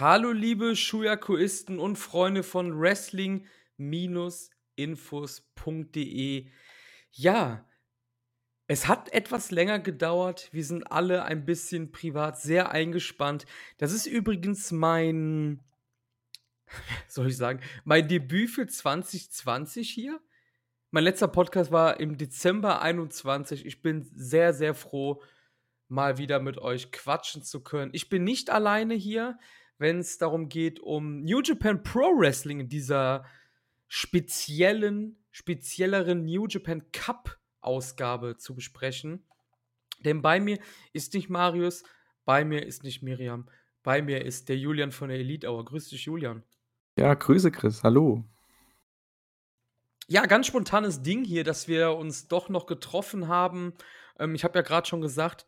Hallo liebe Shuyakuisten und Freunde von Wrestling-Infos.de. Ja, es hat etwas länger gedauert. Wir sind alle ein bisschen privat sehr eingespannt. Das ist übrigens mein, soll ich sagen, mein Debüt für 2020 hier. Mein letzter Podcast war im Dezember 21. Ich bin sehr, sehr froh, mal wieder mit euch quatschen zu können. Ich bin nicht alleine hier wenn es darum geht, um New Japan Pro Wrestling in dieser speziellen, spezielleren New Japan Cup Ausgabe zu besprechen. Denn bei mir ist nicht Marius, bei mir ist nicht Miriam, bei mir ist der Julian von der Elite Hour. Grüß dich, Julian. Ja, Grüße, Chris. Hallo. Ja, ganz spontanes Ding hier, dass wir uns doch noch getroffen haben. Ähm, ich habe ja gerade schon gesagt,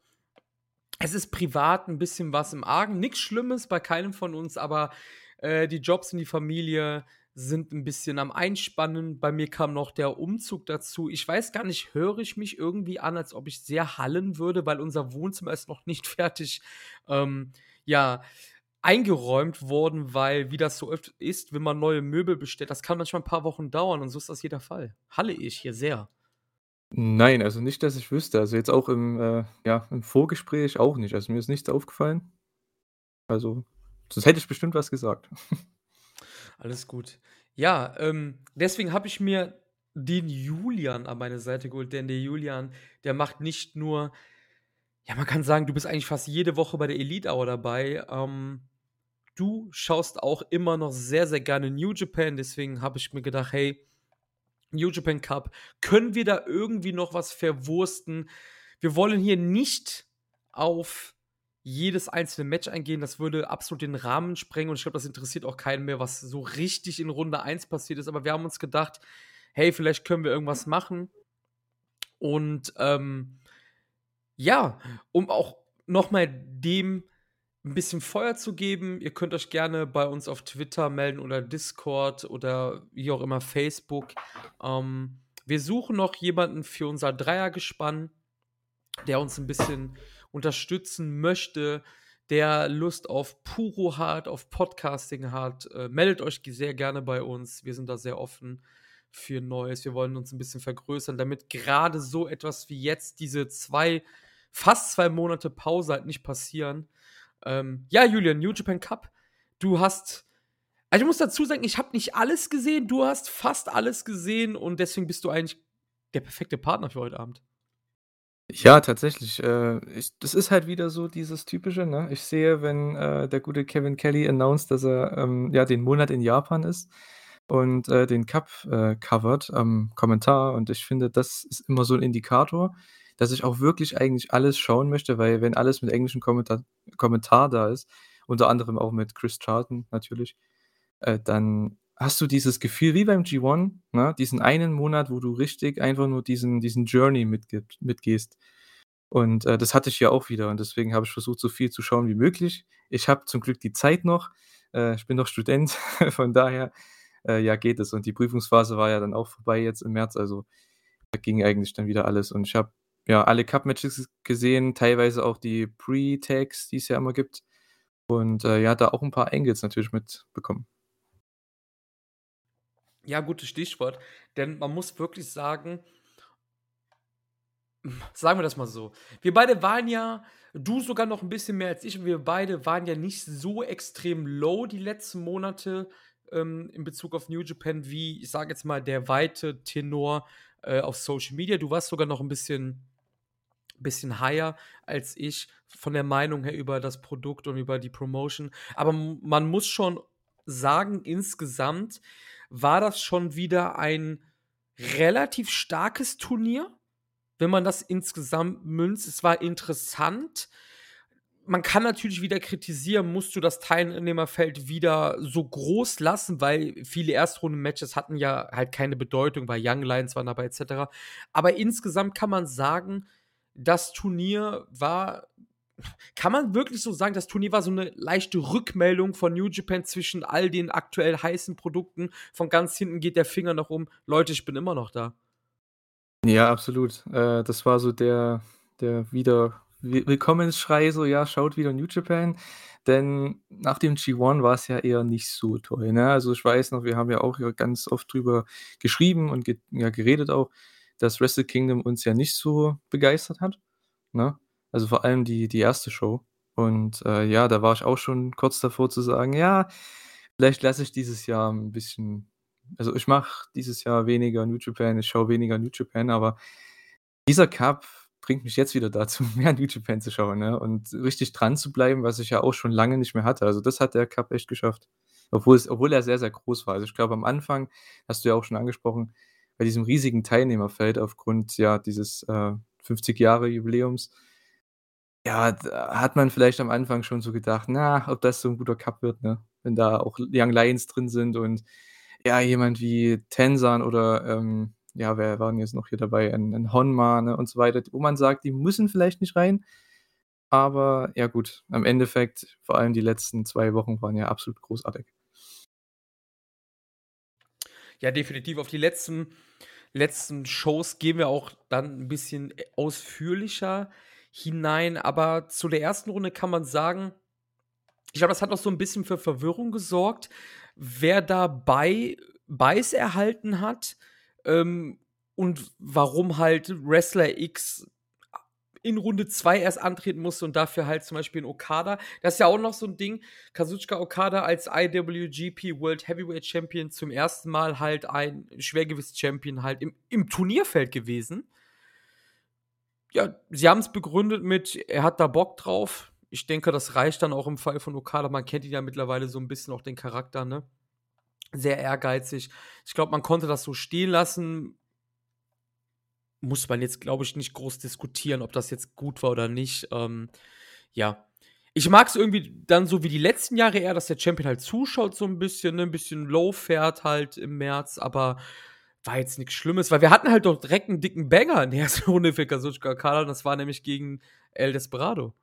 es ist privat ein bisschen was im Argen. Nichts Schlimmes bei keinem von uns, aber äh, die Jobs in die Familie sind ein bisschen am Einspannen. Bei mir kam noch der Umzug dazu. Ich weiß gar nicht, höre ich mich irgendwie an, als ob ich sehr hallen würde, weil unser Wohnzimmer ist noch nicht fertig, ähm, ja, eingeräumt worden, weil, wie das so oft ist, wenn man neue Möbel bestellt, das kann manchmal ein paar Wochen dauern und so ist das jeder Fall. Halle ich hier sehr. Nein, also nicht, dass ich wüsste. Also jetzt auch im, äh, ja, im Vorgespräch auch nicht. Also mir ist nichts aufgefallen. Also, sonst hätte ich bestimmt was gesagt. Alles gut. Ja, ähm, deswegen habe ich mir den Julian an meine Seite geholt, denn der Julian, der macht nicht nur, ja, man kann sagen, du bist eigentlich fast jede Woche bei der Elite Hour dabei. Ähm, du schaust auch immer noch sehr, sehr gerne New Japan, deswegen habe ich mir gedacht, hey, New Japan Cup. Können wir da irgendwie noch was verwursten? Wir wollen hier nicht auf jedes einzelne Match eingehen. Das würde absolut den Rahmen sprengen und ich glaube, das interessiert auch keinen mehr, was so richtig in Runde 1 passiert ist. Aber wir haben uns gedacht, hey, vielleicht können wir irgendwas machen. Und ähm, ja, um auch nochmal dem ein bisschen Feuer zu geben. Ihr könnt euch gerne bei uns auf Twitter melden oder Discord oder wie auch immer Facebook. Ähm, wir suchen noch jemanden für unser Dreiergespann, der uns ein bisschen unterstützen möchte, der Lust auf Puro hat, auf Podcasting hat. Äh, meldet euch sehr gerne bei uns. Wir sind da sehr offen für Neues. Wir wollen uns ein bisschen vergrößern, damit gerade so etwas wie jetzt diese zwei, fast zwei Monate Pause halt nicht passieren. Ähm, ja, Julian, New Japan Cup. Du hast. Also ich muss dazu sagen, ich habe nicht alles gesehen, du hast fast alles gesehen und deswegen bist du eigentlich der perfekte Partner für heute Abend. Ja, tatsächlich. Äh, ich, das ist halt wieder so dieses typische. Ne? Ich sehe, wenn äh, der gute Kevin Kelly announced, dass er ähm, ja den Monat in Japan ist und äh, den Cup äh, covert am Kommentar. Und ich finde, das ist immer so ein Indikator, dass ich auch wirklich eigentlich alles schauen möchte, weil wenn alles mit englischem Kommentar, Kommentar da ist, unter anderem auch mit Chris Charlton natürlich, äh, dann hast du dieses Gefühl wie beim G1, ne? diesen einen Monat, wo du richtig einfach nur diesen, diesen Journey mitgibt, mitgehst. Und äh, das hatte ich ja auch wieder und deswegen habe ich versucht, so viel zu schauen wie möglich. Ich habe zum Glück die Zeit noch. Äh, ich bin noch Student, von daher äh, ja geht es. Und die Prüfungsphase war ja dann auch vorbei jetzt im März, also da ging eigentlich dann wieder alles. Und ich habe ja, alle Cup-Matches gesehen, teilweise auch die Pre-Tags, die es ja immer gibt. Und äh, ja, da auch ein paar Angles natürlich mitbekommen. Ja, gutes Stichwort. Denn man muss wirklich sagen, sagen wir das mal so. Wir beide waren ja, du sogar noch ein bisschen mehr als ich, und wir beide waren ja nicht so extrem low die letzten Monate ähm, in Bezug auf New Japan, wie, ich sage jetzt mal, der weite Tenor äh, auf Social Media. Du warst sogar noch ein bisschen bisschen higher als ich von der Meinung her über das Produkt und über die Promotion. Aber man muss schon sagen, insgesamt war das schon wieder ein relativ starkes Turnier, wenn man das insgesamt münzt. Es war interessant. Man kann natürlich wieder kritisieren, musst du das Teilnehmerfeld wieder so groß lassen, weil viele Erstrunden-Matches hatten ja halt keine Bedeutung, weil Young Lions waren dabei etc. Aber insgesamt kann man sagen, das Turnier war, kann man wirklich so sagen, das Turnier war so eine leichte Rückmeldung von New Japan zwischen all den aktuell heißen Produkten. Von ganz hinten geht der Finger nach oben. Leute, ich bin immer noch da. Ja, absolut. Äh, das war so der, der wieder, Willkommensschrei so: „Ja, schaut wieder New Japan.“ Denn nach dem G1 war's ja eher nicht so toll, ne? Also, ich weiß noch, wir haben ja auch ganz oft drüber geschrieben und ge ja, geredet auch, dass Wrestle Kingdom uns ja nicht so begeistert hat, ne? Also, vor allem die die 1. Show. Und, äh, ja, da war ich auch schon kurz davor zu sagen: „Ja, vielleicht lasse ich dieses Jahr 'n bisschen also, ich mache dieses Jahr weniger New Japan, ich schaue weniger New Japan“, aber dieser Cup bringt mich jetzt wieder dazu, mehr New Japan zu schauen, ne, und richtig dran zu bleiben, was ich ja auch schon lange nicht mehr hatte. Also, das hat der Cup echt geschafft, obwohl es obwohl er sehr, sehr groß war. Also, ich glaube, am Anfang hast du ja auch schon angesprochen, bei diesem riesigen Teilnehmerfeld aufgrund, ja, dieses, äh, 50 Jahre Jubiläums ja, hat man vielleicht am Anfang schon so gedacht: „Na, ob das so 'n guter Cup wird“, ne? Wenn da auch Young Lions drin sind und, ja, jemand wie Tenzan oder, ähm, ja, wer war 'n jetzt noch hier dabei? 'N 'n Honma, ne, und so weiter, wo man sagt, die müssen vielleicht nicht rein. Aber ja gut, am Endeffekt, vor allem die letzten 2 Wochen waren ja absolut großartig. Ja, definitiv. Auf die letzten letzten Shows gehen wir auch dann 'n bisschen, ausführlicher hinein, aber zu der 1. Runde kann man sagen ich glaube, das hat auch so 'n bisschen für Verwirrung gesorgt, wer da bei Buys erhalten hat, ähm, und warum halt Wrestler X in Runde 2 erst antreten musste und dafür halt zum Beispiel 'n Okada. Das ist ja auch noch so 'n Ding, Kazuchika Okada als IWGP World Heavyweight Champion zum 1. Mal halt ein Schwergewichts-Champion halt im im Turnierfeld gewesen. Ja, sie haben's begründet mit, er hat da Bock drauf. Ich denke, das reicht dann auch im Fall von Okada. Man kennt ihn ja mittlerweile so 'n bisschen auch den Charakter, ne? Sehr ehrgeizig. Ich glaube, man konnte das so stehen lassen. Muss man jetzt, glaube ich, nicht groß diskutieren, ob das jetzt gut war oder nicht. Ähm, ja. Ich mag's irgendwie dann so wie die letzten Jahre eher, dass der Champion halt zuschaut so 'n bisschen, ne, 'n bisschen low fährt halt im März, aber war jetzt nix Schlimmes, weil wir hatten halt doch direkt 'n dicken Banger in der 1. Runde für Kazuchika Okada und das war nämlich gegen El Desperado.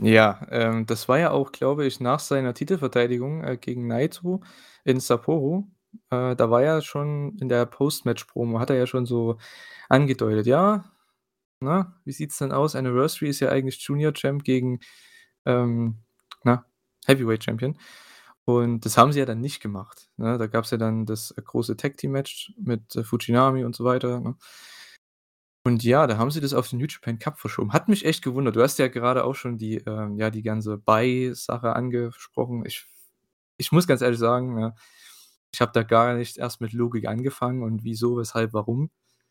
Ja, ähm, das war ja auch, glaube ich, nach seiner Titelverteidigung, äh, gegen Naito in Sapporo. Äh, da war ja schon in der Post-Match-Promo hat er ja schon so angedeutet: „Ja, ne, wie sieht's denn aus? Anniversary ist ja eigentlich Junior Champ gegen, ähm, na, Heavyweight Champion.“ Und das haben sie ja dann nicht gemacht, ne? Da gab's ja dann das große Tag-Team-Match mit, äh, Fujinami und so weiter, ne? Und ja, da haben sie das auf den New Japan Cup verschoben. Hat mich echt gewundert. Du hast ja gerade auch schon die, ähm ja, die ganze Buy-Sache angesprochen. Ich ich muss ganz ehrlich sagen, ne, ich habe da gar nicht erst mit Logik angefangen und wieso, weshalb, warum,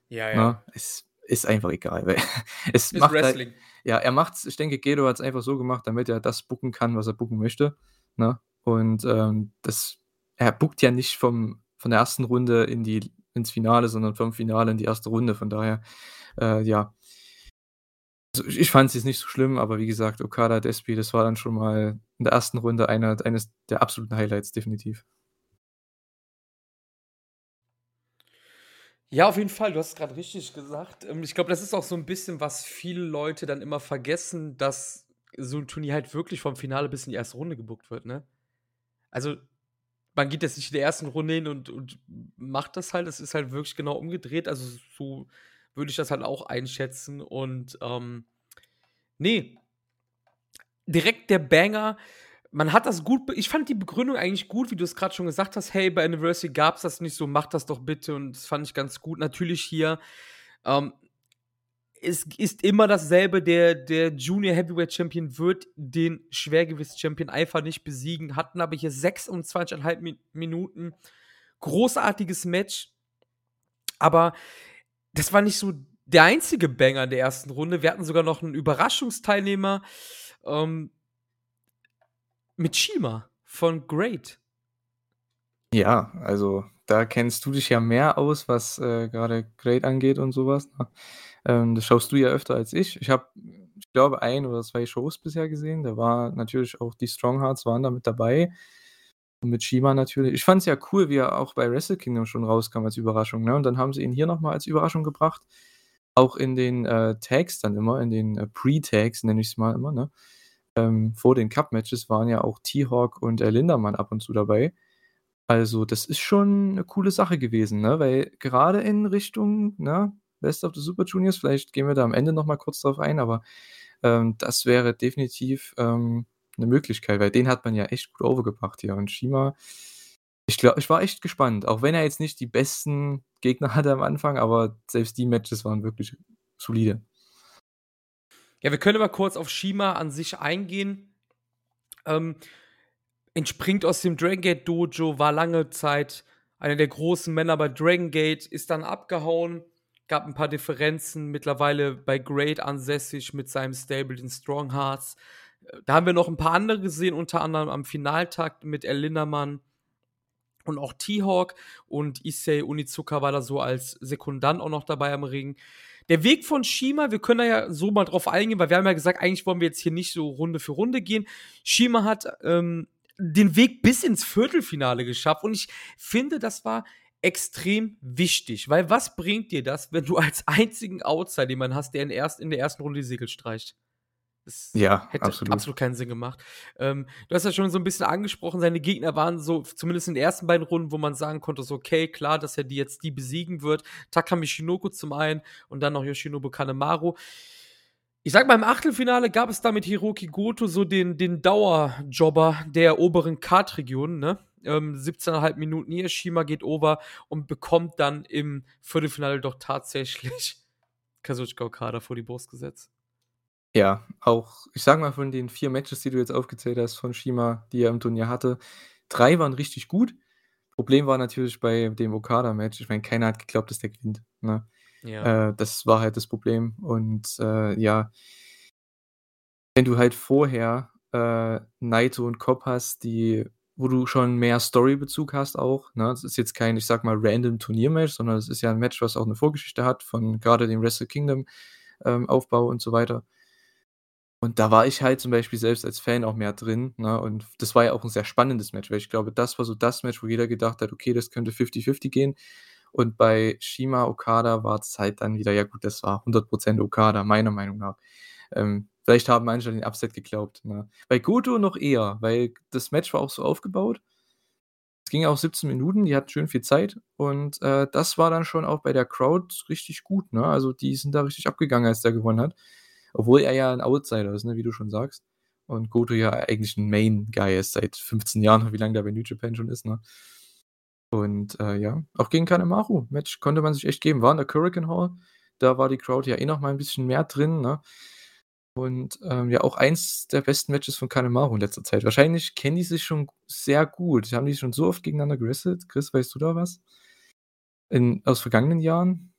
Ja, ja. ne? Es ist einfach egal, weil es Ist macht halt Wrestling. ja, er macht's ich denke, Gedo hat's einfach so gemacht, damit er das booken kann, was er booken möchte, ne? Und, ähm, das er bookt ja nicht vom von der 1. Runde in die ins Finale, sondern vom Finale in die 1. Runde. Von daher, äh, ja. Also, ich ich fand's jetzt nicht so schlimm, aber wie gesagt, Okada Despy, das war dann schon mal in der 1. Runde einer eines der absoluten Highlights, definitiv. Ja, auf jeden Fall, du hast es grad richtig gesagt. Ähm, ich glaube, das ist auch so 'n bisschen, was viele Leute dann immer vergessen, dass so 'n Turnier halt wirklich vom Finale bis in die 1. Runde gebookt wird, ne? Also, man geht jetzt nicht in der 1. Runde hin und und macht das halt. Es ist halt wirklich genau umgedreht. Also, so würde ich das halt auch einschätzen und, ähm, ne. Direkt der Banger. Man hat das gut ich fand die Begründung eigentlich gut, wie du es grad schon gesagt hast: „Hey, bei Anniversary gab's das nicht so, macht das doch bitte.“ Und das fand ich ganz gut. Natürlich hier, ähm, es ist immer dasselbe, der der Junior Heavyweight Champion wird den Schwergewichts-Champion einfach nicht besiegen, hatten aber hier 26 1/2 Mi Minuten. Großartiges Match. Aber das war nicht so der einzige Banger in der 1. Runde. Wir hatten sogar noch 'n Überraschungsteilnehmer, ähm mit CIMA von GREAT. Ja, also, da kennst du dich ja mehr aus, was, äh, grade GREAT angeht und so was, ne? Ähm, das schaust du ja öfter als ich. Ich habe, ich glaube, 1 oder 2 Shows bisher gesehen. Da war natürlich auch die Strong Hearts waren da mit dabei und mit CIMA natürlich. Ich fand's ja cool, wie er auch bei Wrestle Kingdom schon rauskam als Überraschung, ne? Und dann haben sie ihn hier noch mal als Überraschung gebracht. Auch in den, äh, Tags dann immer, in den, äh, Pre-Tags, nenne ich's mal immer, ne? Ähm, vor den Cup-Matches waren ja auch T-Hawk und, äh, Lindamann ab und zu dabei. Also, das ist schon 'ne coole Sache gewesen, ne? Weil gerade in Richtung, ne, Best of the Super Juniors, vielleicht gehen wir da am Ende noch mal kurz drauf ein, aber, Ähm, das wäre definitiv, ähm, 'ne Möglichkeit, weil den hat man ja echt gut overgebracht hier. Und Shima, ich glaube ich war echt gespannt, auch wenn er jetzt nicht die besten Gegner hatte am Anfang, aber selbst die Matches waren wirklich solide. Ja, wir können mal kurz auf Shima an sich eingehen. Ähm, entspringt aus dem Dragon Gate Dojo, war lange Zeit einer der großen Männer bei Dragon Gate, ist dann abgehauen, gab ein paar Differenzen, mittlerweile bei Great ansässig mit seinem Stable, den Strong Hearts. Da haben wir noch ein paar andere gesehen, unter anderem am Finaltag mit El Lindermann und auch T-Hawk und Issei Unizuka war da so als Sekundant auch noch dabei am Ring. Der Weg von Shima, wir können da ja so mal drauf eingehen, weil wir haben ja gesagt, eigentlich wollen wir jetzt hier nicht so Runde für Runde gehen. Shima hat ähm, den Weg bis ins Viertelfinale geschafft und ich finde, das war extrem wichtig, weil was bringt dir das, wenn du als einzigen Outsider jemanden hast, der in, erst, in der ersten Runde die Segel streicht? Das ja, hätte absolut. absolut keinen Sinn gemacht. Ähm, du hast ja schon so ein bisschen angesprochen, seine Gegner waren so, zumindest in den ersten beiden Runden, wo man sagen konnte, so, okay, klar, dass er die jetzt die besiegen wird. Takami Shinoko zum einen und dann noch Yoshinobu Kanemaru. Ich sag mal, im Achtelfinale gab es da mit Hiroki Goto so den, den Dauerjobber der oberen Kartregion, ne? Ähm, 17,5 Minuten Hiroshima geht over und bekommt dann im Viertelfinale doch tatsächlich Kazuchika Okada vor die Brust gesetzt. Ja, auch, ich sage mal, von den vier Matches, die du jetzt aufgezählt hast von Shima, die er im Turnier hatte, drei waren richtig gut. Problem war natürlich bei dem Okada-Match, ich meine, keiner hat geglaubt, dass der gewinnt. Ne? Ja. Äh, das war halt das Problem. Und äh, ja, wenn du halt vorher äh, Naito und Cobb hast, die, wo du schon mehr Storybezug hast auch, ne? Das ist jetzt kein, ich sag mal, random Turniermatch, sondern es ist ja ein Match, was auch eine Vorgeschichte hat von gerade dem Wrestle Kingdom ähm, Aufbau und so weiter. Und da war ich halt zum Beispiel selbst als Fan auch mehr drin, ne? Und das war ja auch ein sehr spannendes Match, weil ich glaube, das war so das Match, wo jeder gedacht hat: „Okay, das könnte 50-50 gehen.“ Und bei Shima Okada war es halt dann wieder ja gut, das war 100% Okada, meiner Meinung nach. Ähm, vielleicht haben manche an den Upset geglaubt, ne? Bei Goto noch eher, weil das Match war auch so aufgebaut. Es ging auch 17 Minuten, die hatten schön viel Zeit und, äh, das war dann schon auch bei der Crowd richtig gut, ne? Also, die sind da richtig abgegangen, als der gewonnen hat. Obwohl er ja ein Outsider ist, ne, wie du schon sagst. Und Goto ja eigentlich ein Main-Guy ist seit 15 Jahren, wie lange der bei New Japan schon ist, ne? Und äh, ja, auch gegen Kanemaru. Match konnte man sich echt geben. War in der Hurricane Hall. Da war die Crowd ja eh noch mal ein bisschen mehr drin, ne? Und ähm, ja, auch eins der besten Matches von Kanemaru in letzter Zeit. Wahrscheinlich kennen die sich schon sehr gut. Haben die schon so oft gegeneinander gewrestelt? Chris, weißt du da was? In, aus vergangenen Jahren?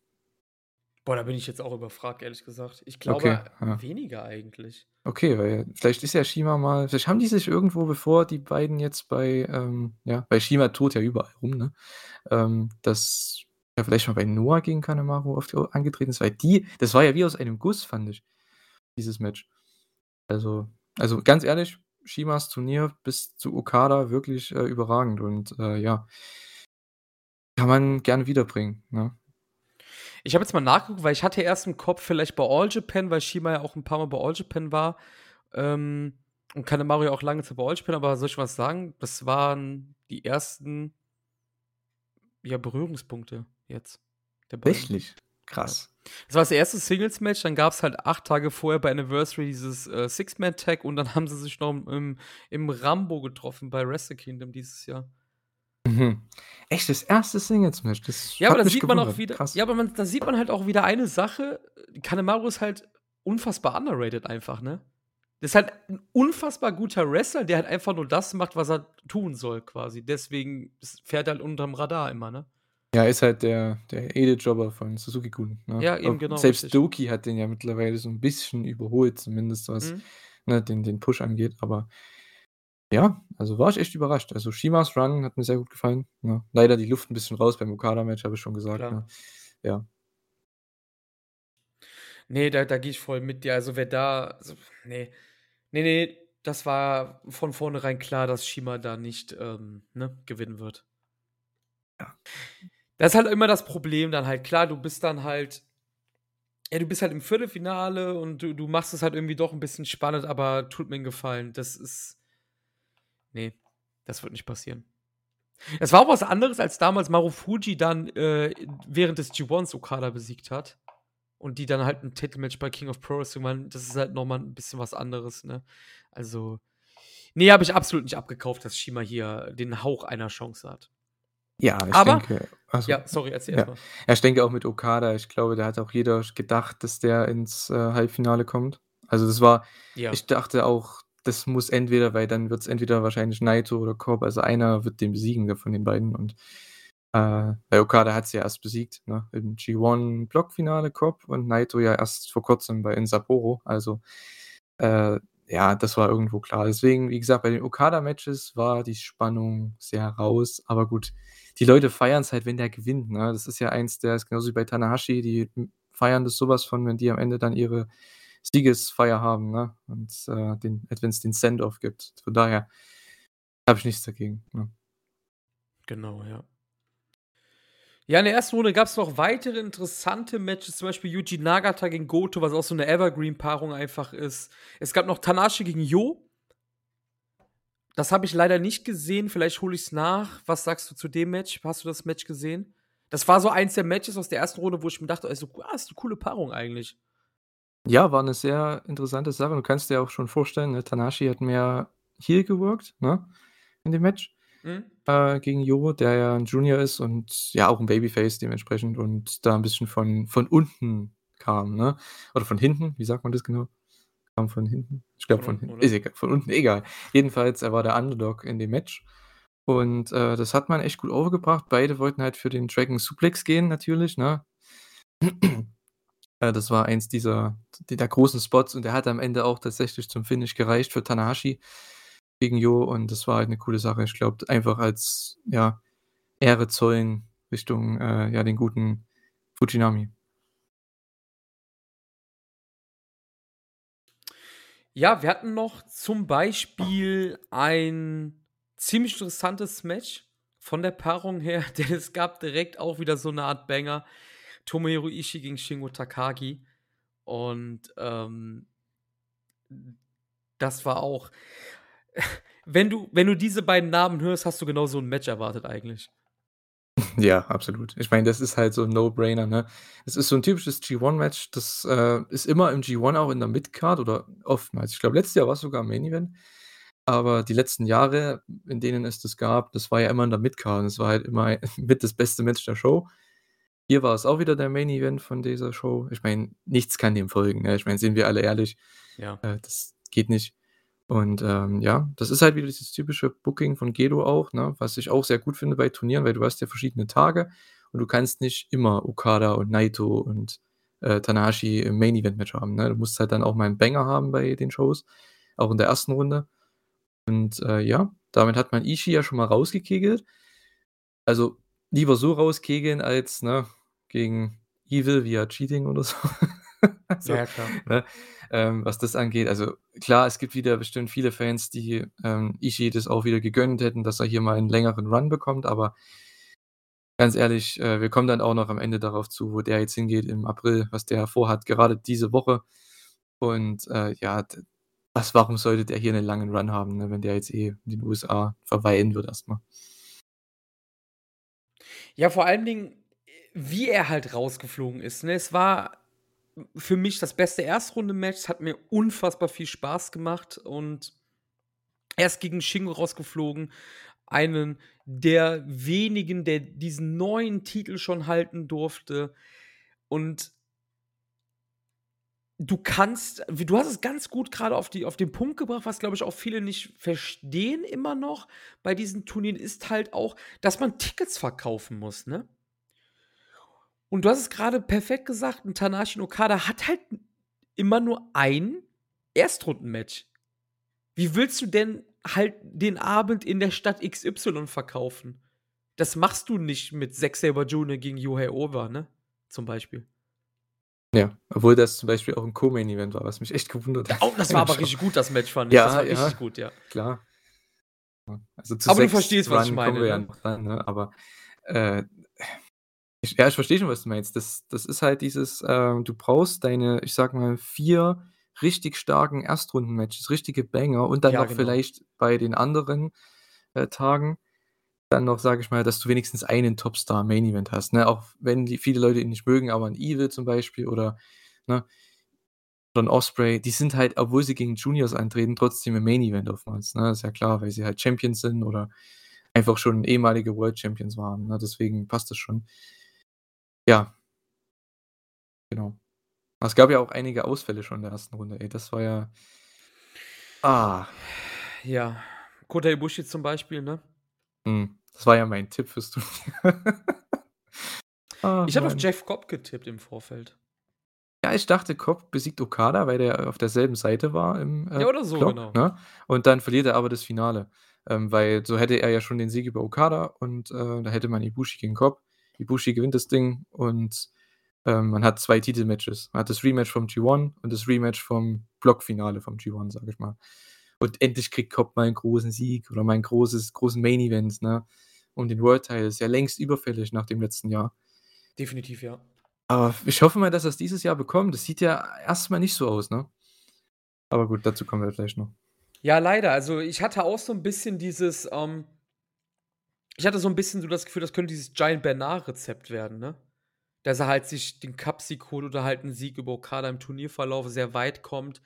Boah, da bin ich jetzt auch überfragt, ehrlich gesagt. Ich glaube, Okay, ja. weniger eigentlich. Okay, weil vielleicht ist ja Shima mal vielleicht haben die sich irgendwo, bevor die beiden jetzt bei, ähm ja, bei Shima tourt ja überall rum, ne? Ähm, dass ja vielleicht mal bei Noah gegen Kanemaru oft angetreten ist, weil die das war ja wie aus einem Guss, fand ich, dieses Match. Also also ganz ehrlich, Shimas Turnier bis zu Okada wirklich, äh, überragend und, äh, ja kann man gerne wiederbringen, ne? Ich habe jetzt mal nachgeguckt, weil ich hatte erst im Kopf vielleicht bei All Japan, weil Shima ja auch ein paar Mal bei All Japan war. Ähm, und Kanemaru ja auch lange Zeit bei All Japan, aber soll ich was sagen? Das waren die ersten ja, Berührungspunkte jetzt. Tatsächlich? Krass. Ja. Das war das erste Singles-Match, dann gab es halt acht Tage vorher bei Anniversary dieses äh, Six-Man-Tag und dann haben sie sich noch im, im Rambo getroffen bei Wrestle Kingdom dieses Jahr. Mhm. Echt, das erste Singles-Match? Das Ja, aber da sieht man auch wieder Krass. ja, aber man da sieht man halt auch wieder eine Sache, Kanemaru ist halt unfassbar underrated einfach, ne? Das ist halt ein unfassbar guter Wrestler, der halt einfach nur das macht, was er tun soll quasi. Deswegen fährt er halt unterm Radar immer, ne? Ja, ist halt der der Edel-Jobber von Suzuki-gun, ne? Ja, eben, genau, selbst richtig. Doki hat den ja mittlerweile so ein bisschen überholt, zumindest was, Mhm. ne, den den Push angeht, aber ja, also war ich echt überrascht. Also Shimas Run hat mir sehr gut gefallen, ne? Leider die Luft ein bisschen raus beim Okada-Match, habe ich schon gesagt, ne? Ja. Ne, da da gehe ich voll mit dir. Also, wer da also, ne. Ne, ne, das war von vornherein klar, dass Shima da nicht, ähm, ne, gewinnen wird. Ja. Das ist halt immer das Problem dann halt. Klar, du bist dann halt ja, du bist halt im Viertelfinale und du du machst es halt irgendwie doch ein bisschen spannend, aber tut mir 'n Gefallen. Das ist Nee, das wird nicht passieren. Es war auch was anderes, als damals Marufuji dann äh, während des G1s Okada besiegt hat. und die dann halt ein Titelmatch bei King of Pro Wrestling waren, das ist halt nochmal ein bisschen was anderes, ne? Also, nee, habe ich absolut nicht abgekauft, dass Shima hier den Hauch einer Chance hat. Ja, ich Aber, denke also, ja, sorry, erzähl ja. erst mal. Ja, ich denke auch mit Okada, ich glaube, da hat auch jeder gedacht, dass der ins äh, Halbfinale kommt. Also das war, Ja. ich dachte auch, das muss entweder, weil dann wird es entweder wahrscheinlich Naito oder Cobb, also einer wird den besiegen von den beiden und äh, weil Okada hat sie ja erst besiegt, ne? Im G1-Blockfinale Cobb und Naito ja erst vor kurzem bei in Sapporo. Also äh, ja, das war irgendwo klar. Deswegen, wie gesagt, bei den Okada-Matches war die Spannung sehr raus. Aber gut, die Leute feiern es halt, wenn der gewinnt. Ne? Das ist ja eins, der ist genauso wie bei Tanahashi, die feiern das sowas von, wenn die am Ende dann ihre Siegesfeier haben, ne? Und äh, den, wenn es den Send-Off gibt. Von daher habe ich nichts dagegen. Ne? Genau, ja. Ja, in der ersten Runde gab es noch weitere interessante Matches, zum Beispiel Yuji Nagata gegen Goto, was auch so eine Evergreen-Paarung einfach ist. Es gab noch Tanashi gegen Yo. Das habe ich leider nicht gesehen, vielleicht hole ich es nach. Was sagst du zu dem Match? Hast du das Match gesehen? Das war so eins der Matches aus der ersten Runde, wo ich mir dachte, also, ah, ist eine coole Paarung eigentlich. Ja, war eine sehr interessante Sache. Du kannst dir auch schon vorstellen, ne, Tanashi hat mehr Heel geworkt, ne, in dem Match. Mhm. Äh, gegen Jo, der ja ein Junior ist und ja auch ein Babyface dementsprechend und da ein bisschen von, von unten kam, ne? Oder von hinten, wie sagt man das genau? Kam von hinten? Ich glaube Von von, unten, hinten. oder? Ist egal, von unten, egal. Jedenfalls, er war der Underdog in dem Match. Und äh, das hat man echt gut overgebracht. Beide wollten halt für den Dragon Suplex gehen, natürlich, ne? Äh, das war eins dieser der großen Spots und der hat am Ende auch tatsächlich zum Finish gereicht für Tanahashi gegen Jo und das war halt eine coole Sache. Ich glaube, einfach als ja, Ehre zollen Richtung äh, ja, den guten Fujinami. Ja, wir hatten noch zum Beispiel ein ziemlich interessantes Match von der Paarung her, denn es gab direkt auch wieder so eine Art Banger. Tomohiro Ishii gegen Shingo Takagi. Und ähm, das war auch. Wenn du, wenn du diese beiden Namen hörst, hast du genau so ein Match erwartet eigentlich. Ja, absolut. Ich meine, das ist halt so ein No-Brainer, ne? Es ist so ein typisches G1-Match, das äh, ist immer im G1 auch in der Midcard oder oftmals. Ich glaube, letztes Jahr war es sogar im Main Event. Aber die letzten Jahre, in denen es das gab, das war ja immer in der Midcard. Es war halt immer mit das beste Match der Show. Hier war es auch wieder der Main Event von dieser Show. Ich meine, nichts kann dem folgen. Ne? Ich meine, sind wir alle ehrlich, Ja. äh, das geht nicht. Und ähm, ja, das ist halt wieder dieses typische Booking von Gedo auch, ne? was ich auch sehr gut finde bei Turnieren, weil du hast ja verschiedene Tage und du kannst nicht immer Okada und Naito und äh, Tanahashi im Main Event Match haben. Ne? Du musst halt dann auch mal einen Banger haben bei den Shows, auch in der ersten Runde. Und äh, ja, damit hat man Ishii ja schon mal rausgekegelt. Also lieber so rauskegeln als ne, gegen Evil via Cheating oder so. also, ja, klar. ne, ähm, was das angeht. Also klar, es gibt wieder bestimmt viele Fans, die ähm, Ishii das auch wieder gegönnt hätten, dass er hier mal einen längeren Run bekommt, aber ganz ehrlich, äh, wir kommen dann auch noch am Ende darauf zu, wo der jetzt hingeht im April, was der vorhat, gerade diese Woche. Und äh, ja, was, warum sollte der hier einen langen Run haben, ne, wenn der jetzt eh in den USA verweilen wird erstmal? Ja, vor allen Dingen, wie er halt rausgeflogen ist. Ne? Es war für mich das beste Erstrunde-Match. Es hat mir unfassbar viel Spaß gemacht und er ist gegen Shingo rausgeflogen. Einen der wenigen, der diesen neuen Titel schon halten durfte. Und du kannst, du hast es ganz gut gerade auf, auf den Punkt gebracht, was glaube ich auch viele nicht verstehen immer noch bei diesen Turnieren, ist halt auch, dass man Tickets verkaufen muss, ne? Und du hast es gerade perfekt gesagt, ein Tanashi und Okada hat halt immer nur ein Erstrundenmatch. Wie willst du denn halt den Abend in der Stadt XY verkaufen? Das machst du nicht mit Zack Saber Jr. gegen Yohei Owa, ne? Zum Beispiel. Ja, obwohl das zum Beispiel auch ein Co-Main-Event war, was mich echt gewundert hat. Oh, das war aber richtig gut, das Match fand ich. Ja, das war ja. richtig gut, ja. Klar. Ja, Also zu Aber du verstehst, was ich meine, ja ne? dran, ne? Aber äh, ich, ja, ich verstehe schon, was du meinst. Das, das ist halt dieses, ähm, du brauchst deine, ich sag mal, vier richtig starken Erstrunden-Matches, richtige Banger und dann Ja, noch genau. vielleicht bei den anderen äh, Tagen dann noch, sage ich mal, dass du wenigstens einen Topstar im Main Event hast, ne? Auch wenn die viele Leute ihn nicht mögen, aber 'n Evil zum Beispiel oder, ne, oder 'n Ospreay, die sind halt, obwohl sie gegen Juniors antreten, trotzdem im Main Event oftmals, ne? Ist ja klar, weil sie halt Champions sind oder einfach schon ehemalige World Champions waren, ne? Deswegen passt das schon. Ja. Genau. Es gab ja auch einige Ausfälle schon in der ersten Runde, ey. Das war ja ah. Ja. Kota Ibushi zum Beispiel, ne? Mhm. Das war ja mein Tipp fürs Turnier. Ach, Ich hatte auf Jeff Cobb getippt im Vorfeld. Ja, ich dachte, Cobb besiegt Okada, weil der auf derselben Seite war im, äh, Ja, oder so, Block, genau. ne? Und dann verliert er aber das Finale. Ähm, weil so hätte er ja schon den Sieg über Okada und, äh, da hätte man Ibushi gegen Cobb. Ibushi gewinnt das Ding und, ähm, man hat 2 Titelmatches. Man hat das Rematch vom G1 und das Rematch vom Blockfinale vom G1, sage ich mal. Und endlich kriegt Cobb mal 'n großen Sieg oder mal großes großen Main Event, ne? Um den World Title. Ist ja längst überfällig nach dem letzten Jahr. Definitiv, ja. Aber ich hoffe mal, dass er's dieses Jahr bekommt. Das sieht ja erst mal nicht so aus, ne? Aber gut, dazu kommen wir vielleicht noch. Ja, leider. Also, ich hatte auch so 'n bisschen dieses, ähm ich hatte so 'n bisschen so das Gefühl, das könnte dieses Giant Bernard-Rezept werden, ne? Dass er halt sich den Cup-Sieg holt oder halt 'n Sieg über Okada im Turnierverlauf sehr weit kommt.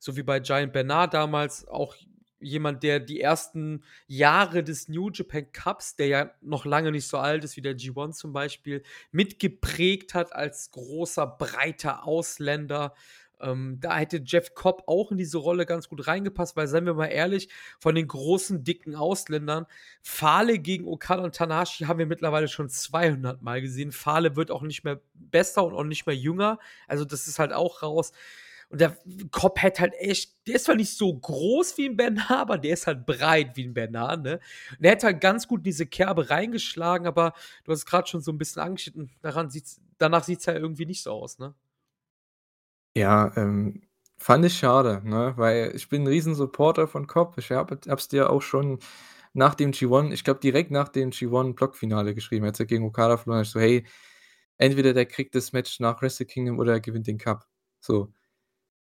So wie bei Giant Bernard damals, auch jemand, der die ersten Jahre des New Japan Cups, der ja noch lange nicht so alt ist wie der G1 zum Beispiel, mitgeprägt hat als großer, breiter Ausländer. Ähm, da hätte Jeff Cobb auch in diese Rolle ganz gut reingepasst, weil seien wir mal ehrlich, von den großen, dicken Ausländern, Fale gegen Okada und Tanahashi haben wir mittlerweile schon 200 Mal gesehen. Fale wird auch nicht mehr besser und auch nicht mehr jünger. Also, das ist halt auch raus. Und der Cobb hätte halt echt der ist zwar nicht so groß wie 'n Bernard, aber der ist halt breit wie 'n Bernard, ne? Und er hätte halt ganz gut in diese Kerbe reingeschlagen, aber du hast es grad schon so 'n bisschen angeschnitten, daran sieht's danach sieht's ja irgendwie nicht so aus, ne? Ja, ähm, fand ich schade, ne, weil ich bin 'n Riesen-Supporter von Cobb. Ich habe es dir auch schon nach dem G1 ich glaube, direkt nach dem G1-Blockfinale geschrieben, als er gegen Okada verloren hat. Ich so: „Hey, entweder der kriegt das Match nach Wrestle Kingdom oder er gewinnt den Cup.“ So.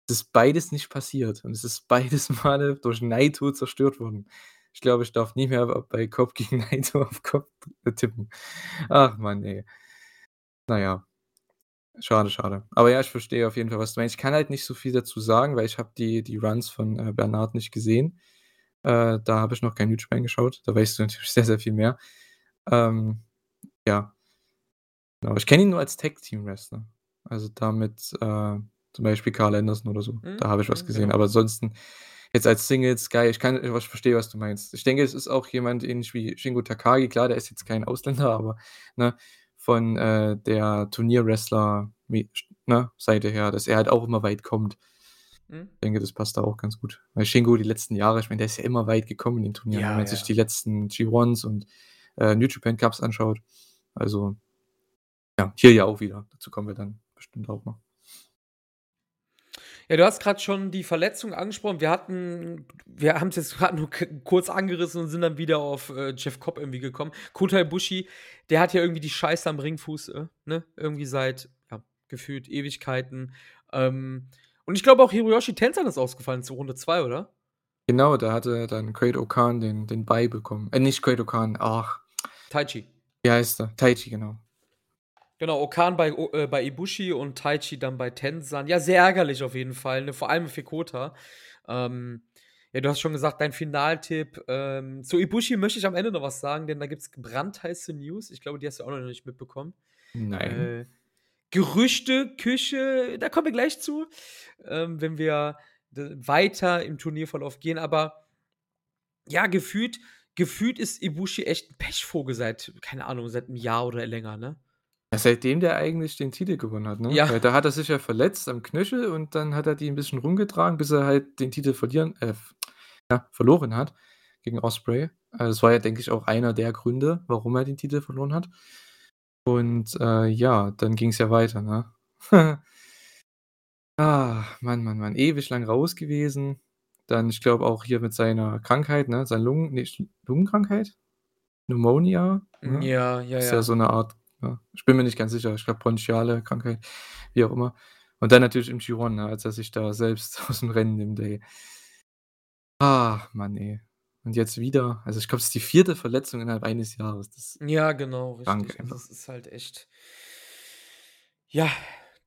Es ist beides nicht passiert und es ist beides Male durch Naito zerstört worden. Ich glaube, ich darf nie mehr bei Cobb gegen Naito auf Cobb tippen. Ach Mann, ey. Na ja. Schade, schade. Aber ja, ich verstehe auf jeden Fall, was du meinst. Ich kann halt nicht so viel dazu sagen, weil ich habe die die Runs von, äh, Bernard nicht gesehen. Äh, da habe ich noch kein Japan geschaut. Da weißt du natürlich sehr, sehr viel mehr. Ähm, ja. Genau, ich kenne ihn nur als Tag-Team-Wrestler. Also, da mit, äh, zum Beispiel Karl Anderson oder so. Mhm, Da habe ich was mhm, gesehen. genau. Aber ansonsten jetzt als Singles Guy, ich kann ich verstehe, was du meinst. Ich denke, es ist auch jemand ähnlich wie Shingo Takagi. Klar, der ist jetzt kein Ausländer, aber, ne, von, äh, der Turnier-Wrestler mi ne, Seite her, dass er halt auch immer weit kommt. Mhm. Ich denke, das passt da auch ganz gut. Weil Shingo die letzten Jahre ich meine, der ist ja immer weit gekommen in den Turnieren, wenn Ja, man ja. sich die letzten G1s und, äh, New Japan Cups anschaut. Also ja, hier ja auch wieder. Dazu kommen wir dann bestimmt auch noch. Ja, du hast grad schon die Verletzung angesprochen. Wir hatten wir haben's jetzt grad nur kurz angerissen und sind dann wieder auf, äh, Jeff Cobb irgendwie gekommen. Kota Ibushi, der hat ja irgendwie die Scheiße am Ringfuß, äh, ne? Irgendwie seit, ja, gefühlt Ewigkeiten. Ähm, und ich glaube auch Hiroyoshi Tenzan ist ausgefallen zur Runde 2, oder? Genau, da hatte dann Great-O-Khan den den Bye bekommen. Äh, nicht Great-O-Khan, ach. Taichi. Wie heißt er? Taichi, genau. Genau, O-Khan bei äh, bei Ibushi und Taichi dann bei Tenzan. Ja, sehr ärgerlich auf jeden Fall, ne, vor allem für Kota. Ähm, ja, du hast schon gesagt, dein Finaltipp. Ähm, zu Ibushi möchte ich am Ende noch was sagen, denn da gibt's brandheiße News. Ich glaube, die hast du auch noch nicht mitbekommen. Nein. Äh, Gerüchte, Küche, da kommen wir gleich zu, ähm, wenn wir weiter im Turnierverlauf gehen. Aber ja, gefühlt gefühlt ist Ibushi echt 'n Pechvogel seit, keine Ahnung, seit 'nem Jahr oder länger, ne? Ja, seitdem der eigentlich den Titel gewonnen hat, ne? Ja. Weil da hat er sich ja verletzt am Knöchel und dann hat er die 'n bisschen rumgetragen, bis er halt den Titel verlieren äh, ja, verloren hat gegen Ospreay. Also, das war ja, denke ich, auch einer der Gründe, warum er den Titel verloren hat. Und, äh, ja, dann ging's ja weiter, ne? Ah, Mann, Mann, Mann, ewig lang raus gewesen. Dann, ich glaube auch hier mit seiner Krankheit, ne, seiner Lungen ne, Sch Lungenkrankheit? Pneumonia, ne? ja, ja, Ist ja ja. so 'ne Art ja, ich bin mir nicht ganz sicher. Ich glaube, bronchiale Krankheit, wie auch immer. Und dann natürlich im G1, ne, als er sich da selbst aus'm Rennen nimmt, ey. Ah, Mann, ey. Und jetzt wieder. Also, ich glaube, es ist die vierte Verletzung innerhalb eines Jahres. Das Ja, genau, richtig. Es ist halt echt ja,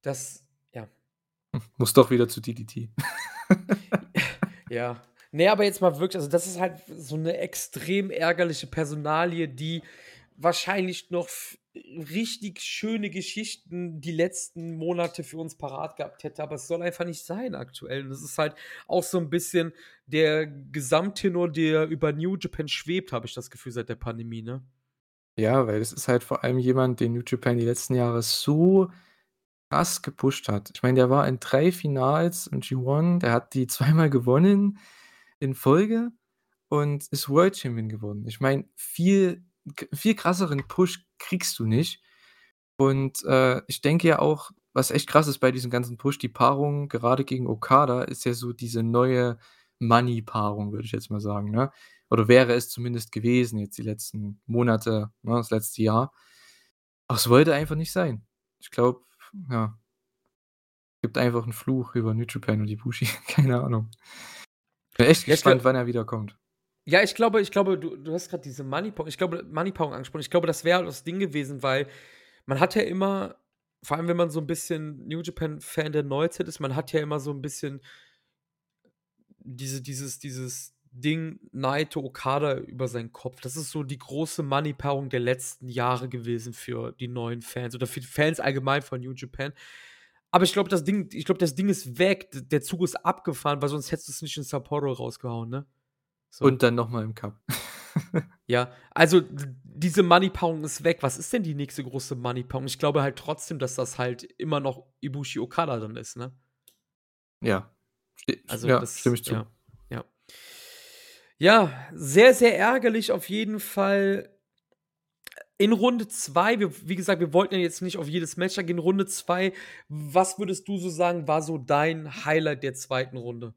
das ja. Muss doch wieder zu DDT. Ja. Ne, aber jetzt mal wirklich also, das ist halt so 'ne extrem ärgerliche Personalie, die wahrscheinlich noch richtig schöne Geschichten die letzten Monate für uns parat gehabt hätte, aber es soll einfach nicht sein aktuell. Und das ist halt auch so 'n bisschen der Gesamttenor, der über New Japan schwebt, habe ich das Gefühl, seit der Pandemie, ne? Ja, weil es ist halt vor allem jemand, den New Japan die letzten Jahre so krass gepusht hat. Ich meine, der war in 3 Finals im G1, der hat die zweimal gewonnen in Folge und ist World Champion geworden. Ich meine, viel viel krasseren Push kriegst du nicht. Und, äh, ich denke ja auch, was echt krass ist bei diesem ganzen Push, die Paarung gerade gegen Okada ist ja so diese neue Money-Paarung, würde ich jetzt mal sagen, ne? Oder wäre es zumindest gewesen jetzt die letzten Monate, ne, das letzte Jahr. Aber es wollte einfach nicht sein. Ich glaube, ja gibt einfach 'n Fluch über New Japan und Ibushi, keine Ahnung. Bin echt ich gespannt, wann er wiederkommt. Ja, ich glaube ich glaube, du du hast grad diese Money-Paarung ich glaube, Money-Paarung angesprochen. Ich glaube, das wäre halt das Ding gewesen, weil man hat ja immer vor allem, wenn man so 'n bisschen New Japan-Fan der Neuzeit ist, man hat ja immer so 'n bisschen diese dieses dieses Ding Naito, Okada über seinen Kopf. Das ist so die große Money-Paarung der letzten Jahre gewesen für die neuen Fans oder für die Fans allgemein von New Japan. Aber ich glaube, das Ding ich glaube, das Ding ist weg. Der Zug ist abgefahren, weil sonst hättest du's nicht in Sapporo rausgehauen, ne? So. Und dann noch mal im Cup. Ja, also diese Money-Paarung ist weg. Was ist denn die nächste große Money-Paarung? Ich glaube halt trotzdem, dass das halt immer noch Ibushi Okada dann ist, ne? Ja. Also, ja, das stimme ich zu. ja, ja. Ja, sehr, sehr ärgerlich auf jeden Fall. In Runde 2, wir wie gesagt, wir wollten ja jetzt nicht auf jedes Match eingehen. Runde 2, was würdest du so sagen, war so dein Highlight der 2. Runde?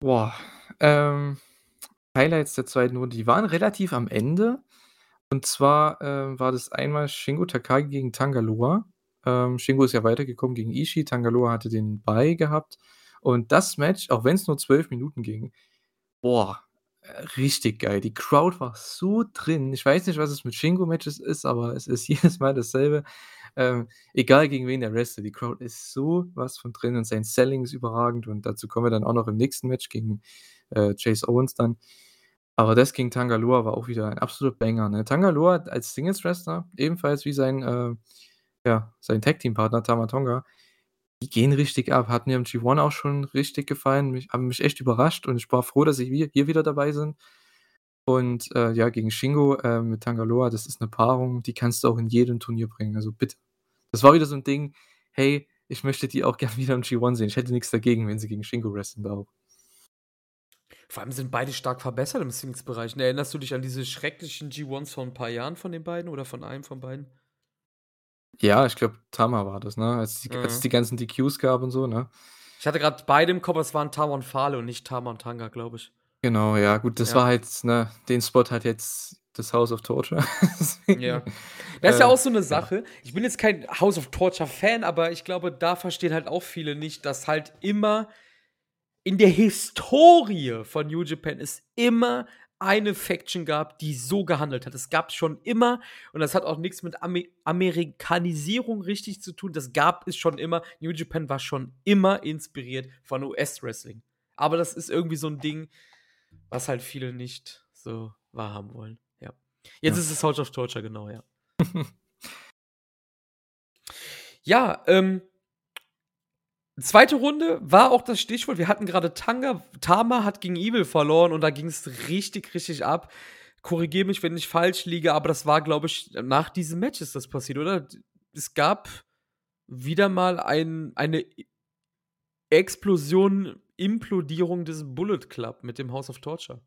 Boah, ähm, Highlights der 2. Runde, die waren relativ am Ende. Und zwar, ähm, war das einmal Shingo Takagi gegen Tanga Loa. Ähm, Shingo ist ja weitergekommen gegen Ishii, Tanga Loa hatte den Bye gehabt. Und das Match, auch wenn's nur 12 Minuten ging, boah, äh, richtig geil. Die Crowd war so drin. Ich weiß nicht, was es mit Shingo-Matches ist, aber es ist jedes Mal dasselbe. Ähm, egal gegen wen der wrestelt, die Crowd ist so was von drin und sein Selling ist überragend und dazu kommen wir dann auch noch im nächsten Match gegen, äh, Chase Owens dann. Aber das gegen Tanga Loa war auch wieder ein absoluter Banger, ne? Tanga Loa als Singles-Wrestler, ebenfalls wie sein, äh ja, sein Tag-Team-Partner Tama Tonga, die gehen richtig ab. Hat mir im G1 auch schon richtig gefallen. Mich haben mich echt überrascht und ich war froh, dass sie hier wieder dabei sind. Und, äh, ja, gegen Shingo, äh, mit Tanga Loa, das ist 'ne Paarung, die kannst du auch in jedem Turnier bringen, also bitte. Das war wieder so 'n Ding: „Hey, ich möchte die auch gern wieder im G1 sehen.“ Ich hätte nix dagegen, wenn sie gegen Shingo wresteln auch. Vor allem sind beide stark verbessert im Singles-Bereich. Erinnerst du dich an diese schrecklichen G1s vor 'n paar Jahren von den beiden oder von einem von beiden? Ja, ich glaube, Tama war das, ne? Als die als es Mhm. die ganzen DQs gab und so, ne? Ich hatte grad beide im Kopf, es waren Tama und Fale und nicht Tama und Tanga, glaube ich. Genau, ja, gut, das Ja. war halt, ne den Spot hat jetzt das House of Torture. Deswegen, Ja. Das ist ja äh, auch so 'ne ja. Sache. Ich bin jetzt kein House of Torture-Fan, aber ich glaube, da verstehen halt auch viele nicht, dass halt immer in der Historie von New Japan es immer eine Faction gab, die so gehandelt hat. Es gab schon immer und das hat auch nix mit Ame Amerikanisierung richtig zu tun. Das gab es schon immer. New Japan war schon immer inspiriert von US-Wrestling. Aber das ist irgendwie so 'n Ding, was halt viele nicht so wahrhaben wollen, ja. Jetzt Ja. ist es House of Torture, genau, ja. Ja, ähm 2. Runde war auch das Stichwort. Wir hatten grade Tanga Tama hat gegen Evil verloren und da ging's richtig, richtig ab. Korrigiere mich, wenn ich falsch liege, aber das war, glaube ich nach diesem Match ist das passiert, oder? Es gab wieder mal ein eine Explosion, Implodierung des Bullet Club mit dem House of Torture.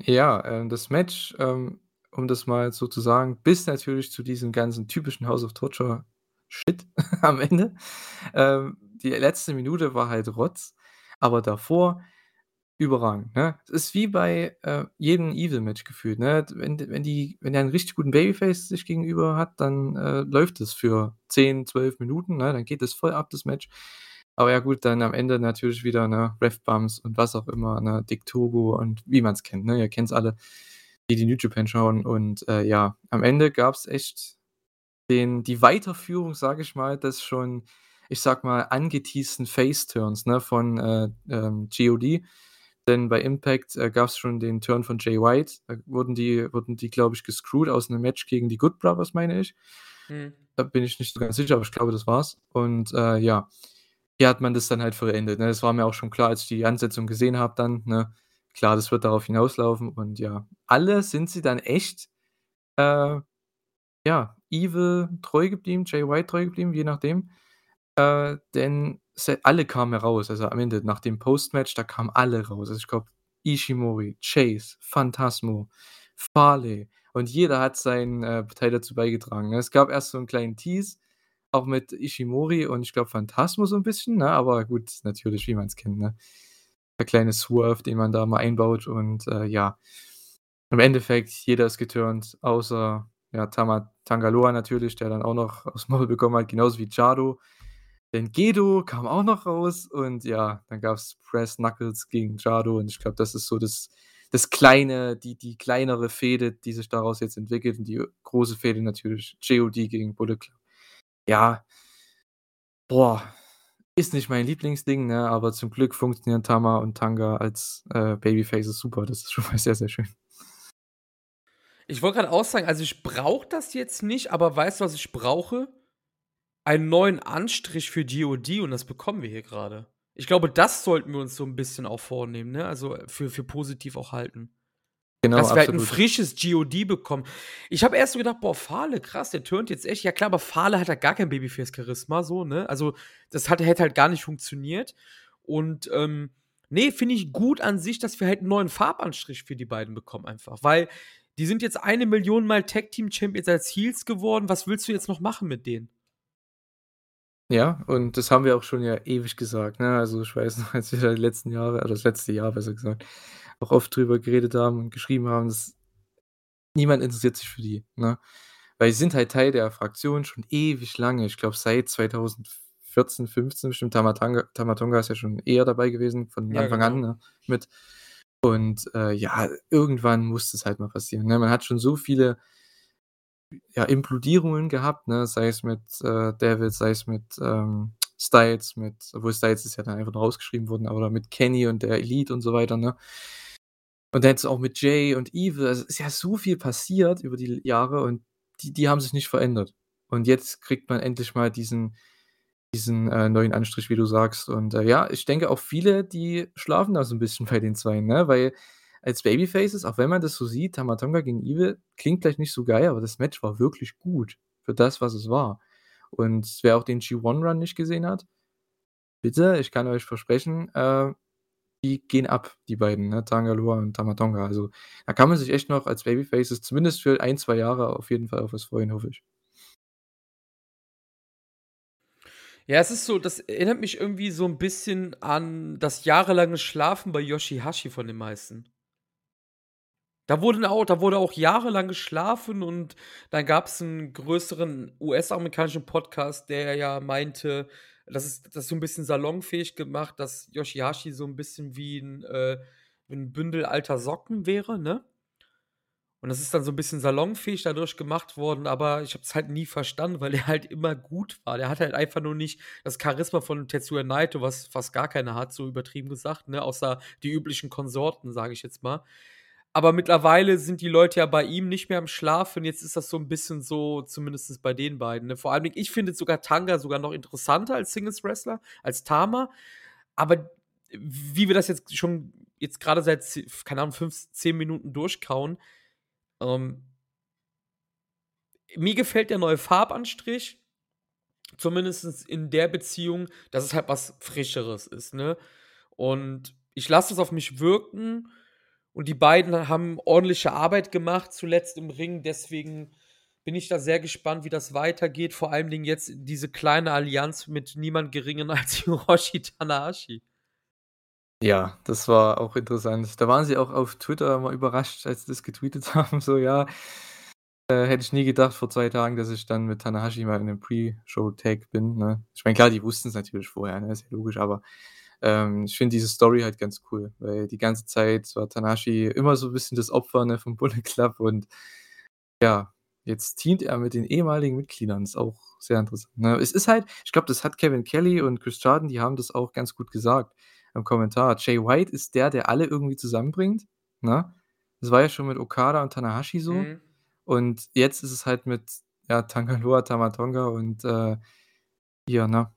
Ja, ähm, das Match, ähm, um das mal so zu sagen, bis natürlich zu diesem ganzen typischen House of Torture Shit am Ende. Ähm, die letzte Minute war halt Rotz, aber davor überragend, ne? Es ist wie bei, äh, jedem Evil-Match gefühlt, ne? Wenn wenn die wenn der 'n richtig guten Babyface sich gegenüber hat, dann, äh, läuft es für 10, 12 Minuten, ne? Dann geht es voll ab, das Match. Aber ja gut, dann am Ende natürlich wieder, ne, Ref-Bumps und was auch immer, ne, Dick Togo und wie man's kennt, ne? Ihr kennt's alle, die die New Japan schauen und, äh, ja, am Ende gab's echt den die Weiterführung, sage ich mal, des schon, ich sage mal, angeteasten Face-Turns, ne, von, äh, ähm, GOD. Denn bei Impact, äh, gab's schon den Turn von Jay White. Da wurden die wurden die, glaube ich, gescrewt aus 'nem Match gegen die Good Brothers, meine ich. Mhm. Da bin ich nicht so ganz sicher, aber ich glaube, das war's. Und, äh, ja, hier hat man das dann halt vollendet, ne? Das war mir auch schon klar, als ich die Ansetzung gesehen habe dann, ne? Klar, das wird darauf hinauslaufen und ja, alle sind sie dann echt, äh, ja, Evil treu geblieben, Jay White treu geblieben, je nachdem. Äh, denn alle kamen heraus. Also, am Ende nach dem Post-Match, da kamen alle raus. Also, ich glaube, Ishimori, Chase, Phantasmo, Farley und jeder hat seinen, äh, Teil dazu beigetragen, ne? Es gab erst so 'n kleinen Tease, auch mit Ishimori und ich glaube Phantasmo so 'n bisschen, ne? Aber gut, natürlich, wie man's kennt, ne? Der kleine Swerve, den man da mal einbaut und, äh, ja. Im Endeffekt, jeder ist geturnt, außer, ja, Tama Tanga Loa natürlich, der dann auch noch aufs Maul bekommen hat, genauso wie Jado. Denn Gedo kam auch noch raus und ja, dann gab's Brass Knuckles gegen Jado und ich glaube, das ist so das das kleine die die kleinere Fehde, die sich daraus jetzt entwickelt und die große Fehde natürlich GOD gegen Bullet Club. Ja. Boah, ist nicht mein Lieblingsding, ne, aber zum Glück funktionieren Tama und Tanga als, äh, Babyfaces super. Das ist schon mal sehr, sehr schön. Ich wollte grad auch sagen, also, ich brauche das jetzt nicht, aber weißt du, was ich brauche? Einen neuen Anstrich für GOD und das bekommen wir hier grade. Ich glaube, das sollten wir uns so 'n bisschen auch vornehmen, ne? Also, für für positiv auch halten. Genau, Dass wir halt 'n absolut. frisches GOD bekommen. Ich habe erst so gedacht: „Boah, Fale, krass, der turnt jetzt echt.“ Ja klar, aber Fale hat halt gar kein Babyface-Charisma so, ne? Also, das hat hätte halt gar nicht funktioniert. Und, ähm, ne, finde ich gut an sich, dass wir halt 'n neuen Farbanstrich für die beiden bekommen einfach, weil die sind jetzt 1.000.000 Mal Tag-Team-Champions als Heels geworden. Was willst du jetzt noch machen mit denen? Ja, und das haben wir auch schon ja ewig gesagt, ne? Also, ich weiß noch, als wir die letzten Jahre oder das letzte Jahr besser gesagt, auch oft drüber geredet haben und geschrieben haben, dass niemand interessiert sich für die, ne? Weil sie sind halt Teil der Fraktion schon ewig lange. Ich glaube, seit 2014, 15 bestimmt. Tama Tanga Tama Tonga ist ja schon eher dabei gewesen von Ja, Anfang an, genau. ne, mit. Und, äh, ja, irgendwann muss das halt mal passieren, ne? Man hat schon so viele ja, Implodierungen gehabt, ne, sei es mit, äh, Devil, sei es mit, ähm, Styles, mit obwohl Styles ist ja dann einfach rausgeschrieben worden, aber mit Kenny und der Elite und so weiter, ne? Und dann jetzt auch mit Jay und Evil. Also, ist ja so viel passiert über die Jahre und die die haben sich nicht verändert. Und jetzt kriegt man endlich mal diesen diesen, äh, neuen Anstrich, wie du sagst. Und, äh, ja, ich denke auch viele, die schlafen da so 'n bisschen bei den 2, ne? Weil als Babyfaces, auch wenn man das so sieht, Tama Tonga gegen Evil, klingt vielleicht nicht so geil, aber das Match war wirklich gut für das, was es war. Und wer auch den G1 Run nicht gesehen hat, bitte, ich kann euch versprechen, äh, die gehen ab, die beiden, ne, Tanga Loa und Tama Tonga. Also, da kann man sich echt noch als Babyfaces zumindest für 1, 2 Jahre auf jeden Fall auf was freuen, hoffe ich. Ja, es ist so das erinnert mich irgendwie so 'n bisschen an das jahrelange Schlafen bei Yoshihashi von den meisten. Da wurden auch da wurde auch jahrelang geschlafen und dann gab's 'n größeren US-amerikanischen Podcast, der ja meinte, das ist das so 'n bisschen salonfähig gemacht, dass Yoshihashi so 'n bisschen wie 'n äh, wie 'n Bündel alter Socken wäre, ne? Und das ist dann so 'n bisschen salonfähig dadurch gemacht worden, aber ich habe es halt nie verstanden, weil er halt immer gut war. Der hatte halt einfach nur nicht das Charisma von Tetsuya Naito, was fast gar keiner hat, so übertrieben gesagt, ne, außer die üblichen Konsorten, sage ich jetzt mal. Aber mittlerweile sind die Leute ja bei ihm nicht mehr am Schlafen. Jetzt ist das so 'n bisschen so, zumindest bei den beiden, ne? Vor Dingen, ich finde sogar Tanga sogar noch interessanter als Singles-Wrestler, als Tama. Aber wie wir das jetzt schon jetzt grade seit keine Ahnung, 5, 10 Minuten durchkauen, ähm mir gefällt der neue Farbanstrich, zumindest in der Beziehung, dass es halt was Frischeres ist, ne? Und ich lasse das auf mich wirken und die beiden haben ordentliche Arbeit gemacht zuletzt im Ring. Deswegen bin ich da sehr gespannt, wie das weitergeht. Vor allen Dingen jetzt diese kleine Allianz mit niemand Geringeren als Hiroshi Tanahashi. Ja, das war auch interessant. Da waren sie auch auf Twitter mal überrascht, als sie das getweetet haben, so, ja Äh, hätte ich nie gedacht vor 2 Tagen, dass ich dann mit Tanahashi mal in 'nem Pre-Show-Tag bin, ne? Ich meine, klar, die wussten's natürlich vorher, ne, ist ja logisch, aber, ähm, ich finde diese Story halt ganz cool, weil die ganze Zeit war Tanahashi immer so 'n bisschen das Opfer, ne, vom Bullet Club und ja, jetzt teamt er mit den ehemaligen Mitgliedern. Ist auch sehr interessant, ne? Es ist halt ich glaube, das hat Kevin Kelly und Chris Charlton, die haben das auch ganz gut gesagt im Kommentar. Jay White ist der, der alle irgendwie zusammenbringt, ne? Das war ja schon mit Okada und Tanahashi so. Mhm. Und jetzt ist es halt mit, ja, Tanga Loa, Tama Tonga und, äh, hier, ne,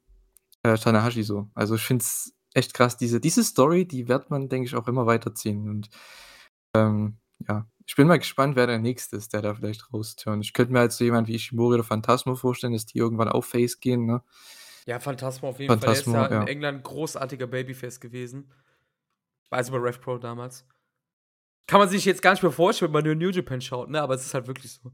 äh, Tanahashi so. Also, ich finde es echt krass. Diese diese Story, die wird man, denke ich, auch immer weiterziehen und, ähm, ja, ich bin mal gespannt, wer der Nächste ist, der da vielleicht rausturnt. Ich könnte mir halt so jemand wie Ishimori oder Phantasmo vorstellen, dass die irgendwann auch Face gehen, ne? Ja, Phantasmo auf jeden Phantasmo, Fall. Der ist ja in England großartiger Babyface gewesen. Also, bei Rev Pro damals. Kann man sich jetzt gar nicht mehr vorstellen, wenn man nur New Japan schaut, ne, aber es ist halt wirklich so.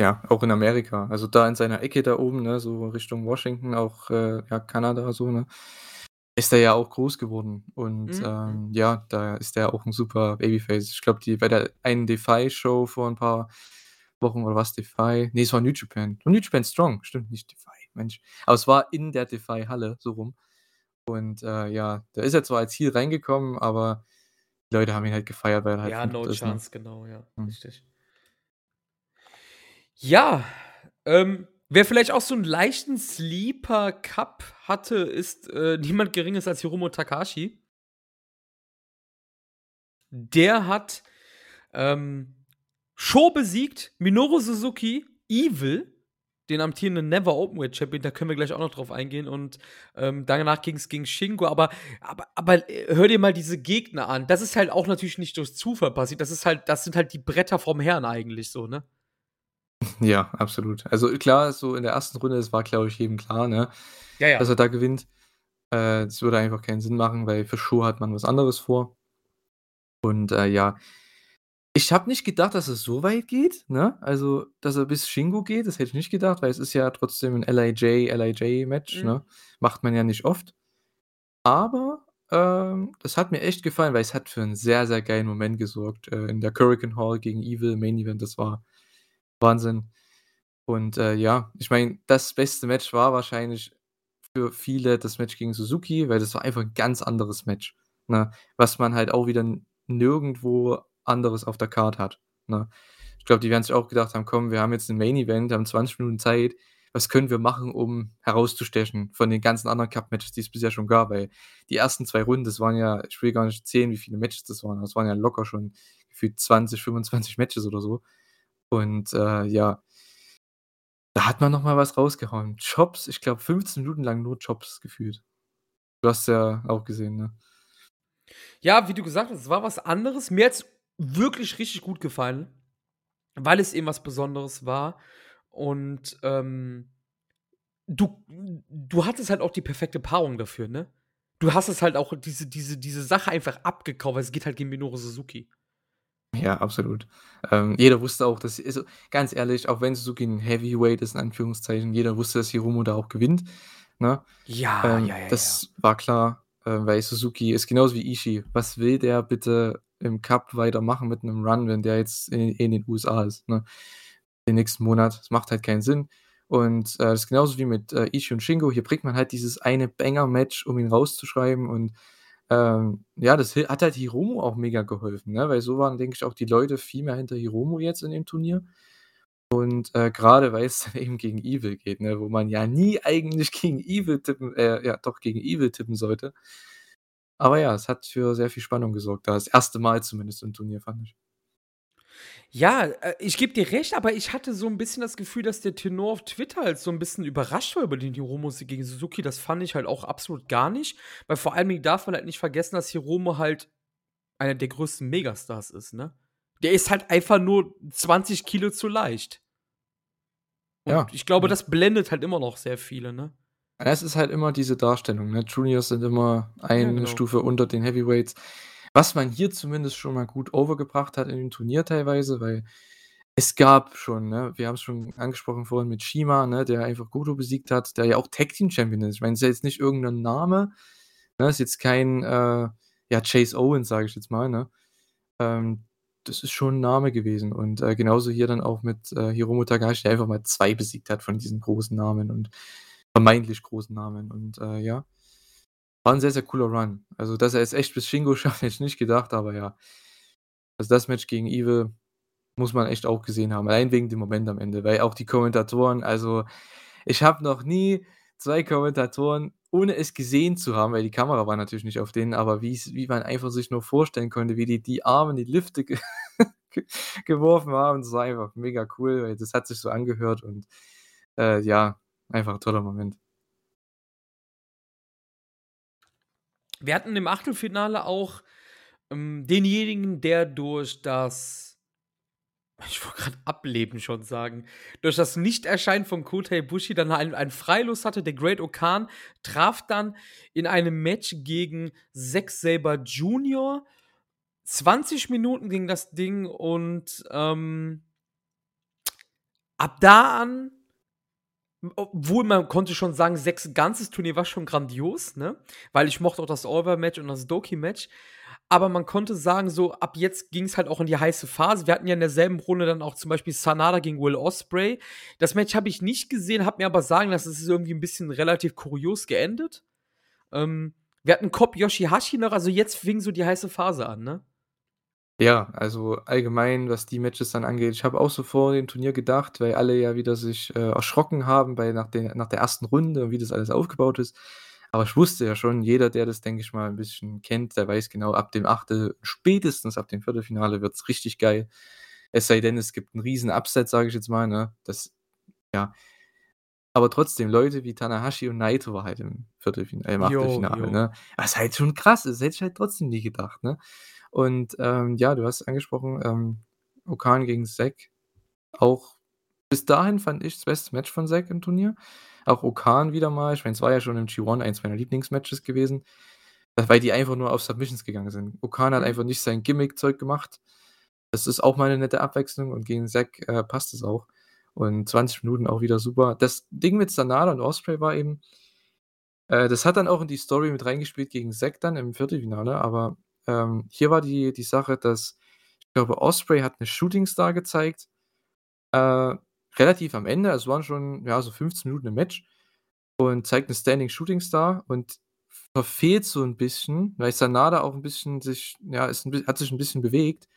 Ja, auch in Amerika. Also, da in seiner Ecke da oben, ne, so Richtung Washington, auch, äh, ja, Kanada so, ne, ist er ja auch groß geworden und, Mhm, ähm, ja, da ist der auch 'n super Babyface. Ich glaube, die bei der einen Defy-Show vor 'n paar Wochen oder war's Defy? Ne, es war New Japan. New Japan Strong, stimmt, nicht Defy, Mensch. Aber es war in der Defy-Halle, so rum. Und, äh, ja, da ist er zwar als Heel reingekommen, aber die Leute haben ihn halt gefeiert, weil er halt Ja, No ist, ne? Chance, genau, ja, Mhm. richtig. Ja, ähm, wer vielleicht auch so 'n leichten Sleeper-Cup hatte, ist, äh, niemand Geringeres als Hiromu Takahashi. Der hat, ähm, Sho besiegt, Minoru Suzuki, Evil, den amtierenden Never Openweight Champion, da können wir gleich auch noch drauf eingehen und, ähm, danach ging's gegen Shingo, aber aber aber, äh, hör dir mal diese Gegner an. Das ist halt auch natürlich nicht durch Zufall passiert. Das ist halt das sind halt die Bretter vom Herrn eigentlich so, ne? Ja, absolut. Also, klar, so in der 1. Runde, das war, glaube ich, jedem klar, ne, Ja, dass ja. er da gewinnt. Äh, das würde einfach keinen Sinn machen, weil für Sho hat man was anderes vor. Und, äh, ja, ich habe nicht gedacht, dass es so weit geht, ne? Also, dass er bis Shingo geht, das hätte ich nicht gedacht, weil es ist ja trotzdem 'n LIJ LIJ-Match, Mhm. ne? Macht man ja nicht oft. Aber, ähm, das hat mir echt gefallen, weil es hat für 'n sehr, sehr geilen Moment gesorgt, äh, in der Korakuen Hall gegen Evil Main Event. Das war Wahnsinn. Und, äh, ja, ich meine, das beste Match war wahrscheinlich für viele das Match gegen Suzuki, weil das war einfach 'n ganz anderes Match, ne, was man halt auch wieder nirgendwo anderes auf der Card hat, ne? Ich glaube, die werden sich auch gedacht haben: „Komm, wir haben jetzt 'n Main Event, haben 20 Minuten Zeit. Was können wir machen, um herauszustechen von den ganzen anderen Cup-Matches, die es bisher schon gab?“ Weil die ersten 2 Runden, das waren ja ich will gar nicht zählen, wie viele Matches das waren. Das waren ja locker schon gefühlt 20, 25 Matches oder so. Und, äh, ja da hat man noch mal was rausgehauen. Chops, ich glaube, 15 Minuten lang nur Chops gefühlt. Du hast ja auch gesehen, ne? Ja, wie du gesagt hast, es war was anderes. Mir hat's wirklich richtig gut gefallen, weil es eben was Besonderes war. Und, ähm, du du hattest halt auch die perfekte Paarung dafür, ne? Du hast es halt auch diese diese diese Sache einfach abgekauft, weil es geht halt gegen Minoru Suzuki. Ja, absolut. Ähm, jeder wusste auch, dass also, ganz ehrlich, auch wenn Suzuki 'n Heavyweight ist in Anführungszeichen, jeder wusste, dass Hiromu da auch gewinnt, ne? Ja, ja, Ähm, ja, ja. das war klar, äh, weil Suzuki ist genauso wie Ishii. Was will der bitte im Cup weitermachen mit 'nem Run, wenn der jetzt in in den USA ist, ne? Den nächsten Monat. Das macht halt keinen Sinn. Und, äh, das ist genauso wie mit, äh, Ishii und Shingo. Hier bringt man halt dieses eine Banger-Match, um ihn rauszuschreiben und, ähm, ja, das hat halt Hiromu auch mega geholfen, ne? Weil so waren, denke ich, auch die Leute viel mehr hinter Hiromu jetzt in dem Turnier. Und, äh, grade weil's dann eben gegen Evil geht, ne, wo man ja nie eigentlich gegen Evil tippen äh, ja, doch gegen Evil tippen sollte. Aber ja, es hat für sehr viel Spannung gesorgt da. Das 1. Mal zumindest im Turnier, fand ich. Ja, äh, ich gebe dir recht, aber ich hatte so 'n bisschen das Gefühl, dass der Tenor auf Twitter halt so 'n bisschen überrascht war über den Hiromu-Sieg gegen Suzuki. Das fand ich halt auch absolut gar nicht, weil vor allen Dingen darf man halt nicht vergessen, dass Hiromu halt einer der größten Megastars ist, ne? Der ist halt einfach nur 20 Kilo zu leicht. Ja, Und ich glaube, ja. das blendet halt immer noch sehr viele, ne? Es ist halt immer diese Darstellung, ne? Juniors sind immer Ja, eine genau. Stufe unter den Heavyweights. Was man hier zumindest schon mal gut overgebracht hat in dem Turnier teilweise, weil es gab schon, ne wir haben's schon angesprochen vorhin mit Shima, ne, der einfach Goto besiegt hat, der ja auch Tag Team Champion ist. Ich meine, ist ja jetzt nicht irgend 'nen Name, ne? Ist jetzt kein, äh, ja, Chase Owens, sage ich jetzt mal, ne? Ähm das ist schon 'n Name gewesen und, äh, genauso hier dann auch mit, äh, Hiromu Takahashi, der einfach mal 2 besiegt hat von diesen großen Namen und vermeintlich großen Namen und, äh, ja. War 'n sehr, sehr cooler Run. Also, dass er es echt bis Shingo schafft, hätte ich nicht gedacht, aber ja. Also, das Match gegen Evil muss man echt auch gesehen haben, allein wegen dem Moment am Ende, weil auch die Kommentatoren also, ich habe noch nie 2 Kommentatoren, ohne es gesehen zu haben, weil die Kamera war natürlich nicht auf denen, aber wie man einfach sich nur vorstellen konnte, wie die die Arme in die Lüfte ge ge geworfen haben. Das war einfach mega cool, weil das hat sich so angehört und, äh, ja, einfach 'n toller Moment. Wir hatten im Achtelfinale auch, ähm, denjenigen, der durch das ich wollte grad Ableben schon sagen, durch das Nichterscheinen von Kota Ibushi dann einen einen Freilos hatte. Der Great-O-Khan traf dann in einem Match gegen Zack Sabre Jr. 20 Minuten ging das Ding und, ähm ab da an obwohl man konnte schon sagen, Zacks ganzes Turnier war schon grandios, ne? Weil ich mochte auch das All-Over-Match und das Douki-Match. Aber man konnte sagen, so ab jetzt ging's halt auch in die heiße Phase. Wir hatten ja in derselben Runde dann auch zum Beispiel Sanada gegen Will Ospreay. Das Match habe ich nicht gesehen, habe mir aber sagen lassen, es ist irgendwie 'n bisschen relativ kurios geendet. Ähm, wir hatten Kop Yoshihashi noch, also jetzt fing so die heiße Phase an, ne? Ja, also allgemein, was die Matches dann angeht, ich habe auch so vor dem Turnier gedacht, weil alle ja wieder sich, äh, erschrocken haben bei nach der nach der ersten Runde und wie das alles aufgebaut ist. Aber ich wusste ja schon, jeder, der das, denke ich mal, 'n bisschen kennt, der weiß genau, ab dem Achtel spätestens ab dem Viertelfinale wird's richtig geil. Es sei denn, es gibt 'n riesen Upset, sage ich jetzt mal, ne? Das ja. Aber trotzdem, Leute wie Tanahashi und Naito war halt im Viertelfin äh, im Jo, Achtelfinale, jo. ne? Was halt schon krass ist, hätte ich halt trotzdem nie gedacht, ne? Und, ähm, ja, du hast angesprochen, ähm, O-Khan gegen Zack. Auch bis dahin fand ich das beste Match von Zack im Turnier. Auch O-Khan wieder mal. Ich meine, es war ja schon im G1 eins meiner Lieblingsmatches gewesen, weil die einfach nur auf Submissions gegangen sind. O-Khan hat Mhm. einfach nicht sein Gimmick-Zeug gemacht. Das ist auch mal 'ne nette Abwechslung und gegen Zack, äh, passt es auch. Und 20 Minuten auch wieder super. Das Ding mit Sanada und Ospreay war eben äh, das hat dann auch in die Story mit reingespielt gegen Zack dann im Viertelfinale, aber, ähm, hier war die die Sache, dass ich glaube, Ospreay hat 'ne Shooting Star gezeigt, äh, relativ am Ende. Es waren schon, ja, so 15 Minuten im Match und zeigt 'ne Standing Shooting Star und verfehlt so 'n bisschen, weil Sanada auch 'n bisschen sich ja, ist 'n bi hat sich 'n bisschen bewegt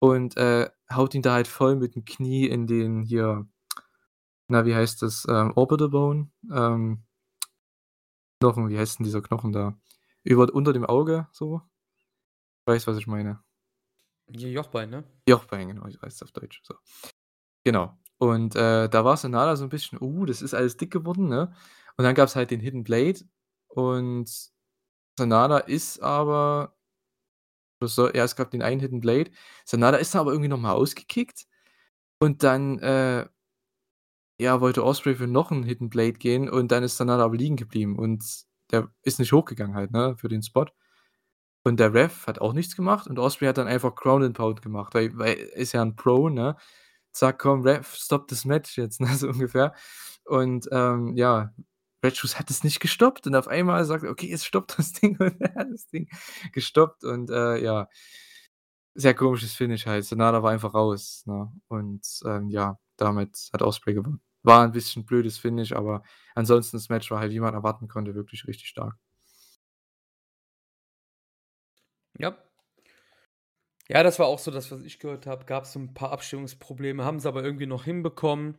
und, äh, haut ihn da halt voll mit'm Knie in den hier na, wie heißt das, ähm, Orbital Bone? Ähm Knochen, wie heißt 'n dieser Knochen da? Über unter dem Auge so. Weißt, was ich meine? Ja, Jochbein, ne? Jochbein, genau, so heißt's auf Deutsch, so. Genau. Und, äh, da war Sanada so 'n bisschen: „Oh, das ist alles dick geworden“, ne? Und dann gab's halt den Hidden Blade und Sanada ist aber soll ja, es gab den einen Hidden Blade. Sanada ist aber irgendwie noch mal ausgekickt und dann, äh ja, wollte Ospreay für noch 'n Hidden Blade gehen und dann ist Sanada aber liegen geblieben und der ist nicht hochgegangen halt, ne, für den Spot. Und der Ref hat auch nichts gemacht und Ospreay hat dann einfach Ground and Pound gemacht, weil weil ist ja 'n Pro, ne? „Zack, komm, Ref, stop this match jetzt“, ne, so ungefähr. Und, ähm, ja, Red Shoes hat es nicht gestoppt und auf einmal sagt er: „Okay, jetzt stoppt das Ding“ und er hat das Ding gestoppt und, äh, ja. Sehr komisches Finish halt. Sanada war einfach raus, ne? Und, ähm, ja, damit hat Ospreay gewonnen. War 'n bisschen blödes Finish, aber ansonsten das Match war halt, wie man erwarten konnte, wirklich richtig stark. Ja. Ja, das war auch so das, was ich gehört habe. Gab's so 'n paar Abstimmungsprobleme, haben sie aber irgendwie noch hinbekommen.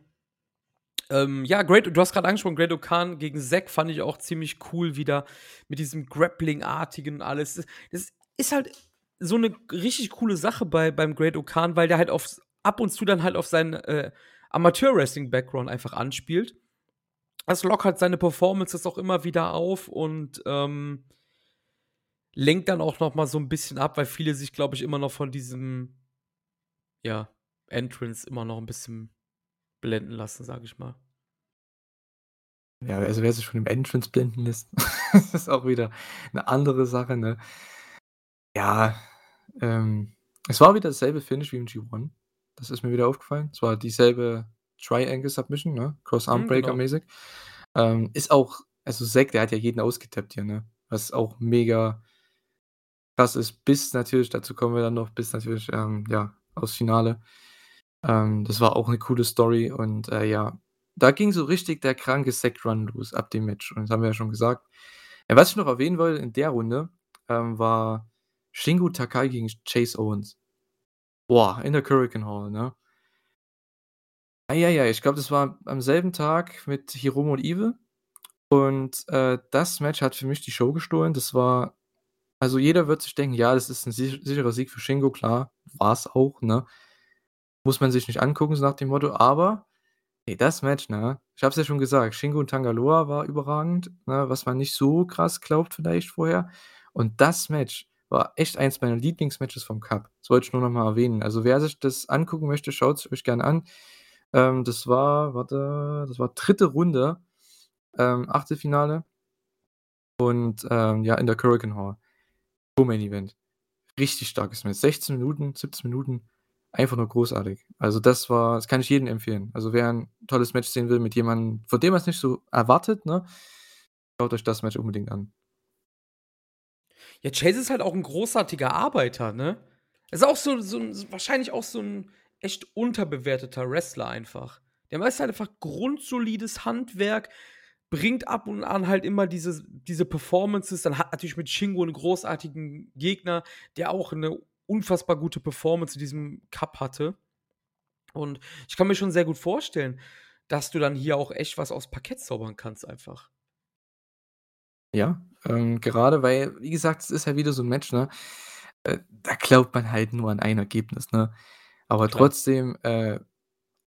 Ähm, ja, Great du hast grad angesprochen, Great-O-Khan gegen Zack fand ich auch ziemlich cool wieder mit diesem Grappling-artigen und alles. Das das ist halt so 'ne richtig coole Sache bei beim Great-O-Khan, weil der halt aufs ab und zu dann halt auf seinen, äh, Amateur-Wrestling-Background einfach anspielt. Das lockert seine Performances auch immer wieder auf und, ähm lenkt dann auch noch mal so 'n bisschen ab, weil viele sich, glaube ich, immer noch von diesem ja, Entrance immer noch 'n bisschen blenden lassen, sage ich mal. Ja, also wer sich von dem Entrance blenden lässt, das ist auch wieder 'ne andere Sache, ne? Ja, ähm, es war wieder dasselbe Finish wie im G1. Das ist mir wieder aufgefallen. Es war dieselbe Triangle Submission, ne, Cross Arm Mhm, Breaker genau. mäßig. Ähm, ist auch also Zack, der hat ja jeden ausgetappt hier, ne? Was auch mega krass ist, bis natürlich dazu kommen wir dann noch bis natürlich, ähm, ja, aufs Finale. Ähm, das war auch 'ne coole Story und, äh, ja, da ging so richtig der kranke Sack Run los ab dem Match und das haben wir ja schon gesagt. Ja, was ich noch erwähnen wollte in der Runde, ähm, war Shingo Takai gegen Chase Owens. Boah, in der Korakuen Hall, ne? Ei, ei, ei, ich glaube, das war am selben Tag mit Hiromu und Evil und, äh, das Match hat für mich die Show gestohlen. Das war also, jeder wird sich denken: „Ja, das ist 'n sich sicherer Sieg für Shingo“, klar, war's auch, ne? Muss man sich nicht angucken, so nach dem Motto, aber, ey, das Match, ne? Ich habe es ja schon gesagt, Shingo und Tanga Loa war überragend, ne, was man nicht so krass glaubt vielleicht vorher. Und das Match war echt eins meiner Lieblingsmatches vom Cup. Das wollte ich nur noch mal erwähnen. Also, wer sich das angucken möchte, schaut's euch gerne an. Ähm, das war warte, das war 3. Runde, ähm, Achtelfinale und, ähm, ja, in der Korakuen Hall. Co-Main Event. Richtig starkes Match. 16 Minuten, 17 Minuten, einfach nur großartig. Also, das war das kann ich jedem empfehlen. Also, wer 'n tolles Match sehen will mit jemandem, von dem man's nicht so erwartet, ne, schaut euch das Match unbedingt an. Ja, Chase ist halt auch 'n großartiger Arbeiter, ne? Ist auch so so wahrscheinlich auch so 'n echt unterbewerteter Wrestler einfach. Der meist halt einfach grundsolides Handwerk, bringt ab und an halt immer dieses diese Performances, dann hat natürlich mit Shingo 'n großartigen Gegner, der auch 'ne unfassbar gute Performance in diesem Cup hatte. Und ich kann mir schon sehr gut vorstellen, dass du dann hier auch echt was aufs Parkett zaubern kannst einfach. Ja, ähm, gerade weil, wie gesagt, es ist ja wieder so 'n Match, ne? Äh, da glaubt man halt nur an ein Ergebnis, ne? Aber Klar. trotzdem, äh,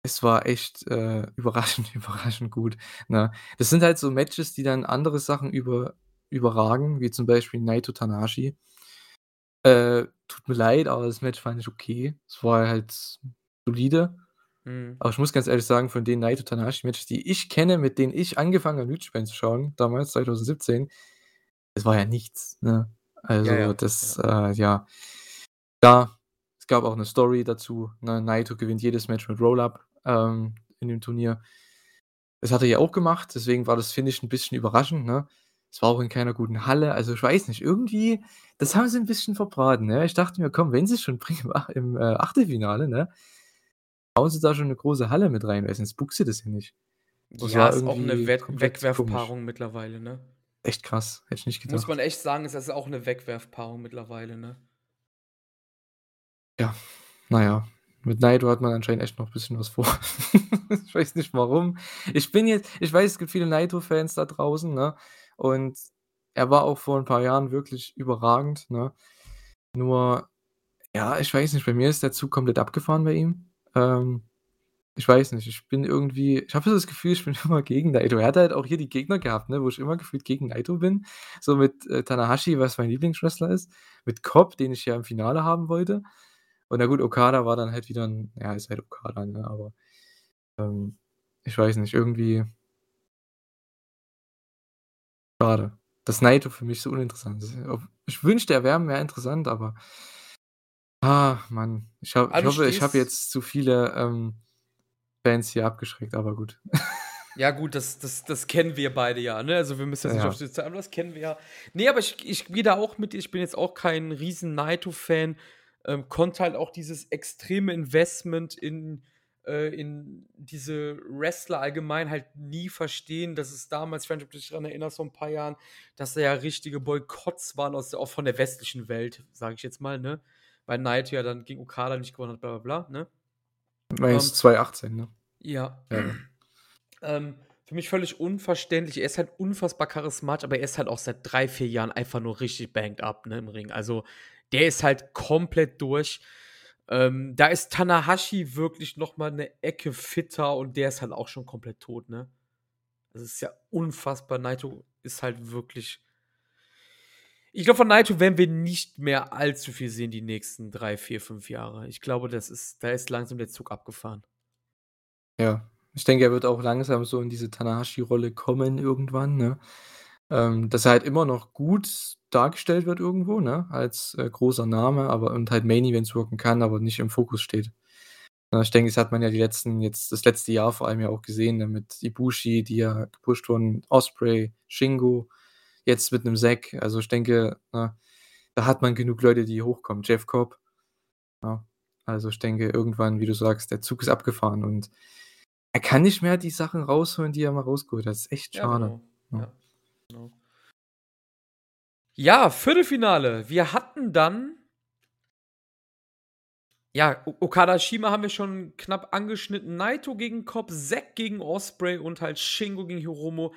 es war echt, äh, überraschend, überraschend gut, ne? Das sind halt so Matches, die dann andere Sachen über überragen, wie zum Beispiel Naito Tanahashi. Äh, tut mir leid, aber das Match fand ich okay. Es war halt solide. Mhm. Aber ich muss ganz ehrlich sagen, von den Naito Tanahashi Matches, die ich kenne, mit denen ich angefangen habe, Japan zu schauen, damals 2017, es war ja nichts, ne? Ja, Also, ja, das, ja. äh, ja klar, es gab auch 'ne Story dazu, ne? Naito gewinnt jedes Match mit Roll-Up, ähm, in dem Turnier. Das hat er ja auch gemacht, deswegen war das, finde ich, 'n bisschen überraschend, ne? Es war auch in keiner guten Halle. Also, ich weiß nicht, irgendwie das haben sie 'n bisschen verbraten, ne? Ich dachte mir: „Komm, wenn sie's schon bringen im äh, Achtelfinale, ne, hauen sie da schon 'ne große Halle mit rein, weil sonst buckst du das ja nicht.“ Das Ja, war ist auch 'ne komplett komisch. Wegwerfpaarung mittlerweile, ne? Echt krass, hätte ich nicht Muss man gedacht. echt sagen, ist das auch 'ne Wegwerfpaarung mittlerweile, ne? Ja, na ja, mit Naito hat man anscheinend echt noch bisschen was vor. Ich weiß nicht warum. Ich bin jetzt ich weiß, es gibt viele Naito-Fans da draußen, ne? Und er war auch vor 'n paar Jahren wirklich überragend, ne? Nur, ja, ich weiß nicht, bei mir ist der Zug komplett abgefahren bei ihm. Ähm, ich weiß nicht, ich bin irgendwie ich habe so das Gefühl, ich bin immer gegen Naito. Er hat halt auch hier die Gegner gehabt, ne, wo ich immer gefühlt gegen Naito bin. So mit, äh, Tanahashi, was mein Lieblingswrestler ist, mit Cobb, den ich ja im Finale haben wollte. Und na gut, Okada war dann halt wieder 'n ja, ist halt Okada, ne, aber, ähm, ich weiß nicht, irgendwie schade, dass Naito für mich so uninteressant ist. Ich wünschte, er wäre mehr interessant, aber ah, Mann. Ich habe Ah, ich hoffe, ich habe jetzt zu viele, ähm, Fans hier abgeschreckt, aber gut. Ja gut, das das das kennen wir beide ja, ne? Also, wir müssen jetzt nicht auf Ja. die aber das kennen wir ja. Ne, aber ich ich gehe da auch mit. Ich bin jetzt auch kein riesen Naito-Fan, ähm, konnte halt auch dieses extreme Investment in äh, in diese Wrestler allgemein halt nie verstehen, dass es damals ich weiß nicht, ob du dich dran erinnerst, vor 'n paar Jahren, dass da ja richtige Boykotts waren aus der auch von der westlichen Welt, sage ich jetzt mal, ne? Weil Naito ja dann gegen Okada nicht gewonnen hat, bla bla bla, ne? Ähm Meinst 2018, ne? Ja. Ja. Ähm, für mich völlig unverständlich. Er ist halt unfassbar charismatisch, aber er ist halt auch seit 3, 4 Jahren einfach nur richtig banged up, ne, im Ring. Also, der ist halt komplett durch. Ähm, da ist Tanahashi wirklich noch mal 'ne Ecke fitter und der ist halt auch schon komplett tot, ne? Das ist ja unfassbar. Naito ist halt wirklich Ich glaube, von Naito werden wir nicht mehr allzu viel sehen die nächsten 3, 4, 5 Jahre. Ich glaube, das ist da ist langsam der Zug abgefahren. Ja, ich denke, er wird auch langsam so in diese Tanahashi-Rolle kommen irgendwann, ne? Ähm, dass er halt immer noch gut dargestellt wird irgendwo, ne, als, äh, großer Name, aber und halt Main Events worken kann, aber nicht im Fokus steht. Ja, ich denke, das hat man ja die letzten jetzt das letzte Jahr vor allem ja auch gesehen, ne, mit Ibushi, die ja gepusht wurden, Ospreay, Shingo, jetzt mit 'nem Zack. Also, ich denke, ne, da hat man genug Leute, die hochkommen. Jeff Cobb, ja. Also, ich denke, irgendwann, wie du sagst, der Zug ist abgefahren und er kann nicht mehr die Sachen rausholen, die er mal rausgeholt hat. Das ist echt Ja, schade. genau. Ja. Ja, genau. Ja, Viertelfinale. Wir hatten dann ja, Okada Shima haben wir schon knapp angeschnitten. Naito gegen Cobb, Zack gegen Osprey und halt Shingo gegen Hiromo.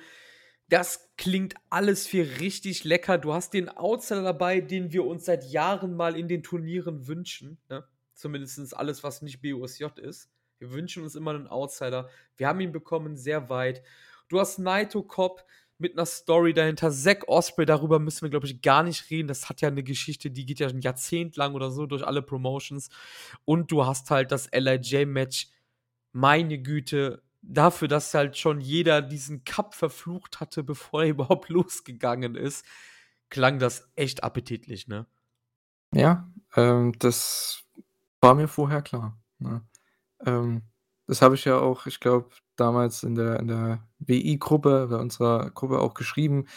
Das klingt alles für richtig lecker. Du hast den Outsider dabei, den wir uns seit Jahren mal in den Turnieren wünschen, ne? Zumindest alles, was nicht BOSJ ist. Wir wünschen uns immer einen Outsider. Wir haben ihn bekommen, sehr weit. Du hast Naito Cobb mit einer Story dahinter. Zack Osprey, darüber müssen wir, glaube ich, gar nicht reden. Das hat ja eine Geschichte, die geht ja ein Jahrzehnt lang oder so durch alle Promotions. Und du hast halt das LIJ-Match. Meine Güte, dafür, dass halt schon jeder diesen Cup verflucht hatte, bevor er überhaupt losgegangen ist, klang das echt appetitlich, ne? Ja, ähm, das war mir vorher klar, ne? Ähm, das habe ich ja auch, ich glaube, damals in der in der WI-Gruppe, bei unserer Gruppe auch geschrieben,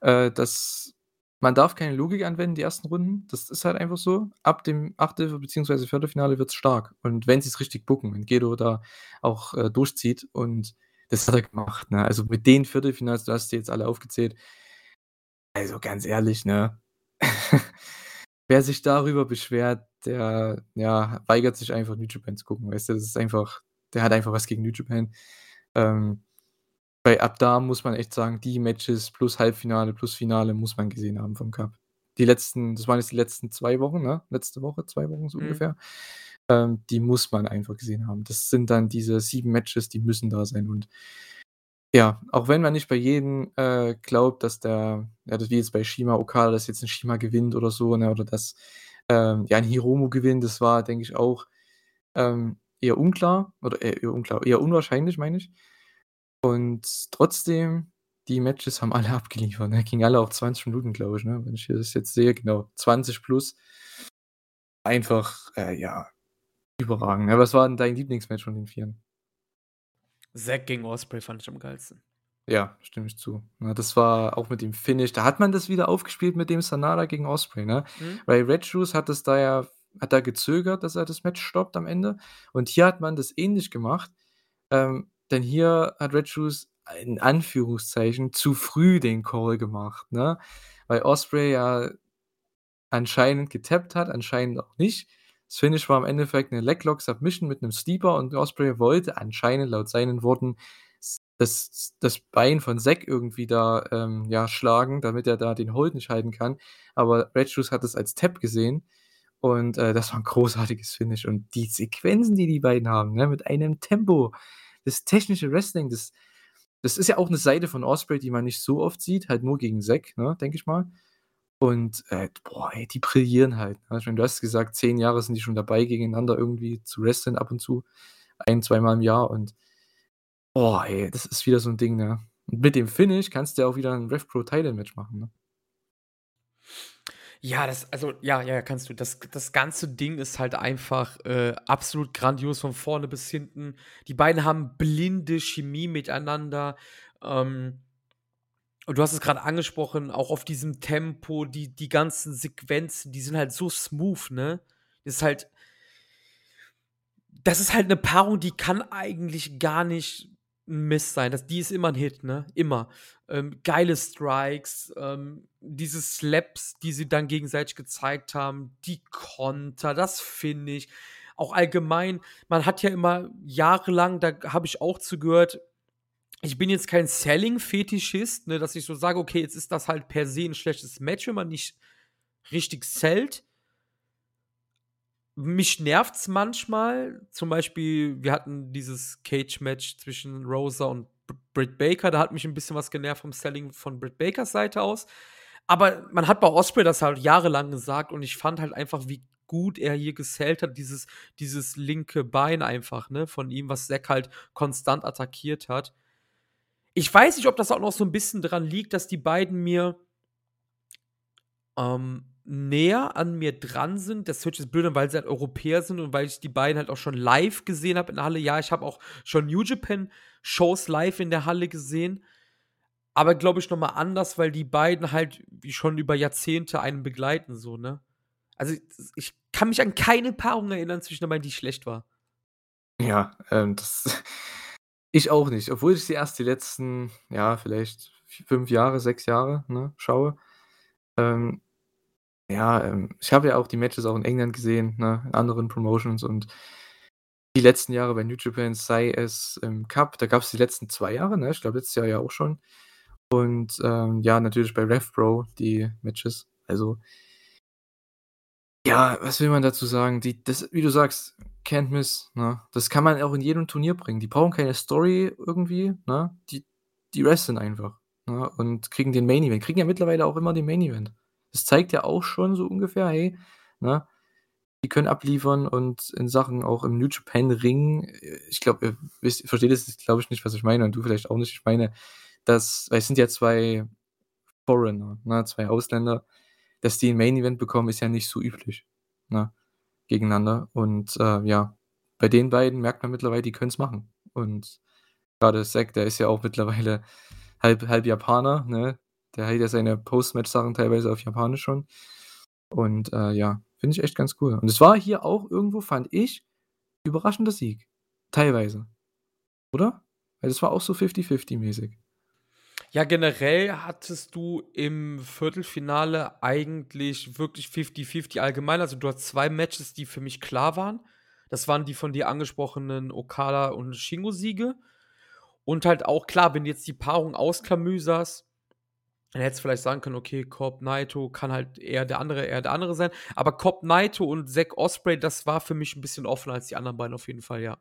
äh, dass man darf keine Logik anwenden, die ersten Runden. Das ist halt einfach so. Ab dem Achtel beziehungsweise Viertelfinale wird's stark. Und wenn sie's richtig booken, wenn Gedo da auch, äh, durchzieht und das hat er gemacht, ne? Also, mit den Viertelfinals, du hast die jetzt alle aufgezählt. Also, ganz ehrlich, ne? Wer sich darüber beschwert, der, ja, weigert sich einfach New Japan zu gucken, weißt du? Das ist einfach der hat einfach was gegen New Japan. Ähm, weil ab da muss man echt sagen, die Matches plus Halbfinale plus Finale muss man gesehen haben vom Cup. Die letzten das waren jetzt die letzten 2 Wochen, ne? Letzte Woche, 2 Wochen so Mhm. ungefähr. Ähm, die muss man einfach gesehen haben. Das sind dann diese 7 Matches, die müssen da sein und ja, auch wenn man nicht bei jedem, äh, glaubt, dass der ja, das wie jetzt bei Shima Okada, dass jetzt 'n Shima gewinnt oder so, ne, oder dass, ähm, ja, 'n Hiromu gewinnt, das war, denke ich, auch, ähm, eher unklar oder äh, eher unklar, eher unwahrscheinlich, meine ich. Und trotzdem, die Matches haben alle abgeliefert, ne? Gingen alle auf 20 Minuten, glaube ich, ne? Wenn ich das jetzt sehe, genau, 20 plus. Einfach, äh, ja, überragend. Ja, was war denn dein Lieblingsmatch von den Vieren? Zack gegen Osprey fand ich am geilsten. Ja, stimme ich zu. Ne, das war auch mit dem Finish da hat man das wieder aufgespielt mit dem Sanada gegen Osprey, ne? Mhm. Weil Red Shoes hat das da ja hat da gezögert, dass er das Match stoppt am Ende. Und hier hat man das ähnlich gemacht. Ähm, denn hier hat Red Shoes in Anführungszeichen zu früh den Call gemacht, ne? Weil Osprey ja anscheinend getappt hat, anscheinend auch nicht. Das Finish war im Endeffekt 'ne Leglock Submission mit 'nem Sleeper und Osprey wollte anscheinend laut seinen Worten das das Bein von Zack irgendwie da, ähm, ja, schlagen, damit er da den Hold nicht halten kann. Aber Red Shoes hat das als Tap gesehen und, äh, das war 'n großartiges Finish. Und die Sequenzen, die die beiden haben, ne, mit einem Tempo, das technische Wrestling, das das ist ja auch 'ne Seite von Osprey, die man nicht so oft sieht, halt nur gegen Zack, ne, denke ich mal. Und, äh, boah, ey, die brillieren halt, ne? Ich meine, du hast gesagt, 10 Jahre sind die schon dabei, gegeneinander irgendwie zu wresteln ab und zu, ein zweimal im Jahr und boah, ey, das ist wieder so 'n Ding, ne? Und mit dem Finish kannst du ja auch wieder 'n Rev Pro Title Match machen, ne? Ja, das also, ja, ja, kannst du. Das das ganze Ding ist halt einfach, äh, absolut grandios von vorne bis hinten. Die beiden haben blinde Chemie miteinander. Ähm, und du hast es grad angesprochen, auch auf diesem Tempo, die die ganzen Sequenzen, die sind halt so smooth, ne? Ist halt das ist halt 'ne Paarung, die kann eigentlich gar nicht 'n Miss sein. Das die ist immer 'n Hit, ne? Immer. Ähm, geile Strikes, ähm, diese Slaps, die sie dann gegenseitig gezeigt haben, die Konter, das Finish. Auch allgemein, man hat ja immer jahrelang, da habe ich auch zu gehört ich bin jetzt kein Selling-Fetischist, ne, dass ich so sage: „Okay, jetzt ist das halt per se 'n schlechtes Match, wenn man nicht richtig sellt.“ Mich nervt's manchmal. Zum Beispiel, wir hatten dieses Cage-Match zwischen Rosa und Britt Baker. Da hat mich 'n bisschen was genervt vom Selling von Britt Bakers Seite aus. Aber man hat bei Osprey das halt jahrelang gesagt und ich fand halt einfach, wie gut er hier gesellt hat, dieses dieses linke Bein einfach, ne, von ihm, was Zack halt konstant attackiert hat. Ich weiß nicht, ob das auch noch so 'n bisschen dran liegt, dass die beiden mir ähm, näher an mir dran sind. Das hört sich jetzt blöd weil sie halt Europäer sind und weil ich die beiden halt auch schon live gesehen habe in der Halle. Ja, ich habe auch schon New Japan Shows live in der Halle gesehen, aber glaube ich noch mal anders, weil die beiden halt wie schon über Jahrzehnte einen begleiten so, ne? Also, ich kann mich an keine Paarung erinnern zwischen beiden, die schlecht war. Ja, ähm, das ich auch nicht, obwohl ich sie erst die letzten, ja, vielleicht 5 Jahre, 6 Jahre, ne, schaue. Ähm, ja, ähm, ich habe ja auch die Matches auch in England gesehen, ne, in anderen Promotions und die letzten Jahre bei New Japan, sei es im Cup, da gab's die letzten 2 Jahre, ne? Ich glaube, letztes Jahr ja auch schon. Und, ähm, ja, natürlich bei RevPro die Matches. Also ja, was will man dazu sagen? Die das wie du sagst, Can't Miss, ne? Das kann man auch in jedem Turnier bringen. Die brauchen keine Story irgendwie, ne? Die die wresteln einfach, ne, und kriegen den Main Event. Kriegen ja mittlerweile auch immer den Main Event. Das zeigt ja auch schon so ungefähr, hey, ne, die können abliefern und in Sachen auch im New Japan Ring, äh, ich glaube, ihr wisst versteht jetzt, glaube ich, nicht, was ich meine und du vielleicht auch nicht. Ich meine, dass weil es sind ja 2 Foreigner, ne, 2 Ausländer. Dass die 'n Main Event bekommen, ist ja nicht so üblich, ne, gegeneinander. Und, äh, ja, bei den beiden merkt man mittlerweile, die können's machen. Und grade Zack, der ist ja auch mittlerweile halb halb Japaner, ne? Der hält ja seine Post-Match-Sachen teilweise auf Japanisch schon. Und, äh, ja, finde ich echt ganz cool. Und es war hier auch irgendwo, fand ich, überraschender Sieg, teilweise. Oder? Weil das war auch so fifty-fifty-mäßig. Ja, generell hattest du im Viertelfinale eigentlich wirklich fifty-fifty allgemein. Also, du hast 2 Matches, die für mich klar waren. Das waren die von dir angesprochenen Okada und Shingo-Siege. Und halt auch klar, wenn jetzt die Paarung ausklamüserst, dann hättest du vielleicht sagen können: „Okay, Cobb, Naito kann halt eher der andere eher der andere sein.“ Aber Cobb, Naito und Zack Ospreay, das war für mich 'n bisschen offener als die anderen beiden auf jeden Fall, ja.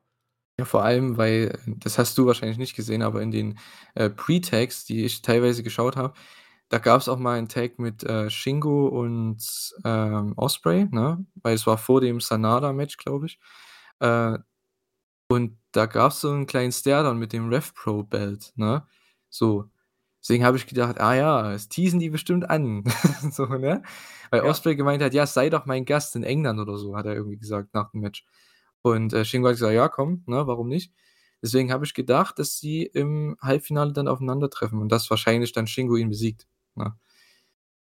Ja, vor allem, weil das hast du wahrscheinlich nicht gesehen, aber in den, äh, Pre-Tags, die ich teilweise geschaut habe, da gab's auch mal 'n Tag mit, äh, Shingo und, ähm, Ospreay, ne? Weil es war vor dem Sanada-Match, glaube ich. Äh, und da gab's so 'n kleinen Stare-Down mit dem RevPro-Belt, ne? So. Deswegen habe ich gedacht: „Ah ja, das teasen die bestimmt an.“ So, ne? Weil Ja. Ospreay gemeint hat: „Ja, sei doch mein Gast in England“ oder so, hat er irgendwie gesagt nach dem Match. Und, äh, Shingo hat gesagt: „Ja, komm, ne, warum nicht?“ Deswegen habe ich gedacht, dass sie im Halbfinale dann aufeinandertreffen und dass wahrscheinlich dann Shingo ihn besiegt, ne?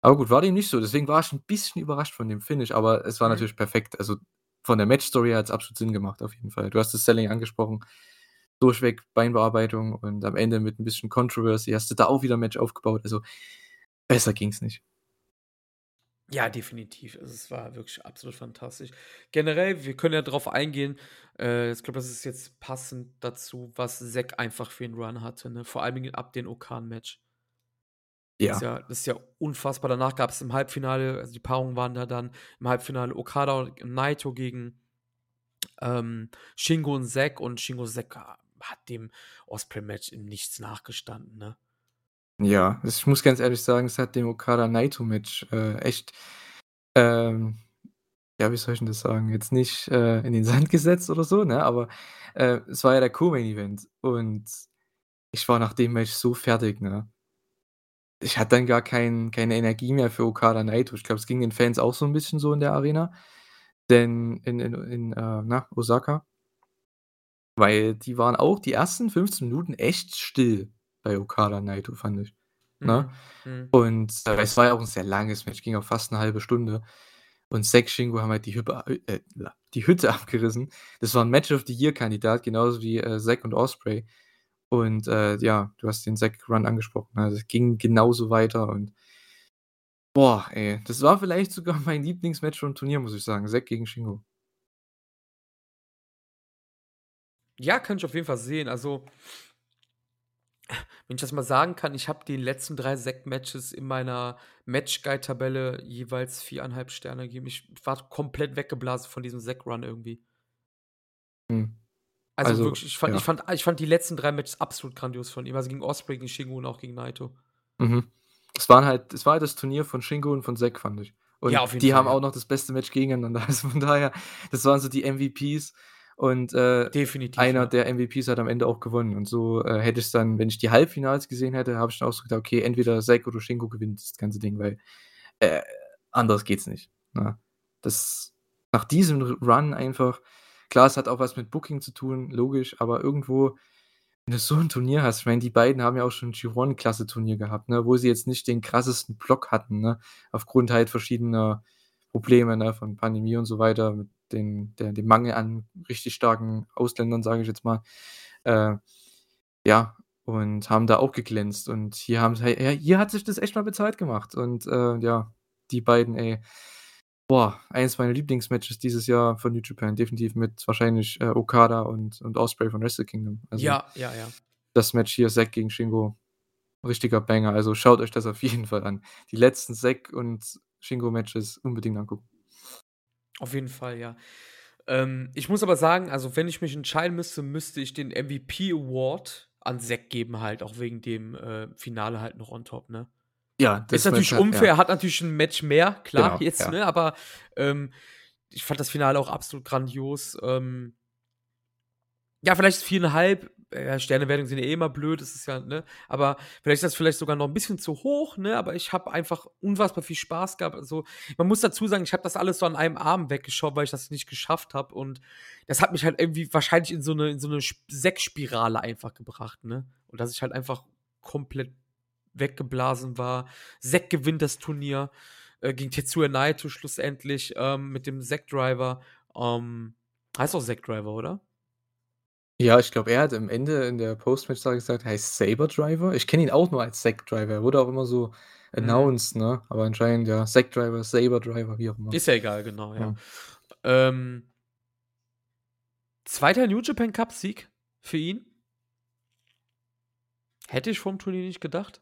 Aber gut, war dem nicht so. Deswegen war ich 'n bisschen überrascht von dem Finish, aber es war Mhm. natürlich perfekt. Also, von der Match-Story her hat's absolut Sinn gemacht auf jeden Fall. Du hast das Selling angesprochen. Durchweg Beinbearbeitung und am Ende mit 'n bisschen Controversy hast du da auch wieder 'n Match aufgebaut. Also, besser ging's nicht. Ja, definitiv. Also, es war wirklich absolut fantastisch. Generell, wir können ja drauf eingehen, äh, ich glaube, das ist jetzt passend dazu, was Zack einfach für 'n Run hatte, ne? Vor Dingen ab den O-Khan-Match. Ist Ja. ja das ist ja unfassbar. Danach gab's im Halbfinale also, die Paarungen waren da dann im Halbfinale Okada und Naito gegen, ähm, Shingo und Zack und Shingo Zack ha hat dem Ospreay-Match in nichts nachgestanden, ne? Ja, ich muss ganz ehrlich sagen, es hat dem Okada-Naito-Match, äh, echt, ähm ja, wie soll ich 'n das sagen, jetzt nicht, äh, in den Sand gesetzt oder so, ne, aber, äh, es war ja der Co-Main Event und ich war nach dem Match so fertig, ne? Ich hatte dann gar kein keine Energie mehr für Okada Naito. Ich glaube, es ging den Fans auch so 'n bisschen so in der Arena, denn in in in, äh, na, Osaka weil die waren auch die ersten 15 Minuten echt still bei Okada Naito, fand ich, ne? Mhm, mhm. Und, äh, es war ja auch 'n sehr langes Match, ging auch fast 'ne 1/2 Stunde und Zack, Shingo haben halt die Hüppe äh, die Hütte abgerissen. Das war 'n Match of the Year-Kandidat, genauso wie, äh, Zack und Ospreay. Und, äh, ja, du hast den Zack-Run angesprochen, ne? Das ging genauso weiter und boah, ey, das war vielleicht sogar mein Lieblingsmatch vom Turnier, muss ich sagen, Zack gegen Shingo. Ja, kann ich auf jeden Fall sehen. Also wenn ich das mal sagen kann, ich habe den letzten 3 Zack-Matches in meiner Match-Guide-Tabelle jeweils 4,5 Sterne gegeben. Ich war komplett weggeblasen von diesem Zack-Run irgendwie. Mhm. Also, Also, wirklich, ich fand ich ja. fand ich fand die letzten 3 Matches absolut grandios von ihm, also, gegen Ospreay, gegen Shingo und auch gegen Naito. Mhm. Es waren halt es war halt das Turnier von Shingo und von Zack, fand ich. Ja, Und jeden die Fall, haben ja. auch noch das beste Match gegeneinander. Also, von daher, das waren so die MVPs und, äh, Definitiv, einer ja. der MVPs hat am Ende auch gewonnen. Und so, äh, hätte ich's dann wenn ich die Halbfinals gesehen hätte, habe ich dann auch so gedacht: „Okay, entweder Zack oder Shingo gewinnt das ganze Ding“, weil, äh, anders geht's nicht, ne? Das nach diesem Run einfach klar, es hat auch was mit Booking zu tun, logisch, aber irgendwo, wenn du so 'n Turnier hast ich meine, die beiden haben ja auch schon G1-Klasse-Turnier gehabt, ne, wo sie jetzt nicht den krassesten Block hatten, ne, aufgrund halt verschiedener Probleme, ne, von Pandemie und so weiter, mit den der dem Mangel an richtig starken Ausländern, sage ich jetzt mal. Äh, ja, und haben da auch geglänzt. Und hier haben hier hat sich das echt mal bezahlt gemacht. Und, äh, ja, die beiden, ey, boah, eines meiner Lieblingsmatches dieses Jahr von New Japan, definitiv mit wahrscheinlich, äh, Okada und und Ospreay von Wrestle Kingdom. Also Ja, ja, ja. das Match hier, Zack gegen Shingo, richtiger Banger. Also, schaut euch das auf jeden Fall an. Die letzten Zack und Shingo-Matches unbedingt angucken. Auf jeden Fall, ja. Ähm, ich muss aber sagen, also, wenn ich mich entscheiden müsste, müsste ich den MVP Award an Zack geben halt, auch wegen dem, äh, Finale halt noch on top, ne? Ja, das Ist natürlich unfair, ja. hat natürlich 'n Match mehr, klar, Genau, jetzt, ja. ne, aber, ähm, ich fand das Finale auch absolut grandios. Ähm ja, vielleicht 4,5. Äh, Sternewertungen sind ja eh immer blöd, das ist ja ne? Aber vielleicht ist das vielleicht sogar noch 'n bisschen zu hoch, ne? Aber ich habe einfach unfassbar viel Spaß gehabt. Also, man muss dazu sagen, ich habe das alles so an einem Abend weggeschaut, weil ich das nicht geschafft habe. Und das hat mich halt irgendwie wahrscheinlich in so 'ne in so 'ne Sp Zack-Spirale einfach gebracht, ne? Und dass ich halt einfach komplett weggeblasen war. Zack gewinnt das Turnier, äh, gegen Tetsuya Naito schlussendlich, ähm, mit dem Zack Driver. Ähm, heißt auch Zack Driver, oder? Ja, ich glaube, er hat am Ende in der Post-Match-Sache gesagt, er heißt Saber Driver. Ich kenne ihn auch nur als Zack Driver. Er wurde auch immer so Mhm. announced, ne? Aber anscheinend, ja, Zack Driver, Saber Driver, wie auch immer. Ist ja egal, genau, ja. Ja. Ähm 2. New Japan Cup-Sieg für ihn. Hätte ich vorm Turnier nicht gedacht.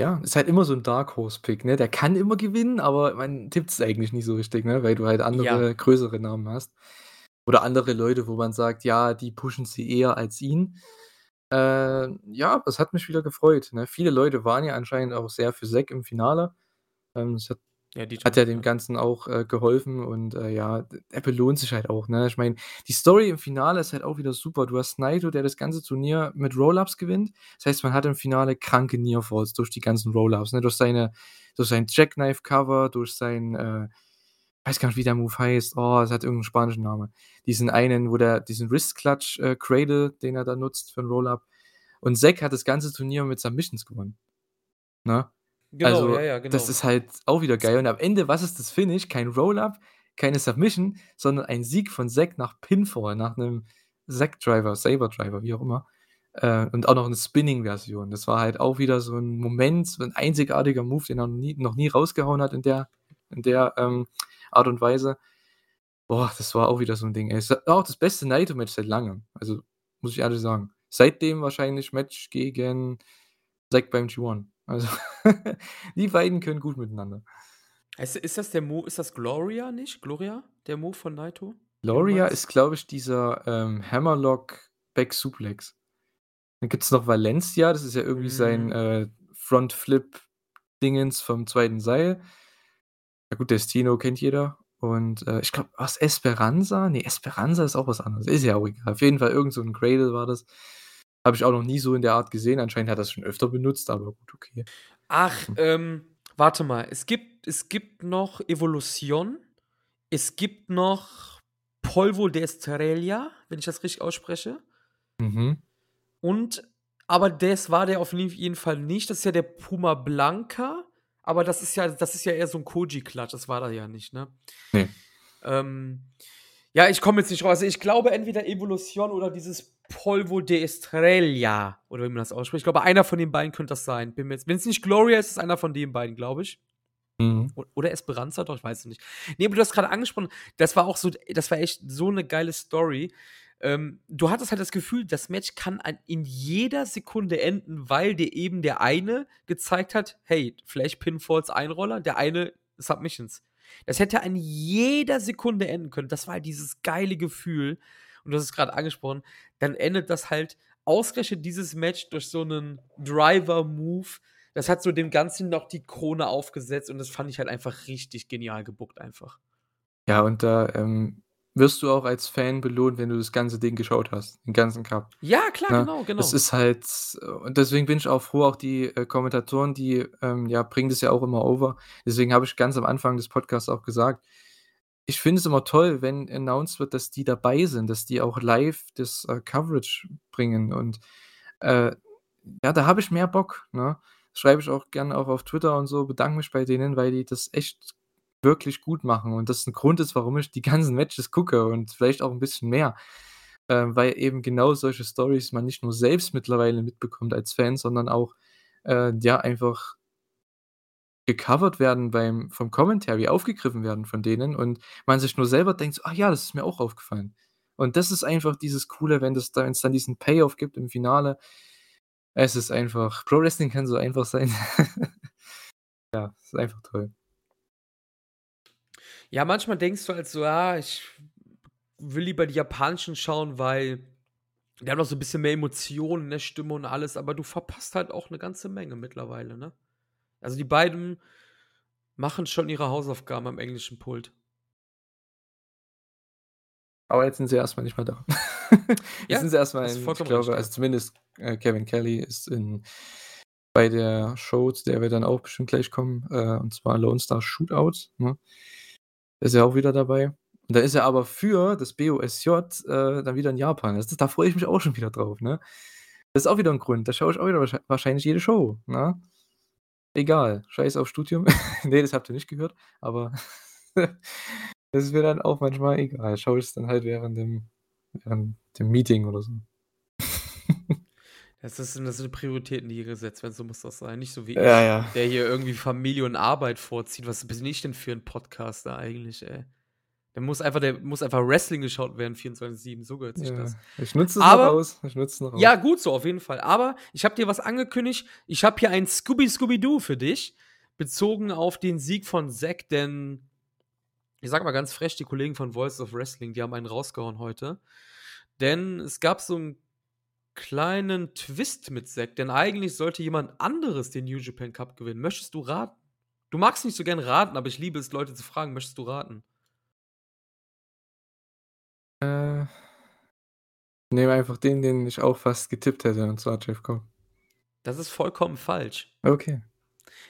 Ja, ist halt immer so 'n Dark-Horse-Pick, ne? Der kann immer gewinnen, aber man tippt's eigentlich nicht so richtig, ne, weil du halt andere, größere Namen hast. Oder andere Leute, wo man sagt: „Ja, die pushen sie eher als ihn.“ Äh, ja, das hat mich wieder gefreut, ne? Viele Leute waren ja anscheinend auch sehr für Zack im Finale. Ähm, das hat Ja, die hat ja dem. Ganzen auch, äh, geholfen und, äh, ja, er belohnt sich halt auch, ne? Ich meine, die Story im Finale ist halt auch wieder super. Du hast Naito, der das ganze Turnier mit Roll-Ups gewinnt. Das heißt, man hat im Finale kranke Near-Falls durch die ganzen Roll-Ups, ne? Durch seine durch sein Jackknife-Cover, durch sein, äh weiß gar nicht, wie der Move heißt. Oh, es hat irgend 'n spanischen Namen. Diesen einen, wo der diesen Wrist-Clutch, äh, Cradle, den er da nutzt für 'n Roll-Up. Und Zack hat das ganze Turnier mit Submissions gewonnen, ne? Genau, Also, ja, ja, das genau. ist halt auch wieder geil. Und am Ende, was ist das Finish? Kein Roll-Up, keine Submission, sondern ein Sieg von Zack nach Pinfall, nach 'nem Zack-Driver, Saber-Driver, wie auch immer. Äh, und auch noch 'ne Spinning-Version. Das war halt auch wieder so 'n Moment, so 'n einzigartiger Move, den er noch nie noch nie rausgehauen hat in der in der, ähm, Art und Weise. Boah, das war auch wieder so 'n Ding, ey. Es war auch das beste Naito-Match seit Langem. Also, muss ich ehrlich sagen. Seitdem wahrscheinlich Match gegen Zack beim G1. Also, die beiden können gut miteinander. Ist ist das der Mo ist das Gloria nicht? Gloria, der Move von Naito, Gloria ist, glaube ich, dieser, ähm, Hammerlock Back Suplex. Dann gibt's noch Valencia, das ist ja irgendwie sein, Mhm. äh, Front-Flip-Dingens vom 2. Seil. Ja gut, Destino kennt jeder. Und, äh, ich glaube, war's Esperanza? Ne, Esperanza ist auch was anderes. Ist ja auch egal. Auf jeden Fall irgend so 'n Cradle war das. Habe ich auch noch nie so in der Art gesehen. Anscheinend hat er's schon öfter benutzt, aber gut, okay. Ach, Hm. ähm, warte mal. Es gibt es gibt noch Evolution. Es gibt noch Polvo de Estrella, wenn ich das richtig ausspreche. Mhm. Und aber das war der auf jeden Fall nicht. Das ist ja der Puma Blanca, aber das ist ja das ist ja eher so 'n Koji-Clutch. Das war der ja nicht, ne? Ne. Ähm, ja, ich komme jetzt nicht raus. Also, ich glaube entweder Evolution oder dieses Polvo de Estrella oder wie man das ausspricht. Ich glaube, einer von den beiden könnte das sein. Jetzt wenn's nicht Gloria ist, ist es einer von den beiden, glaube ich. Mhm. Oder Esperanza, doch, ich weiß es nicht. Ne, aber du hast grade angesprochen, das war auch so das war echt so 'ne geile Story. Ähm, du hattest halt das Gefühl, das Match kann an in jeder Sekunde enden, weil dir eben der eine gezeigt hat: „Hey, Flash Pinfalls, Einroller“, der eine Submissions. Das hätte an jeder Sekunde enden können. Das war halt dieses geile Gefühl. Und du hast es grad angesprochen, dann endet das halt ausgerechnet dieses Match durch so 'nen Driver-Move. Das hat so dem Ganzen noch die Krone aufgesetzt und das fand ich halt einfach richtig genial gebookt einfach. Ja, und da, ähm, wirst du auch als Fan belohnt, wenn du das ganze Ding geschaut hast, den ganzen Cup, Ja, klar, ne? genau, Das genau. ist halt und deswegen bin ich auch froh, auch die, äh, Kommentatoren, die, ähm, ja, bringen das ja auch immer over. Deswegen habe ich ganz am Anfang des Podcasts auch gesagt, ich finde es immer toll, wenn announced wird, dass die dabei sind, dass die auch live das, äh, Coverage bringen und, äh, ja, da habe ich mehr Bock, ne? Schreibe ich auch gerne auch auf Twitter und so, bedanke mich bei denen, weil die das echt wirklich gut machen und das 'n Grund ist, warum ich die ganzen Matches gucke und vielleicht auch 'n bisschen mehr. Ähm, weil eben genau solche Storys man nicht nur selbst mittlerweile mitbekommt als Fan, sondern auch, äh, ja, einfach gecovert werden beim vom Commentary, aufgegriffen werden von denen und man sich nur selber denkt „Ach ja, das ist mir auch aufgefallen.“ Und das ist einfach dieses Coole, wenn das da dann diesen Payoff gibt im Finale. Es ist einfach Pro Wrestling kann so einfach sein. Ja, ist einfach toll. Ja, manchmal denkst du halt so: „Ja, ich will lieber die japanischen schauen, weil die haben noch so 'n bisschen mehr Emotionen in der Stimme und alles“, aber du verpasst halt auch 'ne ganze Menge mittlerweile, ne? Also, die beiden machen schon ihre Hausaufgaben am englischen Pult. Aber jetzt sind sie erst mal nicht mehr da. Jetzt Ja, sind sie erst mal hast in ich recht, glaube, ja. also zumindest, äh, Kevin Kelly ist in bei der Show, zu der wir dann auch bestimmt gleich kommen, äh, und zwar Lone Star Shootout, ne? Ist er auch wieder dabei. Und da ist er aber für das BOSJ, äh, dann wieder in Japan. Das da freue ich mich auch schon wieder drauf, ne? Das ist auch wieder 'n Grund. Da schaue ich auch wieder wahrschei wahrscheinlich jede Show, ne? Egal, scheiß auf Studium. Ne, das habt ihr nicht gehört, aber das ist mir dann auch manchmal egal. Schaue ich's dann halt während dem während dem Meeting oder so. Das ist das sind Prioritäten, die hier gesetzt werden, so muss das sein. Nicht so wie Ja, ich, ja. der hier irgendwie Familie und Arbeit vorzieht. Was bin ich denn für 'n Podcaster eigentlich, ey? Der muss einfach der muss einfach Wrestling geschaut werden 24/7, so gehört sich Ja, das. ich nutze es noch Aber aus. Ich nutze es noch aus. ja, gut so, auf jeden Fall. Aber ich habe dir was angekündigt. Ich habe hier ein Scooby Scooby Doo für dich, bezogen auf den Sieg von Zack, denn ich sage mal ganz frech, die Kollegen von Voices of Wrestling, die haben einen rausgehauen heute. Denn es gab so 'n kleinen Twist mit Zack, denn eigentlich sollte jemand anderes den New Japan Cup gewinnen. Möchtest du raten? Du magst nicht so gern raten, aber ich liebe es, Leute zu fragen. Möchtest du raten? Äh. Nehme einfach den, den ich auch fast getippt hätte, und zwar Jeff Cobb. Das ist vollkommen falsch. Okay.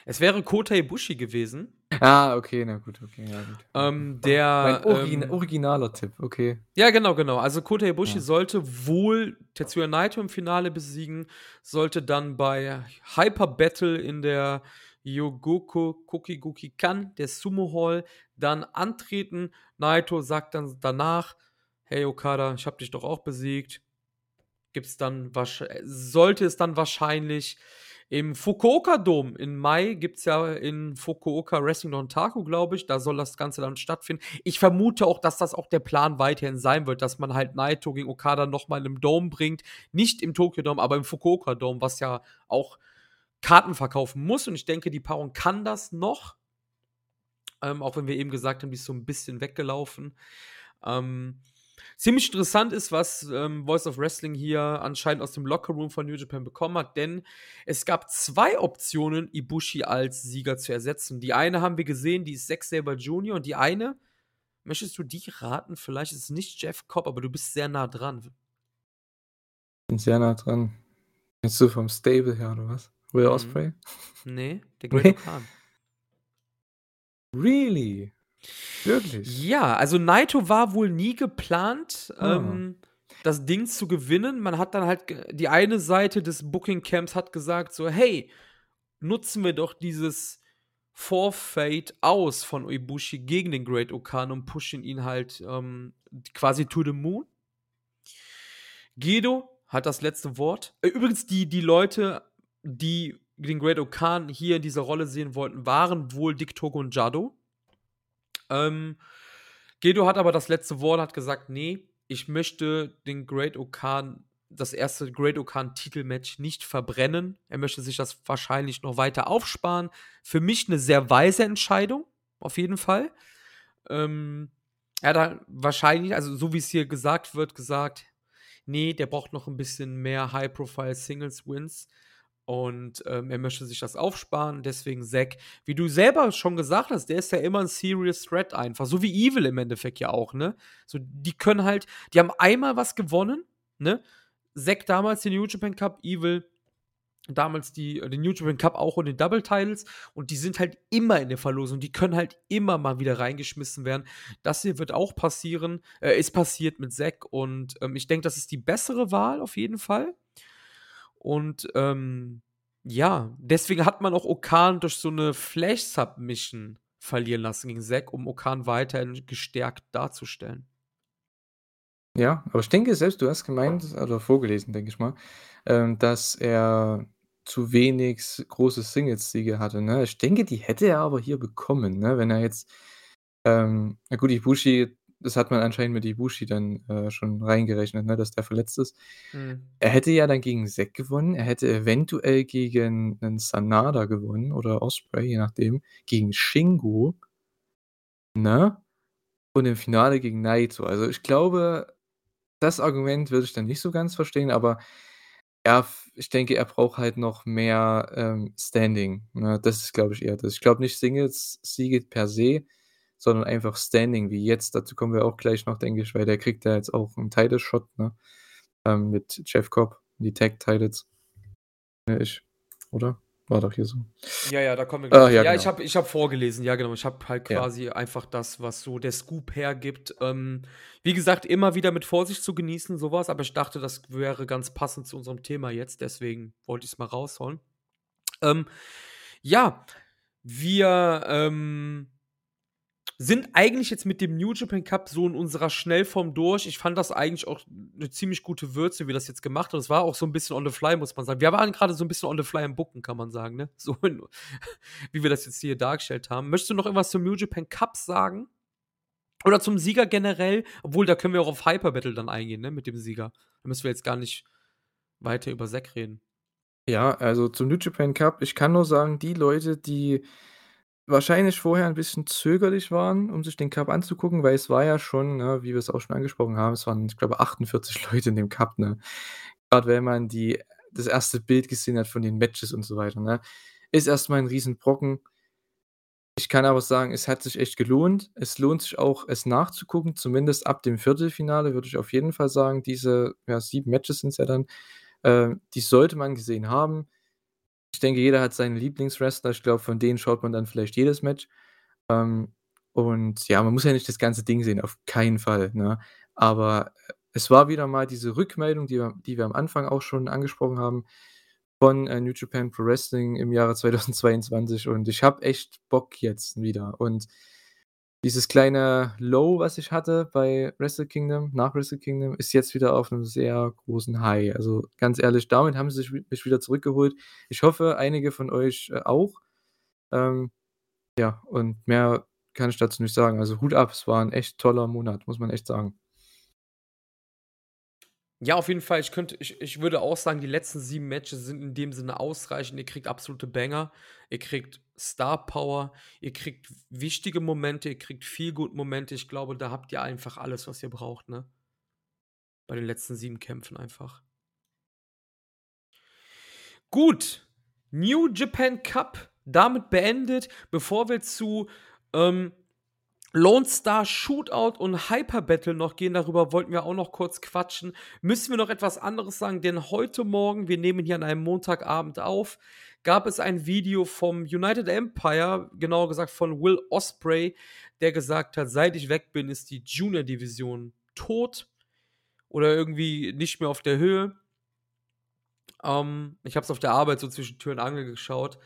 Es wäre Kota Ibushi gewesen. Ah, okay, na gut, okay, ja gut. Ähm, der, Mein Origin ähm originaler Tipp, okay. Ja, genau, genau. Also, Kota Ibushi Ja. sollte wohl Tetsuya Naito im Finale besiegen, sollte dann bei Hyper Battle in der Yogoku Koki-Gōki-Kan, der Sumo Hall, dann antreten. Naito sagt dann danach: „Hey Okada, ich habe dich doch auch besiegt.“ Gibt's dann sollte es dann wahrscheinlich im Fukuoka Dome im Mai gibt's ja in Fukuoka Wrestling Dontaku, glaube ich. Da soll das Ganze dann stattfinden. Ich vermute auch, dass das auch der Plan weiterhin sein wird, dass man halt Naito gegen Okada noch mal im Dome bringt. Nicht im Tokyo Dome, aber im Fukuoka Dome, was ja auch Karten verkaufen muss. Und ich denke, die Paarung kann das noch. Ähm, auch wenn wir eben gesagt haben, die ist so 'n bisschen weggelaufen. Ähm, ziemlich interessant ist, was, ähm, Voice of Wrestling hier anscheinend aus dem Lockerroom von New Japan bekommen hat, denn es gab 2 Optionen, Ibushi als Sieger zu ersetzen. Die eine haben wir gesehen, die ist Zack Sabre Jr. und die eine möchtest du die raten? Vielleicht ist es nicht Jeff Cobb, aber du bist sehr nah dran. Bin sehr nah dran. Meinst du vom Stable her oder was? Will Mhm. Ospreay? Ne, der Great? O-Khan. Really? Wirklich? Ja, also Naito war wohl nie geplant, Ah. ähm, das Ding zu gewinnen. Man hat dann halt die eine Seite des Booking-Camps hat gesagt so: „Hey, nutzen wir doch dieses Forfeit aus von Ibushi gegen den Great O-Khan und pushen ihn halt, ähm, quasi to the moon.“ Gedo hat das letzte Wort. Äh, übrigens, die die Leute, die den Great O-Khan hier in dieser Rolle sehen wollten, waren wohl Dick Togo und Jado. Ähm, Gedo hat aber das letzte Wort, hat gesagt: „Ne, ich möchte den Great O-Khan das erste Great O-Khan Titelmatch nicht verbrennen.“ Er möchte sich das wahrscheinlich noch weiter aufsparen. Für mich 'ne sehr weise Entscheidung, auf jeden Fall. Ähm, er hat wahrscheinlich also, so wie's hier gesagt wird, gesagt: „Ne, der braucht noch 'n bisschen mehr High-Profile Singles Wins.“ Und, ähm, er möchte sich das aufsparen, deswegen Zack. Wie du selber schon gesagt hast, der ist ja immer 'n Serious Threat einfach, so wie Evil im Endeffekt ja auch, ne? So, die können halt die haben einmal was gewonnen, ne? Zack damals den New Japan Cup, Evil damals die den New Japan Cup auch und den Double Titles und die sind halt immer in der Verlosung. Die können halt immer mal wieder reingeschmissen werden. Das hier wird auch passieren äh, ist passiert mit Zack und, ähm, ich denke, das ist die bessere Wahl auf jeden Fall. Und, ähm, ja, deswegen hat man auch O-Khan durch so 'ne Flash-Submission verlieren lassen gegen Zack, um Okan weiterhin gestärkt darzustellen. Ja, aber ich denke selbst, du hast gemeint oder vorgelesen, denke ich mal, ähm, dass er zu wenig große Singles-Siege hatte, ne? Ich denke, die hätte er aber hier bekommen, ne, wenn er jetzt ähm, na gut, Ibushi, das hat man anscheinend mit Ibushi dann, äh, schon reingerechnet, ne, dass der verletzt ist. Mhm. Er hätte ja dann gegen Zack gewonnen. Er hätte eventuell gegen 'nen Sanada gewonnen oder Ospreay, je nachdem, gegen Shingo ne? Und im Finale gegen Naito. Also, ich glaube, das Argument würde ich dann nicht so ganz verstehen, aber ja, f ich denke, er braucht halt noch mehr, ähm, Standing, ne? Das ist, glaube ich, eher das. Ich glaube nicht Singles-Siege per se, sondern einfach Standing wie jetzt. Dazu kommen wir auch gleich noch, denke ich, weil der kriegt ja jetzt auch 'n Title Shot, ne, ähm, mit Jeff Cobb, die Tag Titles. Ne, ich oder? War doch hier so. Ja, ja, da kommen wir Ah, gleich. ja, Ja, genau. ich habe ich habe vorgelesen, ja genau. Ich habe halt Ja. quasi einfach das, was so der Scoop hergibt. Ähm, wie gesagt, immer wieder mit Vorsicht zu genießen, so was, aber ich dachte, das wäre ganz passend zu unserem Thema jetzt, deswegen wollte ich's mal raushauen. Ähm, ja, wir, ähm sind eigentlich jetzt mit dem New Japan Cup so in unserer Schnellform durch. Ich fand das eigentlich auch 'ne ziemlich gute Würze, wie das jetzt gemacht hat. Es war auch so 'n bisschen on the fly, muss man sagen. Wir waren grade so 'n bisschen on the fly am Booken, kann man sagen, ne? So wie wir das jetzt hier dargestellt haben. Möchtest du noch irgendwas zum New Japan Cup sagen? Oder zum Sieger generell? Obwohl, da können wir auch auf Hyper Battle dann eingehen, ne, mit dem Sieger. Da müssen wir jetzt gar nicht weiter über Zack reden. Ja, also zum New Japan Cup, ich kann nur sagen, die Leute, die wahrscheinlich vorher 'n bisschen zögerlich waren, um sich den Cup anzugucken, weil es war ja schon, ne, wie wir's auch schon angesprochen haben, es waren, ich glaube, 48 Leute in dem Cup, ne? Grad wenn man die das 1. Bild gesehen hat von den Matches und so weiter, ne? Ist erst mal 'n Riesenbrocken. Ich kann aber sagen, es hat sich echt gelohnt. Es lohnt sich auch, es nachzugucken, zumindest ab dem Viertelfinale, würde ich auf jeden Fall sagen. Diese, ja, 7 Matches sind's ja dann, äh, die sollte man gesehen haben. Ich denke, jeder hat seinen Lieblingswrestler. Ich glaube, von denen schaut man dann vielleicht jedes Match. Ähm, und ja, man muss ja nicht das ganze Ding sehen, auf keinen Fall, ne? Aber, äh, es war wieder mal diese Rückmeldung, die wir die wir am Anfang auch schon angesprochen haben von, äh, New Japan Pro Wrestling im Jahre 2022 und ich habe echt Bock jetzt wieder. Und dieses kleine Low, was ich hatte bei Wrestle Kingdom nach Wrestle Kingdom, ist jetzt wieder auf 'nem sehr großen High. Also, ganz ehrlich, damit haben sie mich wieder zurückgeholt. Ich hoffe, einige von euch, äh, auch. Ähm, ja, und mehr kann ich dazu nicht sagen. Also, Hut ab, es war 'n echt toller Monat, muss man echt sagen. Ja, auf jeden Fall. Ich könnte ich ich würde auch sagen, die letzten 7 Matches sind in dem Sinne ausreichend. Ihr kriegt absolute Banger. Ihr kriegt Star Power. Ihr kriegt wichtige Momente. Ihr kriegt Feel-Good-Momente. Ich glaube, da habt ihr einfach alles, was ihr braucht, ne? Bei den letzten 7 Kämpfen einfach. Gut. New Japan Cup damit beendet. Bevor wir zu, ähm, Lone Star Shootout und Hyper Battle noch gehen, darüber wollten wir auch noch kurz quatschen, müssen wir noch etwas anderes sagen, denn heute Morgen, wir nehmen hier an einem Montagabend auf, gab es ein Video vom United Empire, genauer gesagt von Will Ospreay, der gesagt hat: „Seit ich weg bin, ist die Junior-Division tot oder irgendwie nicht mehr auf der Höhe.“ Ähm, ich habe es auf der Arbeit so zwischen Tür und Angel geschaut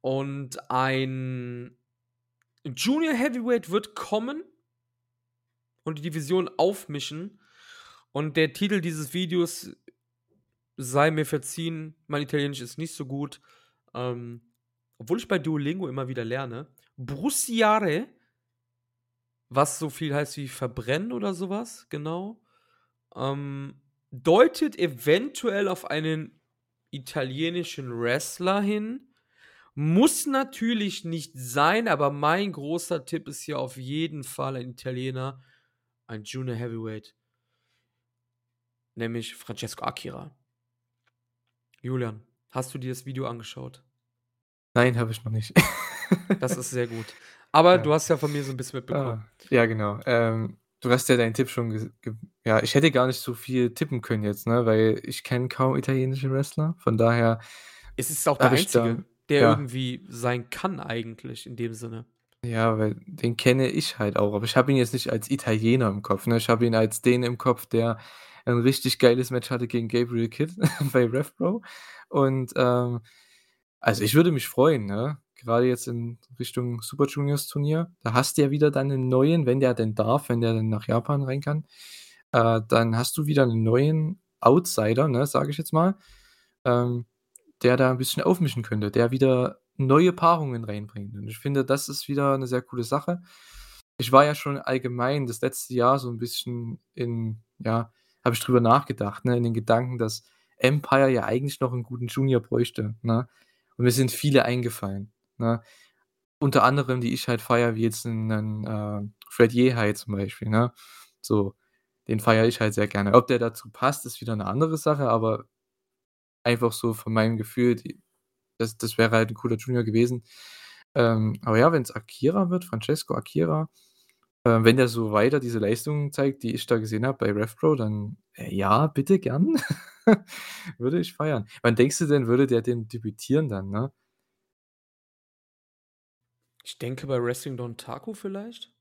und ein Junior Heavyweight wird kommen und die Division aufmischen. Und der Titel dieses Videos sei mir verziehen, mein Italienisch ist nicht so gut, ähm, obwohl ich bei Duolingo immer wieder lerne. Bruciare, was so viel heißt wie verbrennen oder so was, genau, ähm, deutet eventuell auf einen italienischen Wrestler hin. Muss natürlich nicht sein, aber mein großer Tipp ist hier auf jeden Fall ein Italiener, ein Junior Heavyweight. Nämlich Francesco Akira. Julian, hast du dir das Video angeschaut? Nein, habe ich noch nicht. Das ist sehr gut. Aber Ja. du hast ja von mir so 'n bisschen mitbekommen. Ah, ja, genau. Ähm, du hast ja deinen Tipp schon ja, ich hätte gar nicht so viel tippen können jetzt, ne, weil ich kenne kaum italienische Wrestler. Von daher Es ist auch der einzige, der ja. irgendwie sein kann eigentlich in dem Sinne. Ja, weil den kenne ich halt auch, aber ich habe ihn jetzt nicht als Italiener im Kopf, ne? Ich habe ihn als den im Kopf, der 'n richtig geiles Match hatte gegen Gabriel Kidd bei Rev Pro. Und, ähm, also, ich würde mich freuen, ne? grade jetzt in Richtung Super Juniors Turnier. Da hast du ja wieder dann 'nen neuen, wenn der denn darf, wenn der dann nach Japan rein kann. Äh, dann hast du wieder 'nen neuen Outsider, ne, sage ich jetzt mal, ähm, der da 'n bisschen aufmischen könnte, der wieder neue Paarungen reinbringt. Und ich finde, das ist wieder 'ne sehr coole Sache. Ich war ja schon allgemein das letzte Jahr so 'n bisschen in ja, habe ich drüber nachgedacht, ne, in den Gedanken, dass Empire ja eigentlich noch 'n guten Junior bräuchte, ne? Und mir sind viele eingefallen, ne? Unter anderem, die ich halt feiere, wie jetzt 'n 'nen, äh, Fred Yehi zum Beispiel, ne? So, den feiere ich halt sehr gerne. Ob der dazu passt, ist wieder 'ne andere Sache, aber einfach so von meinem Gefühl, die das das wäre halt 'n cooler Junior gewesen. Ähm, aber ja, wenn's Akira wird, Francesco Akira, äh, wenn der so weiter diese Leistungen zeigt, die ich da gesehen habe bei Rev Pro, dann, äh, ja, bitte gern. Würde ich feiern. Wann denkst du denn, würde der denn debütieren dann, ne? Ich denke bei Wrestling Dontaku vielleicht?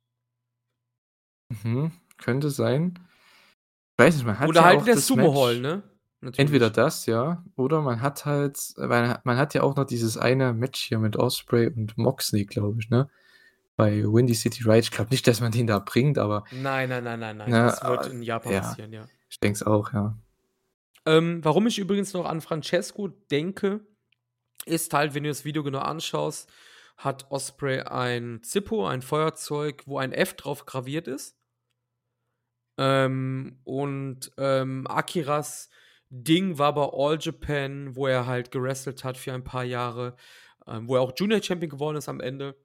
Mhm, könnte sein. Weiß nicht, man hat Oder ja halt auch in der Sumo Hall, Match ne? entweder Natürlich. das, ja, oder man hat halt weil man hat ja auch noch dieses eine Match hier mit Ospreay und Moxley, glaube ich, ne? Bei Windy City Riot. Ich glaube nicht, dass man den da bringt, aber Nein, nein, nein, nein, nein. ne, Das wird äh, in Japan ja, passieren, ja. ich denke es auch, ja. Ähm, warum ich übrigens noch an Francesco denke, ist halt, wenn du das Video genau anschaust, hat Ospreay ein Zippo, ein Feuerzeug, wo ein F drauf graviert ist. Ähm, und, ähm, Akiras Ding war bei All Japan, wo er halt gewrestelt hat für ein paar Jahre, ähm, wo er auch Junior Champion geworden ist am Ende.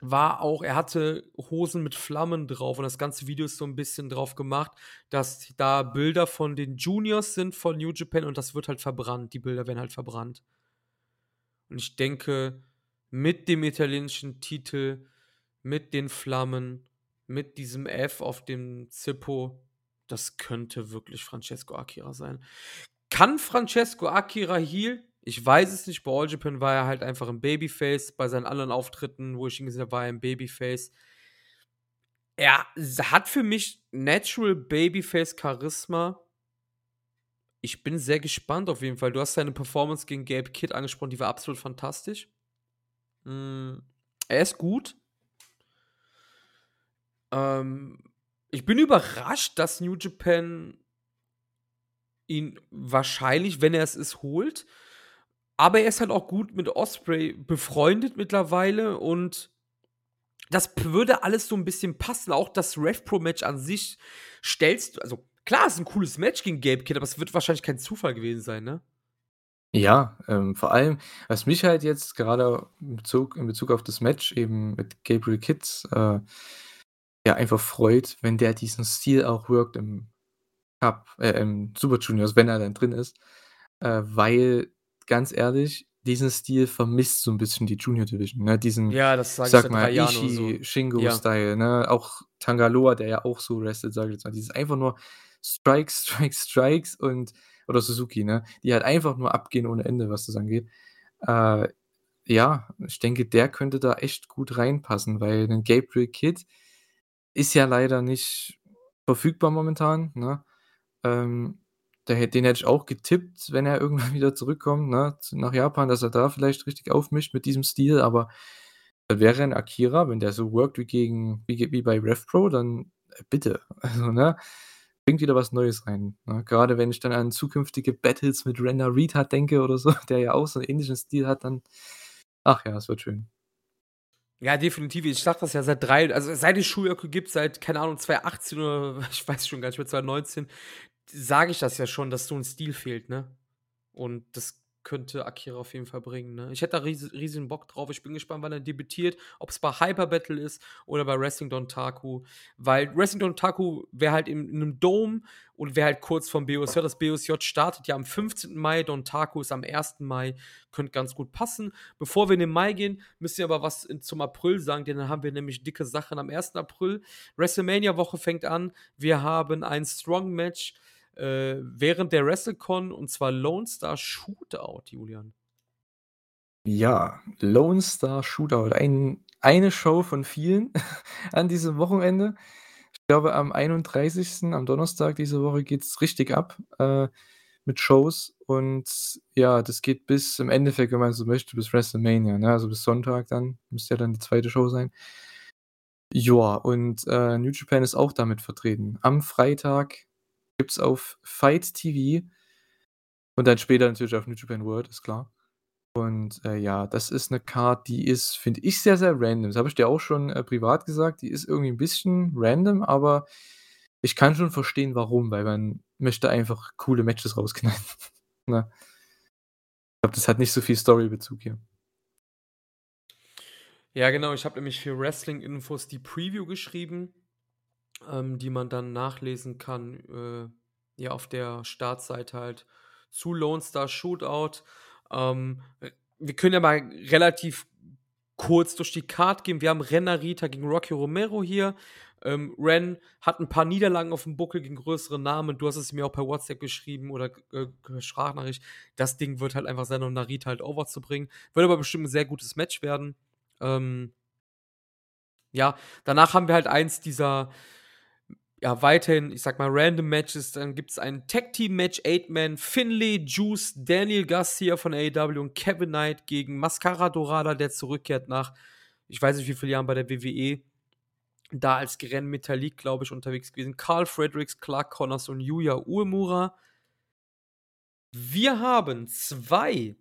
War auch er hatte Hosen mit Flammen drauf und das ganze Video ist so 'n bisschen drauf gemacht, dass da Bilder von den Juniors sind von New Japan und das wird halt verbrannt. Die Bilder werden halt verbrannt. Und ich denke, mit dem italienischen Titel, mit den Flammen, mit diesem F auf dem Zippo, das könnte wirklich Francesco Akira sein. Kann Francesco Akira Heel? Ich weiß es nicht. Bei All Japan war er halt einfach 'n Babyface. Bei seinen anderen Auftritten, wo ich ihn gesehen habe, war er 'n Babyface. Er hat für mich Natural Babyface Charisma. Ich bin sehr gespannt auf jeden Fall. Du hast seine Performance gegen Gabe Kidd angesprochen, die war absolut fantastisch. Hm, er ist gut. Ähm, ich bin überrascht, dass New Japan ihn wahrscheinlich, wenn er es ist, holt. Aber er ist halt auch gut mit Ospreay befreundet mittlerweile und das würde alles so 'n bisschen passen. Auch das Rev Pro Match an sich stellst also klar, ist 'n cooles Match gegen Gabe Kidd, aber es wird wahrscheinlich kein Zufall gewesen sein, ne? Ja, ähm, vor allem, was mich halt jetzt gerade in Bezug in Bezug auf das Match eben mit Gabriel Kidd, äh, ja, einfach freut, wenn der diesen Stil auch workt im Cup äh, im Super Juniors, wenn er dann drin ist. Äh, weil, ganz ehrlich, diesen Stil vermisst so 'n bisschen die Junior Division, ne? Diesen, Ja, das sage seit mal, 3 Jahren oder so. Ishii, Shingo Ja. Style, ne? Auch Tanga Loa, der ja auch so wrestelt, sage ich jetzt mal. Dieses einfach nur Strikes, Strikes, Strikes und oder Suzuki, ne? Die halt einfach nur abgehen ohne Ende, was das angeht. Äh, ja, ich denke, der könnte da echt gut reinpassen, weil 'nen Gabriel Kidd ist ja leider nicht verfügbar momentan, ne? Ähm, der den hätte ich auch getippt, wenn er irgendwann wieder zurückkommt, ne, nach Japan, dass er da vielleicht richtig aufmischt mit diesem Stil, aber wäre 'n Akira, wenn der so workt wie gegen wie wie bei Rev Pro, dann, äh, bitte. Also, ne, bringt wieder was Neues rein, ne? Grade wenn ich dann an zukünftige Battles mit Randa Reed denke oder so, der ja auch so 'n ähnlichen Stil hat, dann ach ja, es wird schön. Ja, definitiv. Ich sage das ja seit 3 also seit es Schuhjockey gibt, seit, keine Ahnung, 2018 oder ich weiß schon gar nicht mehr, 2019, sage ich das ja schon, dass so 'n Stil fehlt, ne? Und das könnte Akira auf jeden Fall bringen, ne? Ich hätte da ries riesigen Bock drauf. Ich bin gespannt, wann er debütiert, ob's bei Hyper Battle ist oder bei Wrestling Dontaku, weil Wrestling Dontaku wäre halt in in 'nem Dome und wäre halt kurz vorm BOSJ. Das BOSJ startet ja am 15. Mai, Dontaku ist am 1. Mai. Könnte ganz gut passen. Bevor wir in den Mai gehen, müsst ihr aber was in zum April sagen, denn dann haben wir nämlich dicke Sachen am 1. April. WrestleMania-Woche fängt an. Wir haben ein Strong-Match, äh, während der WrestleCon und zwar Lone Star Shootout, Julian. Ja, Lone Star Shootout, ein eine Show von vielen an diesem Wochenende. Ich glaube, am 31., am Donnerstag diese Woche geht's richtig ab, äh, mit Shows und ja, das geht bis im Endeffekt, wenn man so möchte, bis WrestleMania, ne? Also bis Sonntag dann, müsste ja dann die zweite Show sein. Ja, und, äh, New Japan ist auch damit vertreten. Am Freitag gibt's auf FIGHT TV und dann später natürlich auf New Japan World, ist klar. Und, äh, ja, das ist 'ne Card, die ist, finde ich, sehr, sehr random. Das habe ich dir auch schon, äh, privat gesagt. Die ist irgendwie 'n bisschen random, aber ich kann schon verstehen, warum, weil man möchte einfach coole Matches rausknallen, ne? Ich glaube, das hat nicht so viel Storybezug hier. Ja, genau. Ich habe nämlich für Wrestling-Infos die Preview geschrieben, ähm, die man dann nachlesen kann, äh, ja, auf der Startseite halt zu Lone Star Shootout. Ähm, äh, wir können ja mal relativ kurz durch die Card gehen. Wir haben Ren Narita gegen Rocky Romero hier. Ähm, Ren hat ein paar Niederlagen auf dem Buckel gegen größere Namen. Du hast es mir auch per WhatsApp geschrieben oder äh, Sprachnachricht. Das Ding wird halt einfach sein, um Narita halt overzubringen. Wird aber bestimmt ein sehr gutes Match werden. Ähm, ja, danach haben wir halt eins dieser, ja, weiterhin, ich sag mal, random Matches. Dann gibt es ein Tag-Team-Match, Eight-Man, Finlay, Juice, Daniel Garcia von AEW und Kevin Knight gegen Mascara Dorada, der zurückkehrt nach, ich weiß nicht wie viele Jahren bei der WWE. Da als Gren Metallic, glaube ich, unterwegs gewesen. Carl Fredericks, Clark Connors und Yuya Uemura. Wir haben zwei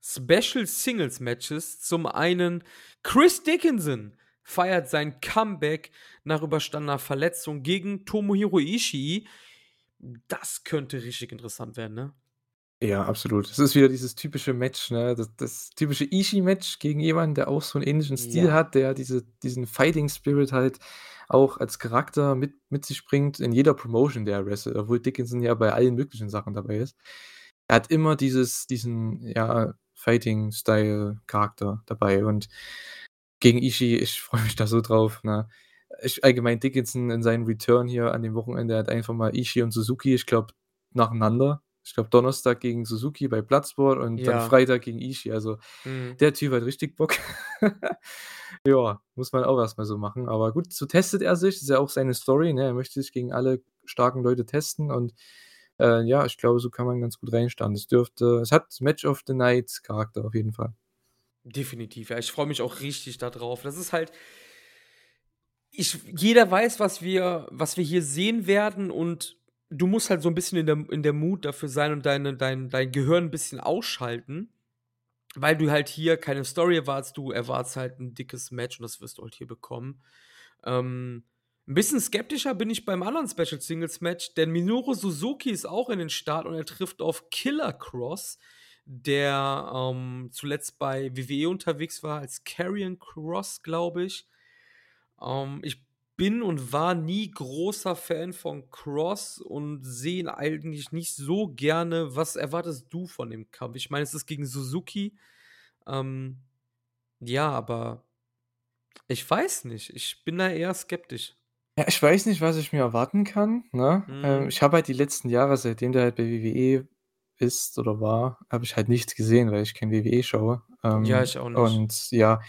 Special Singles Matches. Zum einen Chris Dickinson feiert sein Comeback nach überstandener Verletzung gegen Tomohiro Ishii. Das könnte richtig interessant werden, ne? Ja, absolut. Es ist wieder dieses typische Match, ne? Das, das typische Ishii-Match gegen jemanden, der auch so einen ähnlichen Stil Ja. hat, der diese, diesen Fighting Spirit halt auch als Charakter mit, mit sich bringt in jeder Promotion, der er wrestelt, obwohl Dickinson ja bei allen möglichen Sachen dabei ist. Er hat immer dieses, diesen, ja, Fighting-Style-Charakter dabei und gegen Ishii, ich freue mich da so drauf, ne? Ich, allgemein Dickinson in seinem Return hier an dem Wochenende hat einfach mal Ishii und Suzuki, ich glaube, nacheinander. Ich glaube, Donnerstag gegen Suzuki bei Bloodsport und dann Ja. Freitag gegen Ishii. Also Mhm. der Typ hat richtig Bock. Ja, muss man auch erst mal so machen. Aber gut, so testet er sich. Das ist ja auch seine Story, ne? Er möchte sich gegen alle starken Leute testen und äh, ja, ich glaube, so kann man ganz gut reinstarten. Es dürfte, es hat Match of the Night Charakter auf jeden Fall. Definitiv, ja. Ich freue mich auch richtig da drauf. Das ist halt. Ich, jeder weiß, was wir, was wir hier sehen werden, und du musst halt so ein bisschen in der, in der Mut dafür sein und deine, dein, dein Gehirn ein bisschen ausschalten, weil du halt hier keine Story erwartest, du erwartest halt ein dickes Match und das wirst du halt hier bekommen. Ähm, ein bisschen skeptischer bin ich beim anderen Special Singles Match, denn Minoru Suzuki ist auch in den Start und er trifft auf Killer Cross, der ähm, zuletzt bei WWE unterwegs war als Carrion Cross, glaube ich. Ähm, ich bin und war nie großer Fan von Cross und sehe ihn eigentlich nicht so gerne. Was erwartest du von dem Kampf? Ich meine, es ist gegen Suzuki. Ähm, ja, aber ich weiß nicht. Ich bin da eher skeptisch. Ja, ich weiß nicht, was ich mir erwarten kann, ne? Ähm, Mhm. ich habe halt die letzten Jahre, seitdem der halt bei WWE ist oder war, habe ich halt nichts gesehen, weil ich kein WWE schaue. Ja, Ähm, ich auch nicht. und ja,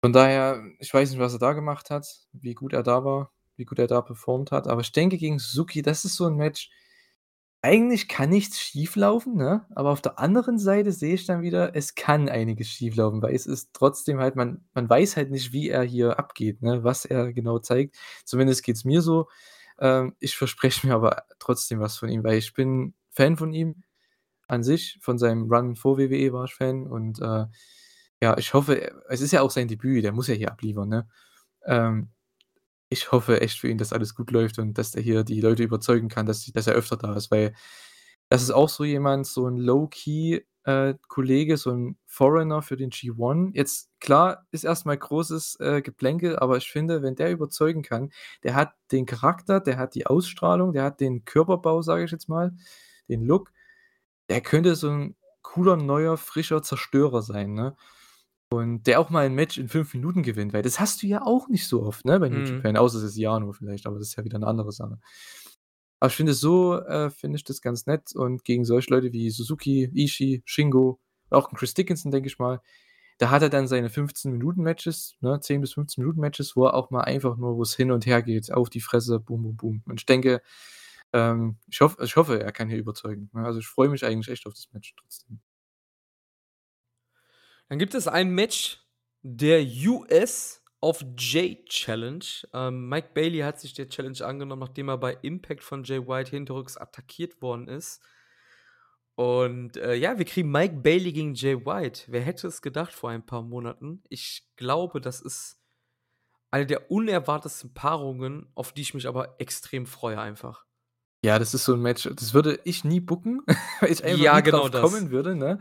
von daher, ich weiß nicht, was er da gemacht hat, wie gut er da war, wie gut er da performt hat, aber ich denke gegen Suzuki, das ist so 'n Match eigentlich kann nichts schieflaufen, ne? Aber auf der anderen Seite sehe ich dann wieder, es kann einiges schieflaufen, weil es ist trotzdem halt man man weiß halt nicht, wie er hier abgeht, ne, was er genau zeigt. Zumindest geht's mir so. Ähm, ich verspreche mir aber trotzdem was von ihm, weil ich bin Fan von ihm an sich, von seinem Run vor WWE war ich Fan und, äh, ja, ich hoffe es ist ja auch sein Debüt, der muss ja hier abliefern, ne? Ähm, ich hoffe echt für ihn, dass alles gut läuft und dass der hier die Leute überzeugen kann, dass dass er öfter da ist, weil das ist auch so jemand, so 'n Low-Key, äh, Kollege, so 'n Foreigner für den G1. Jetzt klar, ist erst mal großes, äh, Geplänkel, aber ich finde, wenn der überzeugen kann der hat den Charakter, der hat die Ausstrahlung, der hat den Körperbau, sage ich jetzt mal, den Look. Der könnte so 'n cooler, neuer, frischer Zerstörer sein, ne? Und der auch mal 'n Match in 5 Minuten gewinnt, weil das hast du ja auch nicht so oft, ne, bei New Mhm. Japan, außer es ist Yano vielleicht, aber das ist ja wieder 'ne andere Sache. Aber ich finde so, äh, finde ich das ganz nett und gegen solche Leute wie Suzuki, Ishii, Shingo, auch Chris Dickinson, denke ich mal, da hat er dann seine 15 Minuten Matches, ne, 10 bis 15 Minuten Matches, wo er auch mal einfach nur wo's hin und her geht, auf die Fresse, bum, bum, bum. Und ich denke, Ähm, ich hoffe ich hoffe, er kann hier überzeugen, ne? Also, ich freue mich eigentlich echt auf das Match trotzdem. Dann gibt es ein Match der US of J Challenge. Ähm, Mike Bailey hat sich der Challenge angenommen, nachdem er bei Impact von Jay White hinterrücks attackiert worden ist. Und äh, ja, wir kriegen Mike Bailey gegen Jay White. Wer hätte es gedacht vor ein paar Monaten? Ich glaube, das ist eine der unerwartetsten Paarungen, auf die ich mich aber extrem freue einfach. Ja, das ist so ein Match, das würde ich nie booken, weil ich einfach Ja, nie genau drauf das. kommen würde, ne?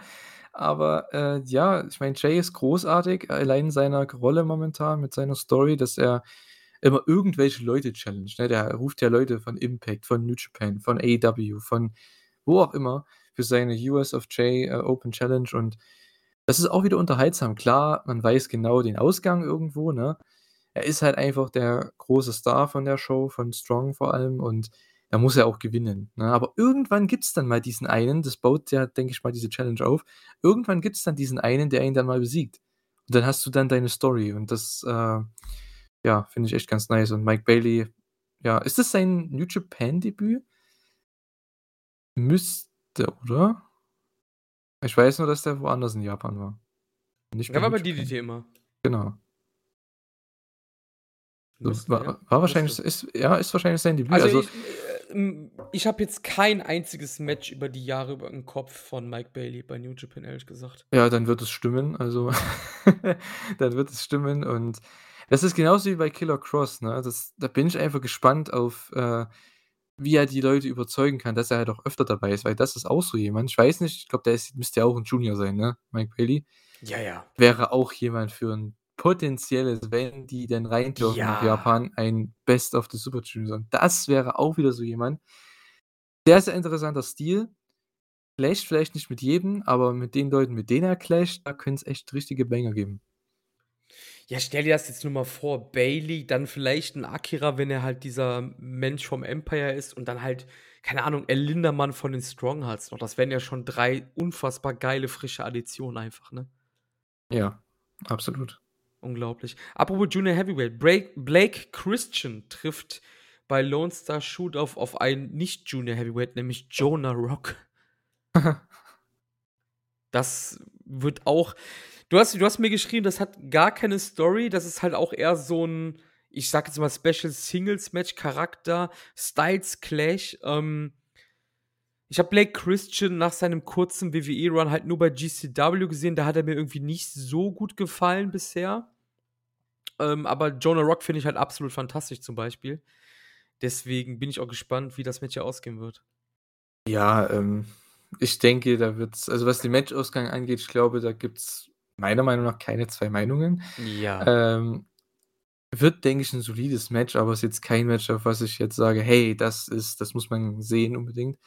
Aber, äh, ja, ich meine, Jay ist großartig, allein in seiner Rolle momentan mit seiner Story, dass er immer irgendwelche Leute challenged, ne? Der ruft ja Leute von Impact, von New Japan, von AEW, von wo auch immer für seine US of J, äh, Open Challenge und das ist auch wieder unterhaltsam. Klar, man weiß genau den Ausgang irgendwo, ne? Er ist halt einfach der große Star von der Show, von Strong vor allem und da muss er auch gewinnen, ne? Aber irgendwann gibt's dann mal diesen einen, das baut ja, denke ich mal, diese Challenge auf. Irgendwann gibt's dann diesen einen, der ihn dann mal besiegt. Und dann hast du dann deine Story und das, äh, ja, finde ich echt ganz nice und Mike Bailey, ja ist das sein New Japan Debüt? Müsste, oder? Ich weiß nur, dass der woanders in Japan war. Nicht Der war bei. DDT immer. Genau. Müsste, war ja, war wahrscheinlich müsste. ist ja, ist wahrscheinlich sein Debüt. Also, Also ich ich habe jetzt kein einziges Match über die Jahre über 'n Kopf von Mike Bailey bei New Japan, ehrlich gesagt. Ja, dann wird es stimmen. Also, dann wird es stimmen und das ist genauso wie bei Killer Kross, ne? Das da bin ich einfach gespannt auf, äh, wie er die Leute überzeugen kann, dass er halt auch öfter dabei ist, weil das ist auch so jemand. Ich weiß nicht, ich glaube, der ist müsste ja auch 'n Junior sein, ne, Mike Bailey? Ja, ja. Wäre auch jemand für 'n potenzielles, wenn die denn rein dürfen nach Ja. Japan, ein Best of the Super Juniors. Das wäre auch wieder so jemand. Sehr, sehr interessanter Stil. Clasht vielleicht nicht mit jedem, aber mit den Leuten, mit denen er clasht, da können's echt richtige Banger geben. Ja, stell dir das jetzt nur mal vor, Bailey, dann vielleicht 'n Akira, wenn er halt dieser Mensch vom Empire ist und dann halt, keine Ahnung, El Lindamann von den Strong Hearts noch. Das wären ja schon 3 unfassbar geile, frische Additionen einfach, ne? Ja, absolut. Unglaublich. Apropos Junior Heavyweight, Blake Christian trifft bei Lone Star Shootout auf einen Nicht-Junior Heavyweight, nämlich Jonah Rock. Das wird auch du hast du hast mir geschrieben, das hat gar keine Story. Das ist halt auch eher so 'n, ich sage jetzt mal, Special Singles Match Charakter, Styles Clash. Ähm, ich habe Blake Christian nach seinem kurzen WWE Run halt nur bei GCW gesehen. Da hat er mir irgendwie nicht so gut gefallen bisher. Ähm, aber Jonah Rock finde ich halt absolut fantastisch zum Beispiel. Deswegen bin ich auch gespannt, wie das Match hier ausgehen wird. Ja, ähm, ich denke, da wird's also, was den Matchausgang angeht, ich glaube, da gibt's meiner Meinung nach keine 2 Meinungen. Ja. Ähm, wird, denke ich, 'n solides Match, aber ist jetzt kein Match, auf was ich jetzt sage: „Hey, das ist das muss man sehen unbedingt.“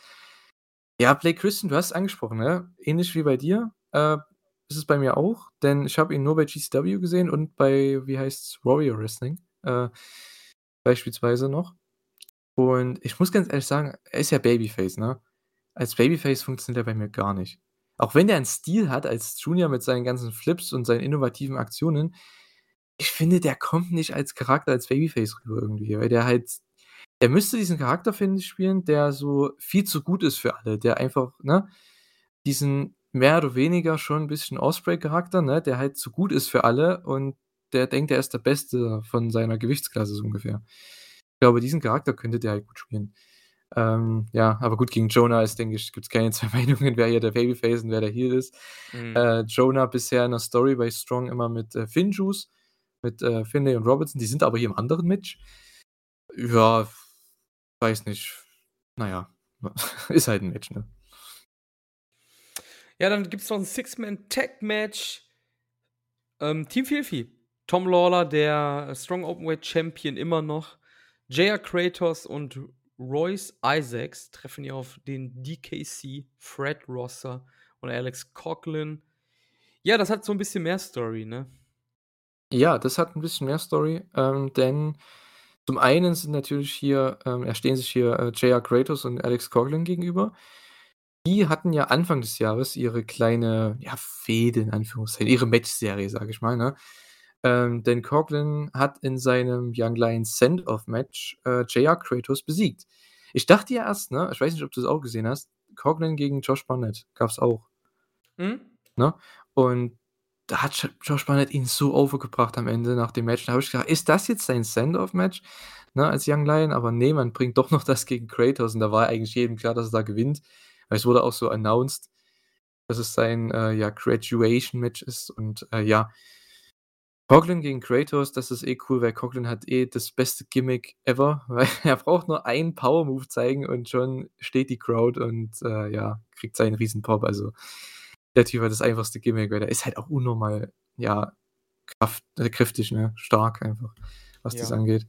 Ja, Blake Christian, du hast es angesprochen, ne? Ähnlich wie bei dir, äh, ist es bei mir auch, denn ich habe ihn nur bei GCW gesehen und bei, wie heißt's, Warrior Wrestling, äh, beispielsweise noch. Und ich muss ganz ehrlich sagen, er ist ja Babyface, ne? Als Babyface funktioniert er bei mir gar nicht. Auch wenn der 'n Stil hat als Junior mit seinen ganzen Flips und seinen innovativen Aktionen, ich finde, der kommt nicht als Charakter, als Babyface rüber irgendwie, weil der halt der müsste diesen Charakter, finde ich, spielen, der so viel zu gut ist für alle, der einfach, ne, diesen mehr oder weniger schon 'n bisschen Ospreay-Charakter, ne, der halt zu gut ist für alle und der denkt, er ist der Beste von seiner Gewichtsklasse so ungefähr. Ich glaube, diesen Charakter könnte der halt gut spielen. Ähm, ja, aber gut, gegen Jonah ist, denke ich, gibt's keine 2 Meinungen, wer hier der Babyface und wer der Heel ist. Mhm. Äh, Jonah bisher in der Story bei Strong immer mit, äh, Finjuice, mit, äh, Finlay und Robertson, die sind aber hier im anderen Match. Ja, weiß nicht. Na ja, ist halt 'n Match, ne? Ja, dann gibt's noch 'n Six-Man-Tag-Match. Ähm, Team Filthy. Tom Lawler, der Strong Openweight Champion immer noch. JR Kratos und Royce Isaacs treffen hier auf den DKC, Fred Rosser und Alex Coughlin. Ja, das hat so 'n bisschen mehr Story, ne? Ja, das hat 'n bisschen mehr Story, ähm, denn zum einen sind natürlich hier ähm, ja, stehen sich hier, äh, JR Kratos und Alex Coughlin gegenüber. Die hatten ja Anfang des Jahres ihre kleine, ja, Fehde in Anführungszeichen, ihre Matchserie, sage ich mal, ne? Ähm, denn Coughlin hat in seinem Young Lions Send-Off-Match, äh, JR Kratos besiegt. Ich dachte ja erst, ne, ich weiß nicht, ob du's auch gesehen hast, Coughlin gegen Josh Barnett gab's auch. Mhm. Ne? Und da hat Josh Barnett ihn so overgebracht am Ende nach dem Match. Da habe ich gedacht: „Ist das jetzt sein Send-off-Match, ne, als Young Lion?“ Aber ne, man bringt doch noch das gegen Kratos und da war eigentlich jedem klar, dass er da gewinnt. Weil es wurde auch so announced, dass es sein, äh, ja, Graduation-Match ist und, äh, ja. Coughlin gegen Kratos, das ist eh cool, weil Coughlin hat eh das beste Gimmick ever, weil er braucht nur einen Power-Move zeigen und schon steht die Crowd und, äh, ja, kriegt seinen Riesen-Pop. Also, der Typ hat das einfachste Gimmick, weil der ist halt auch unnormal, ja, kraft äh, kräftig, ne, stark einfach, was das Ja. angeht.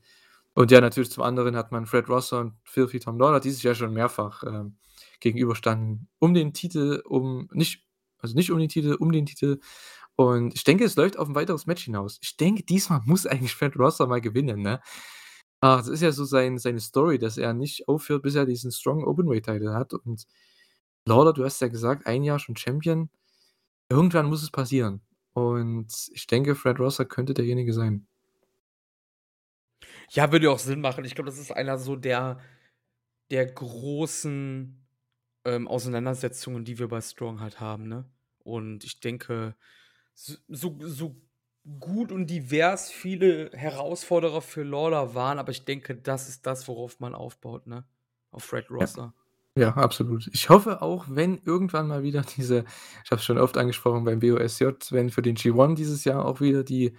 Und ja, natürlich zum anderen hat man Fred Rosser und Filthy Tom Lawler, die sich ja schon mehrfach, ähm, gegenüberstanden um den Titel, um nicht also nicht um den Titel, um den Titel. Und ich denke, es läuft auf 'n weiteres Match hinaus. Ich denke, diesmal muss eigentlich Fred Rosser mal gewinnen, ne? Ah, das ist ja so sein seine Story, dass er nicht aufhört, bis er diesen Strong Openweight-Title hat. Und Lawler, du hast ja gesagt, 1 Jahr schon Champion. Irgendwann muss es passieren. Und ich denke, Fred Rosser könnte derjenige sein. Ja, würde auch Sinn machen. Ich glaube, das ist einer so der der großen, ähm, Auseinandersetzungen, die wir bei Strong halt haben, ne? Und ich denke, so so gut und divers viele Herausforderer für Lawler waren, aber ich denke, das ist das, worauf man aufbaut, ne? Auf Fred Ja. Rosser. Ja, absolut. Ich hoffe auch, wenn irgendwann mal wieder diese ich habe es schon oft angesprochen beim BOSJ, wenn für den G1 dieses Jahr auch wieder die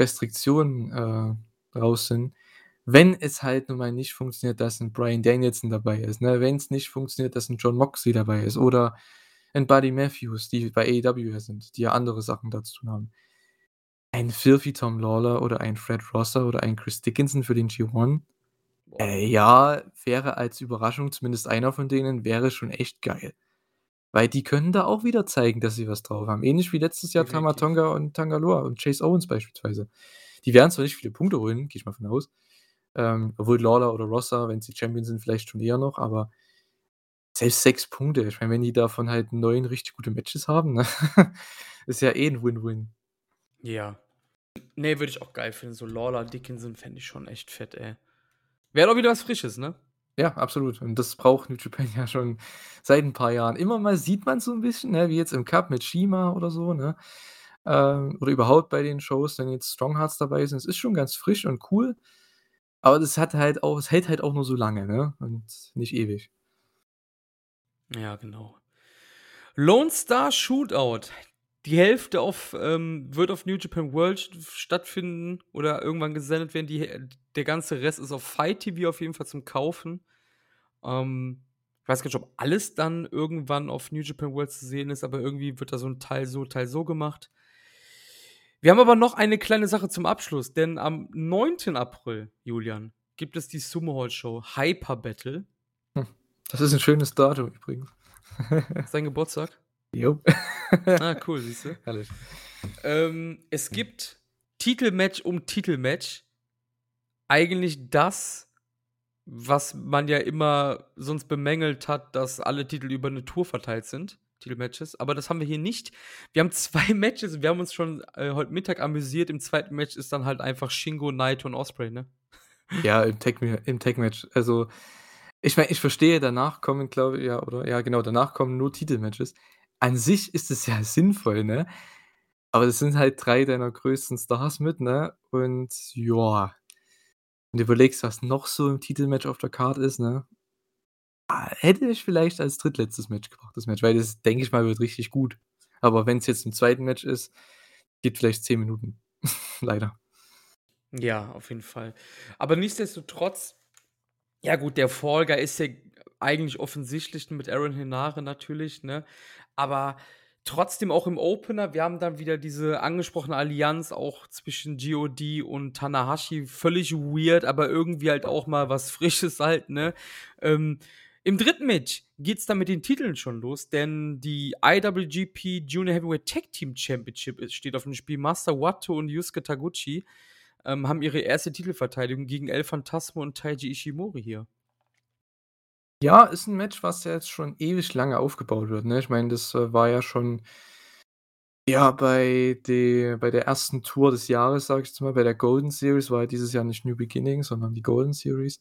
Restriktionen, äh, raus sind. Wenn es halt nun mal nicht funktioniert, dass 'n Bryan Danielson dabei ist, ne? Wenn's nicht funktioniert, dass 'n Jon Moxley dabei ist oder 'n Buddy Matthews, die bei AEW sind, die ja andere Sachen da zu tun haben. Ein Filthy Tom Lawler oder ein Fred Rosser oder ein Chris Dickinson für den G1, Boah. äh, ja, wäre als Überraschung zumindest einer von denen wäre schon echt geil. Weil die können da auch wieder zeigen, dass sie was drauf haben. Ähnlich wie letztes Jahr Tama Definitiv. Tonga und Tanga Loa und Chase Owens beispielsweise. Die werden zwar nicht viele Punkte holen, gehe ich mal von aus, ähm, obwohl Lawler oder Rosser, wenn sie Champion sind, vielleicht schon eher noch, aber selbst 6 Punkte, ich meine, wenn die davon halt 9 richtig gute Matches haben, ne, ist ja eh 'n Win-Win. Ja. Ne, würde ich auch geil finden. So Lawler, Dickinson fände ich schon echt fett, ey. Wäre doch wieder was Frisches, ne? Ja, absolut. Und das braucht New Japan ja schon seit 'n paar Jahren. Immer mal sieht man's so 'n bisschen, ne, wie jetzt im Cup mit CIMA oder so, ne? Ähm, oder überhaupt bei den Shows, wenn jetzt Strong Hearts dabei sind. Es ist schon ganz frisch und cool, aber das hat halt auch es hält halt auch nur so lange, ne, und nicht ewig. Ja, genau. Lone Star Shootout. Die Hälfte auf ähm, wird auf New Japan World st stattfinden oder irgendwann gesendet werden. Die der ganze Rest ist auf Fight TV auf jeden Fall zum Kaufen. Ähm, ich weiß gar nicht, ob alles dann irgendwann auf New Japan World zu sehen ist, aber irgendwie wird da so 'n Teil so, Teil so gemacht. Wir haben aber noch eine kleine Sache zum Abschluss, denn am 9. April, Julian, gibt es die Sumo Hall Show Hyper Battle. Hm, das ist 'n schönes Datum übrigens. Sein Geburtstag? Jo. Ah, cool, siehst du? Herrlich. Ähm, es gibt Titelmatch um Titelmatch. Eigentlich das, was man ja immer sonst bemängelt hat, dass alle Titel über 'ne Tour verteilt sind, Titelmatches, aber das haben wir hier nicht. Wir haben 2 Matches, wir haben uns schon, äh, heute Mittag amüsiert. Im 2. Match ist dann halt einfach Shingo, Naito und Ospreay, ne? Ja, im Mi im. Also, ich meine, ich verstehe, danach kommen, glaube ja, oder ja, genau, danach kommen nur Titelmatches. An sich ist es ja sinnvoll, ne? Aber das sind halt 3 deiner größten Stars mit, ne? Und ja, du überlegst, was noch so im Titelmatch auf der Card ist, ne? Hätte ich vielleicht als drittletztes Match gebracht, das Match, weil das, denke ich mal, wird richtig gut. Aber wenn's jetzt im 2. Match ist, geht vielleicht 10 Minuten. Leider. Ja, auf jeden Fall. Aber nichtsdestotrotz ja gut, der Guy ist ja eigentlich offensichtlich mit Aaron Henare natürlich, ne? Aber trotzdem auch im Opener, wir haben dann wieder diese angesprochene Allianz auch zwischen GOD und Tanahashi. Völlig weird, aber irgendwie halt auch mal was Frisches halt, ne? Ähm, im 3. Match geht's dann mit den Titeln schon los, denn die IWGP Junior Heavyweight Tag Team Championship es steht auf dem Spiel. Master Wato und Yusuke Taguchi, ähm, haben ihre erste Titelverteidigung gegen El Phantasmo und Taiji Ishimori hier. Ja, ist 'n Match, was ja jetzt schon ewig lange aufgebaut wird, ne? Ich meine, das, äh, war ja schon ja, bei de bei der ersten Tour des Jahres, sage ich jetzt mal, bei der Golden Series war ja dieses Jahr nicht New Beginning, sondern die Golden Series.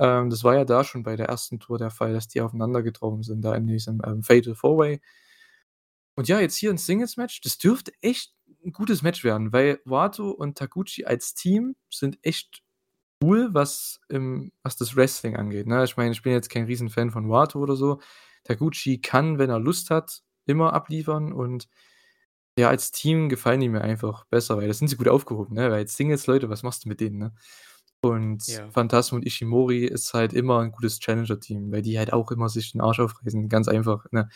Ähm, das war ja da schon bei der ersten Tour der Fall, dass die aufeinander getroffen sind, da in diesem, ähm, Fatal 4 Way. Und ja, jetzt hier 'n Singles-Match, das dürfte echt 'n gutes Match werden, weil Wato und Taguchi als Team sind echt cool, was ähm, was das Wrestling angeht, ne? Ich meine, ich bin jetzt kein Riesenfan von Wato oder so. Taguchi kann, wenn er Lust hat, immer abliefern und ja, als Team gefallen die mir einfach besser, weil da sind sie gut aufgehoben, ne? Weil als Singles, Leute, was machst du mit denen, ne? Und Ja. Phantasmo und Ishimori ist halt immer 'n gutes Challenger-Team, weil die halt auch immer sich den Arsch aufreißen, ganz einfach, ne?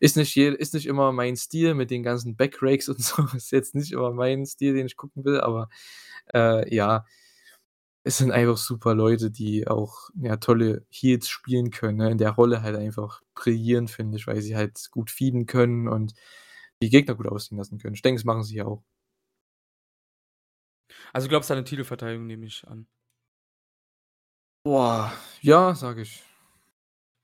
Ist nicht je ist nicht immer mein Stil mit den ganzen Backrakes und so, ist jetzt nicht immer mein Stil, den ich gucken will, aber, äh, ja, es sind einfach super Leute, die auch, ja, tolle Heels spielen können, ne? In der Rolle halt einfach brillieren, finde ich, weil sie halt gut feeden können und die Gegner gut aussehen lassen können. Ich denke, das machen sie hier auch. Also, du glaubst an 'ne Titelverteidigung, nehme ich an. Boah, ja, sage ich.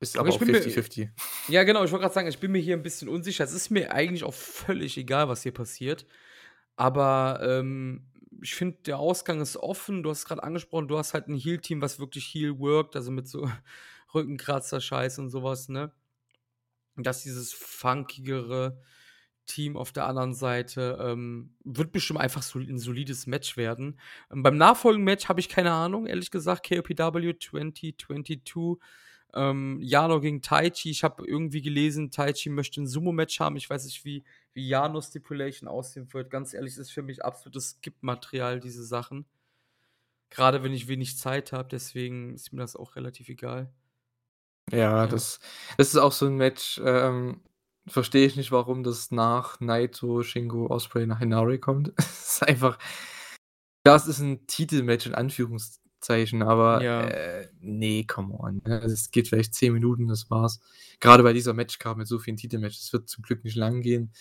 Ist Aber aber ich auch bin mir 50-50. ja, genau, ich wollte grad sagen, ich bin mir hier 'n bisschen unsicher. Es ist mir eigentlich auch völlig egal, was hier passiert. Aber, ähm, ich finde, der Ausgang ist offen. Du hast es grad angesprochen, du hast halt 'n Heel-Team, was wirklich Heel workt, also, mit so Rückenkratzer-Scheiß und so was, ne? Und dass dieses funkigere Team auf der anderen Seite, ähm, wird bestimmt einfach sol 'n solides Match werden. Ähm, beim nachfolgenden Match habe ich keine Ahnung, ehrlich gesagt, KOPW 2022, ähm, Yano gegen Taichi. Ich habe irgendwie gelesen, Taichi möchte 'n Sumo-Match haben. Ich weiß nicht, wie wie Yanos Stipulation aussehen wird. Ganz ehrlich, ist für mich absolutes Skip-Material, diese Sachen. Grade wenn ich wenig Zeit habe, deswegen ist mir das auch relativ egal. Ja, Ja. das das ist auch so 'n Match, ähm, verstehe ich nicht, warum das nach Naito, Shingo, Osprey nach Inari kommt. Es ist einfach ja, es ist 'n Titelmatch in Anführungszeichen, aber, Ja. äh, ne, come on, ne? Also, es geht vielleicht 10 Minuten, das war's. Grade bei dieser Matchcard mit so vielen Titelmatches. Es wird zum Glück nicht lang gehen,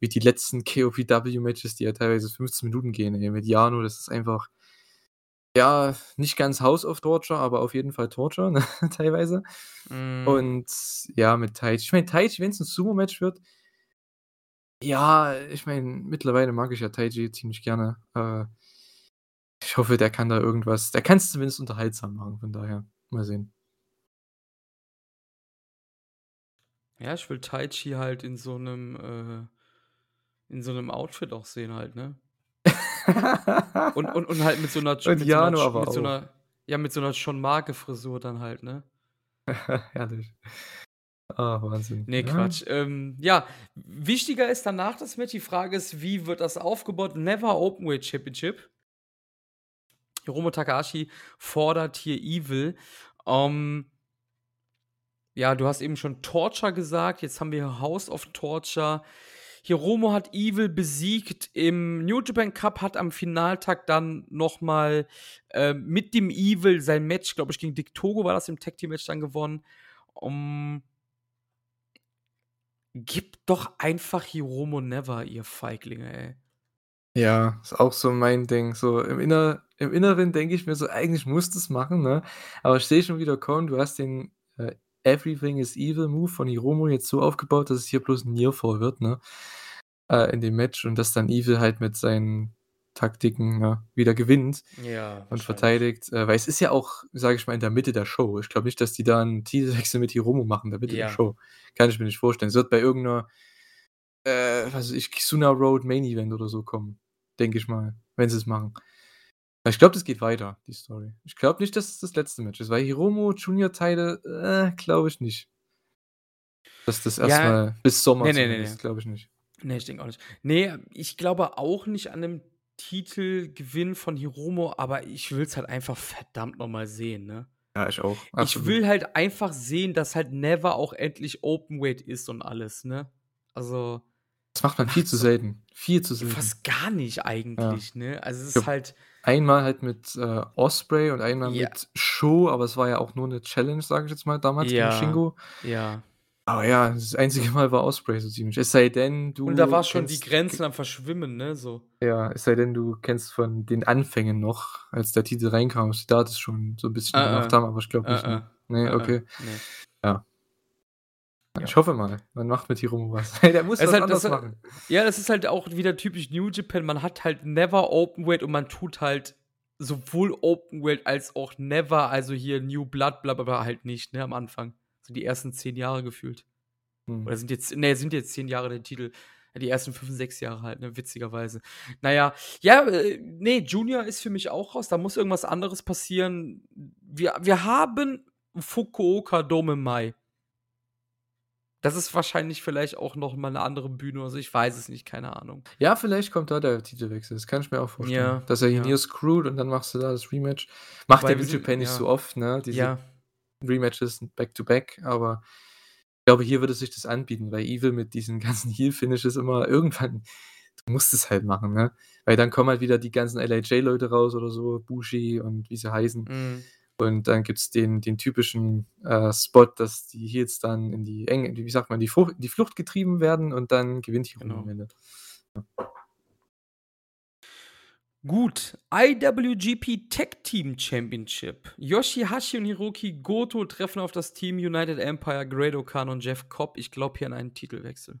wie die letzten KOPW-Matches, die ja teilweise 15 Minuten gehen, ey. Mit Yano, das ist einfach ja, nicht ganz House of Torture, aber auf jeden Fall Torture, ne, teilweise. Mhm. Und ja, mit Taichi ich meine, Taichi, wenn's 'n Sumo-Match wird ja, ich meine, mittlerweile mag ich ja Taichi ziemlich gerne. Äh, ich hoffe, der kann da irgendwas der kann's zumindest unterhaltsam machen, von daher, mal sehen. Ja, ich will Taichi halt in so 'nem äh, in so 'nem Outfit auch sehen halt, ne? Und und und halt mit so 'ner Ch Und mit so 'ner Yano Ch aber mit so auch. 'ner ja, mit so 'ner John Marke-Frisur dann halt, ne? Herrlich. Ah, Wahnsinn. Ne, Ja. Quatsch. Ähm, ja, wichtiger ist danach das Match. Die Frage ist, wie wird das aufgebaut? Never Openweight Championship. Hiromu Takahashi fordert hier Evil. Ähm ja, du hast eben schon Torture gesagt, jetzt haben wir House of Torture. Hiromu hat Evil besiegt im New Japan Cup, hat am Finaltag dann noch mal, ähm, mit dem Evil sein Match, glaube ich, gegen Dick Togo war das im Tag-Team-Match dann gewonnen. Um Gib doch einfach Hiromu Never, ihr Feiglinge, ey. Ja, ist auch so mein Ding. So im Inner im Inneren denke ich mir so: „Eigentlich musst du's machen“, ne? Aber ich sehe schon wieder kommen, du hast den, äh, Everything is Evil Move von Hiromu jetzt so aufgebaut, dass es hier bloß 'n Nearfall wird, ne? Äh, in dem Match und dass dann Evil halt mit seinen Taktiken, ne, wieder gewinnt Ja, und verteidigt. Äh, weil es ist ja auch, sage ich mal, in der Mitte der Show. Ich glaube nicht, dass die da 'n Titelwechsel mit Hiromu machen in der Mitte der Ja. Show. Kann ich mir nicht vorstellen. Es wird bei irgend 'ner, äh, was weiß ich, Kizuna Road Main Event oder so kommen, denke ich mal, wenn sie's machen. Ich glaube, das geht weiter, die Story. Ich glaube nicht, dass es das letzte Match ist, weil Hiromu Junior-Title, äh, glaube ich nicht. Dass das erst Ja. bis Sommer Ne, ne, ne, zumindest, ne. glaube ich nicht. Ne, ich denke auch nicht. Ne, ich glaube auch nicht an 'nem Titelgewinn von Hiromu, aber ich will's halt einfach verdammt noch mal sehen, ne? Ja, ich auch, Ich absolut. will halt einfach sehen, dass halt Never auch endlich Openweight ist und alles, ne? Also Das macht man viel zu selten. Viel zu selten. fast gar nicht eigentlich, ne? Also, es Ja. ist halt Einmal halt mit, äh, Osprey und einmal Ja. mit Sho, aber es war ja auch nur 'ne Challenge, sage ich jetzt mal, damals gegen Ja, Shingo. ja. Aber ja, das einzige Mal war Osprey so ziemlich. Es sei denn, du Und da war schon die kennst Grenzen am Verschwimmen, ne, so. Ja, es sei denn, du kennst von den Anfängen noch, als der Titel reinkam, ob sie da das schon so 'n bisschen Äh, gemacht äh. haben, aber ich glaube Äh, nicht, ne? Ne, Äh, äh. okay. Ne. Ich hoffe mal, man macht mit Hiromu was. Der muss Es was halt anderes das machen. ja, das ist halt auch wieder typisch New Japan. Man hat halt Never Openweight und man tut halt sowohl Open World als auch Never, also hier New Blood, bla bla bla, halt nicht, ne, am Anfang. So die ersten zehn Jahre gefühlt. Hm. Oder sind jetzt, ne, sind jetzt zehn Jahre der Titel. Ja, die ersten fünf, sechs Jahre halt, ne, witzigerweise. Naja, ja, äh, nee, Junior ist für mich auch raus. Da muss irgendwas anderes passieren. Wir, wir haben Fukuoka Dome im Mai. Das ist wahrscheinlich vielleicht auch noch mal eine andere Bühne. Also ich weiß es nicht, keine Ahnung. Ja, vielleicht kommt da der Titelwechsel. Das kann ich mir auch vorstellen. Ja, Dass er hier ja. Screwt und dann machst du da das Rematch. Macht Wobei der sind- Japan nicht ja. so oft, ne? Diese Ja, Rematches back-to-back, aber ich glaube, hier würde sich das anbieten, weil Evil mit diesen ganzen Heel-Finishes immer irgendwann, du musst es halt machen, ne? Weil dann kommen halt wieder die ganzen LAJ-Leute raus oder so, Bushi und wie sie heißen. mm, Und dann gibt es den, den typischen äh, Spot, dass die Heels dann in die eng, wie sagt man, die, Frucht, die Flucht getrieben werden und dann gewinnt Hiro Genau. am Ende. Gut, IWGP Tag Team Championship. Yoshihashi und Hiroki Goto treffen auf das Team United Empire, Great Okan und Jeff Cobb. Ich glaube hier an einen Titelwechsel.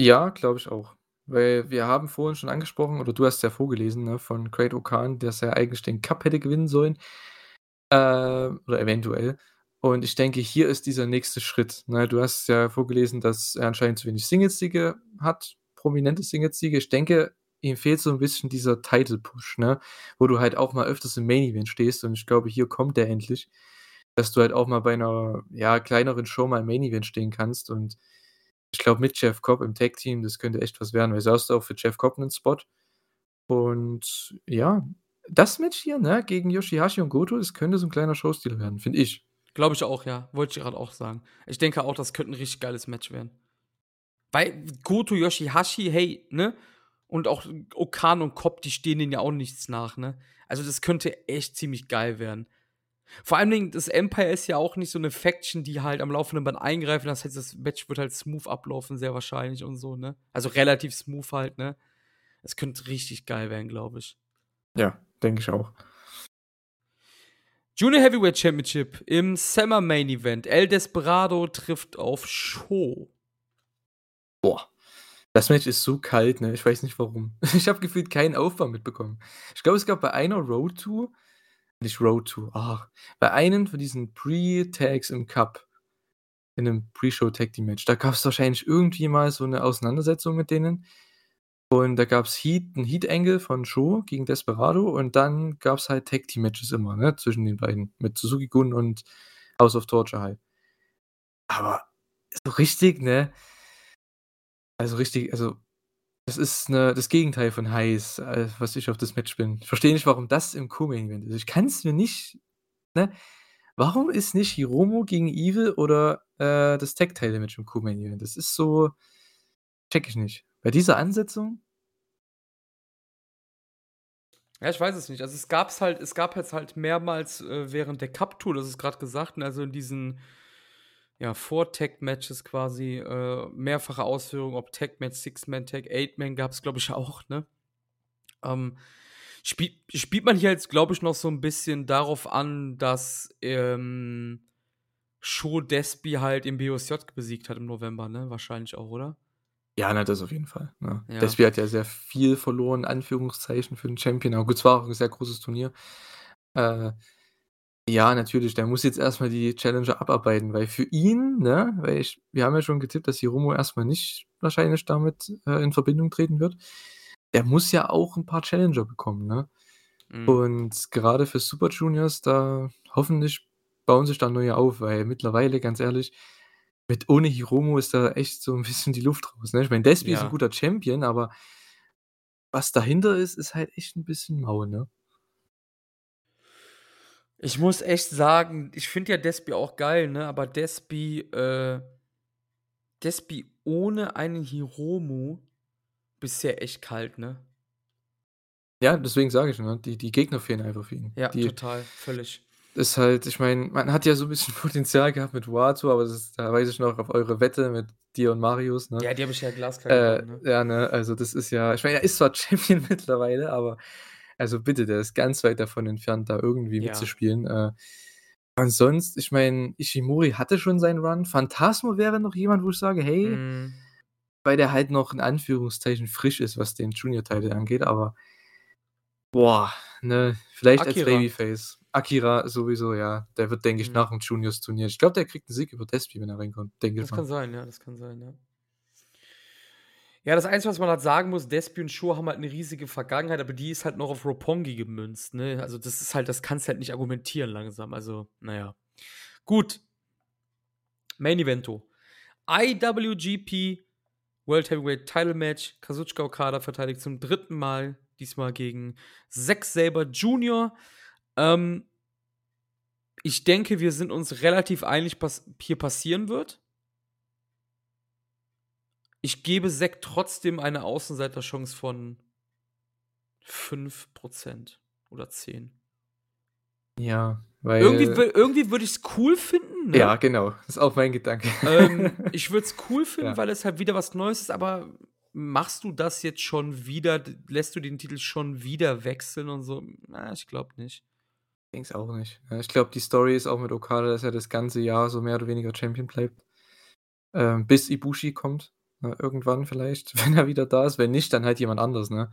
Ja, glaube ich auch. Weil wir haben vorhin schon angesprochen, oder du hast ja vorgelesen, ne, von Great Okan, dass er eigentlich den Cup hätte gewinnen sollen. Äh, oder eventuell. Und ich denke, hier ist dieser nächste Schritt. Ne? Du hast ja vorgelesen, dass er anscheinend zu wenig Singles-Siege hat, prominente Singles-Siege. Ich denke, ihm fehlt so ein bisschen dieser Title-Push, ne? wo du halt auch mal öfters im Main-Event stehst. Und ich glaube, hier kommt der endlich, dass du halt auch mal bei einer ja, kleineren Show mal im Main-Event stehen kannst. Und ich glaube, mit Jeff Cobb im Tag-Team, das könnte echt was werden, weil hast auch für Jeff Cobb einen Spot. Und ja, das Match hier, ne, gegen Yoshihashi und Goto, das könnte so ein kleiner Showstil werden, finde ich. Glaube ich auch, ja. Wollte ich gerade auch sagen. Ich denke auch, das könnte ein richtig geiles Match werden. Weil Goto, Yoshihashi, hey, ne? Und auch Okan und Cobb, die stehen denen ja auch nichts nach, ne? Also das könnte echt ziemlich geil werden. Vor allen Dingen, das Empire ist ja auch nicht so eine Faction, die halt am laufenden Band eingreifen. Das heißt, das Match wird halt smooth ablaufen, sehr wahrscheinlich und so, ne? Also relativ smooth halt, ne? Es könnte richtig geil werden, glaube ich. Ja, denke ich auch. Junior Heavyweight Championship im Summer Main Event. El Desperado trifft auf Show. Boah. Das Match ist so kalt, ne? Ich weiß nicht warum. Ich habe gefühlt keinen Aufbau mitbekommen. Ich glaube, es gab bei einer Road to, nicht Road to, ach, bei einem von diesen Pre-Tags im Cup, in einem Pre-Show-Tag-Team-Match, da gab es wahrscheinlich irgendwie mal so eine Auseinandersetzung mit denen. Und da gab es Heat, ein Heat-Angle von Show gegen Desperado und dann gab es halt Tag-Team-Matches immer, ne? Zwischen den beiden. Mit Suzuki Gun und House of Torture halt. Aber so richtig, ne? Also richtig, also das ist ne, das Gegenteil von heiß, äh, was ich auf das Match bin. Ich verstehe nicht, warum das im Co-Main Event ist. Ich kann es mir nicht, ne? Warum ist nicht Hiromo gegen Evil oder äh, das Tag-Teil-Match im Co-Main Event? Das ist so, check ich nicht. Bei dieser Ansetzung, Ja, ich weiß es nicht. Also es gab's halt, es gab jetzt halt mehrmals äh, während der Cup-Tour, das ist gerade gesagt, ne, also in diesen ja, Vor-Tag-Matches quasi äh, mehrfache Ausführungen, ob Tag-Match, Six-Man-Tag, Eight-Man gab es, glaube ich, auch, ne? Ähm, spielt, spielt man hier jetzt, glaube ich, noch so ein bisschen darauf an, dass ähm, Sho Despi halt im BOSJ besiegt hat im November, ne? Wahrscheinlich auch, oder? ja, na, das auf jeden Fall. Ne? Ja. Despi hat ja sehr viel verloren, Anführungszeichen, für den Champion. Aber gut, es war auch ein sehr großes Turnier. Äh, ja, natürlich, der muss jetzt erstmal die Challenger abarbeiten, weil für ihn, ne, weil ich, wir haben ja schon getippt, dass Hiromo erstmal nicht wahrscheinlich damit äh, in Verbindung treten wird. Der muss ja auch ein paar Challenger bekommen, ne? Mhm. Und gerade für Super Juniors, da hoffentlich bauen sich da neue auf, weil mittlerweile, ganz ehrlich, mit ohne Hiromo ist da echt so ein bisschen die Luft raus. Ne? Ich meine, Despi ist Ja. ein guter Champion, aber was dahinter ist, ist halt echt ein bisschen mau, ne? Ich muss echt sagen, ich finde ja Despi auch geil, ne? Aber Despi, äh, Despi ohne einen Hiromu bisher echt kalt, ne? Ja, deswegen sage ich, ne? Die, die Gegner fehlen einfach für ihn. Ja, die total, völlig. ist halt, ich meine, man hat ja so ein bisschen Potenzial gehabt mit Wato, aber das ist, da weiß ich noch auf eure Wette mit dir und Marius, ne? Ja, die habe ich ja glasklar Äh, ne? ja, ne, also das ist ja, ich meine, er ist zwar Champion mittlerweile, aber also bitte, der ist ganz weit davon entfernt, da irgendwie Ja. mitzuspielen. Äh, und sonst, ich meine, Ishimori hatte schon seinen Run. Phantasmo wäre noch jemand, wo ich sage, hey, Mm, weil der halt noch in Anführungszeichen frisch ist, was den Junior-Titel angeht, aber Boah, ne, vielleicht als Akira. Babyface. Akira sowieso, ja. Der wird, denke ich, Mhm. nach dem Juniors-Turnier ich glaube, der kriegt 'n Sieg über Despy, wenn er reinkommt, denke ich Das kann mal. sein, ja, das kann sein, ja. Ja, das Einzige, was man halt sagen muss, Despy und Sho haben halt 'ne riesige Vergangenheit, aber die ist halt noch auf Roppongi gemünzt, ne? Also, das ist halt das kannst du halt nicht argumentieren langsam. Also, na ja. Gut. Main Evento. IWGP World Heavyweight Title Match. Kazuchika Okada verteidigt zum 3. Mal, diesmal gegen Zack Sabre Jr. Ähm ich denke, wir sind uns relativ einig, was hier passieren wird. Ich gebe Zack trotzdem eine Außenseiterchance von 5% oder 10. Ja, Irgendwie weil wü irgendwie würde ich's cool finden, ne? Ja, genau. Ist auch mein Gedanke. Ähm, ich würde es cool finden, Ja. weil es halt wieder was Neues ist, aber machst du das jetzt schon wieder? Lässt du den Titel schon wieder wechseln und so? Na, ich glaube nicht. Denke es auch nicht. Ich glaube, die Story ist auch mit Okada, dass er das ganze Jahr so mehr oder weniger Champion bleibt. Ähm, bis Ibushi kommt, ne, irgendwann vielleicht, wenn er wieder da ist. Wenn nicht, dann halt jemand anderes, ne?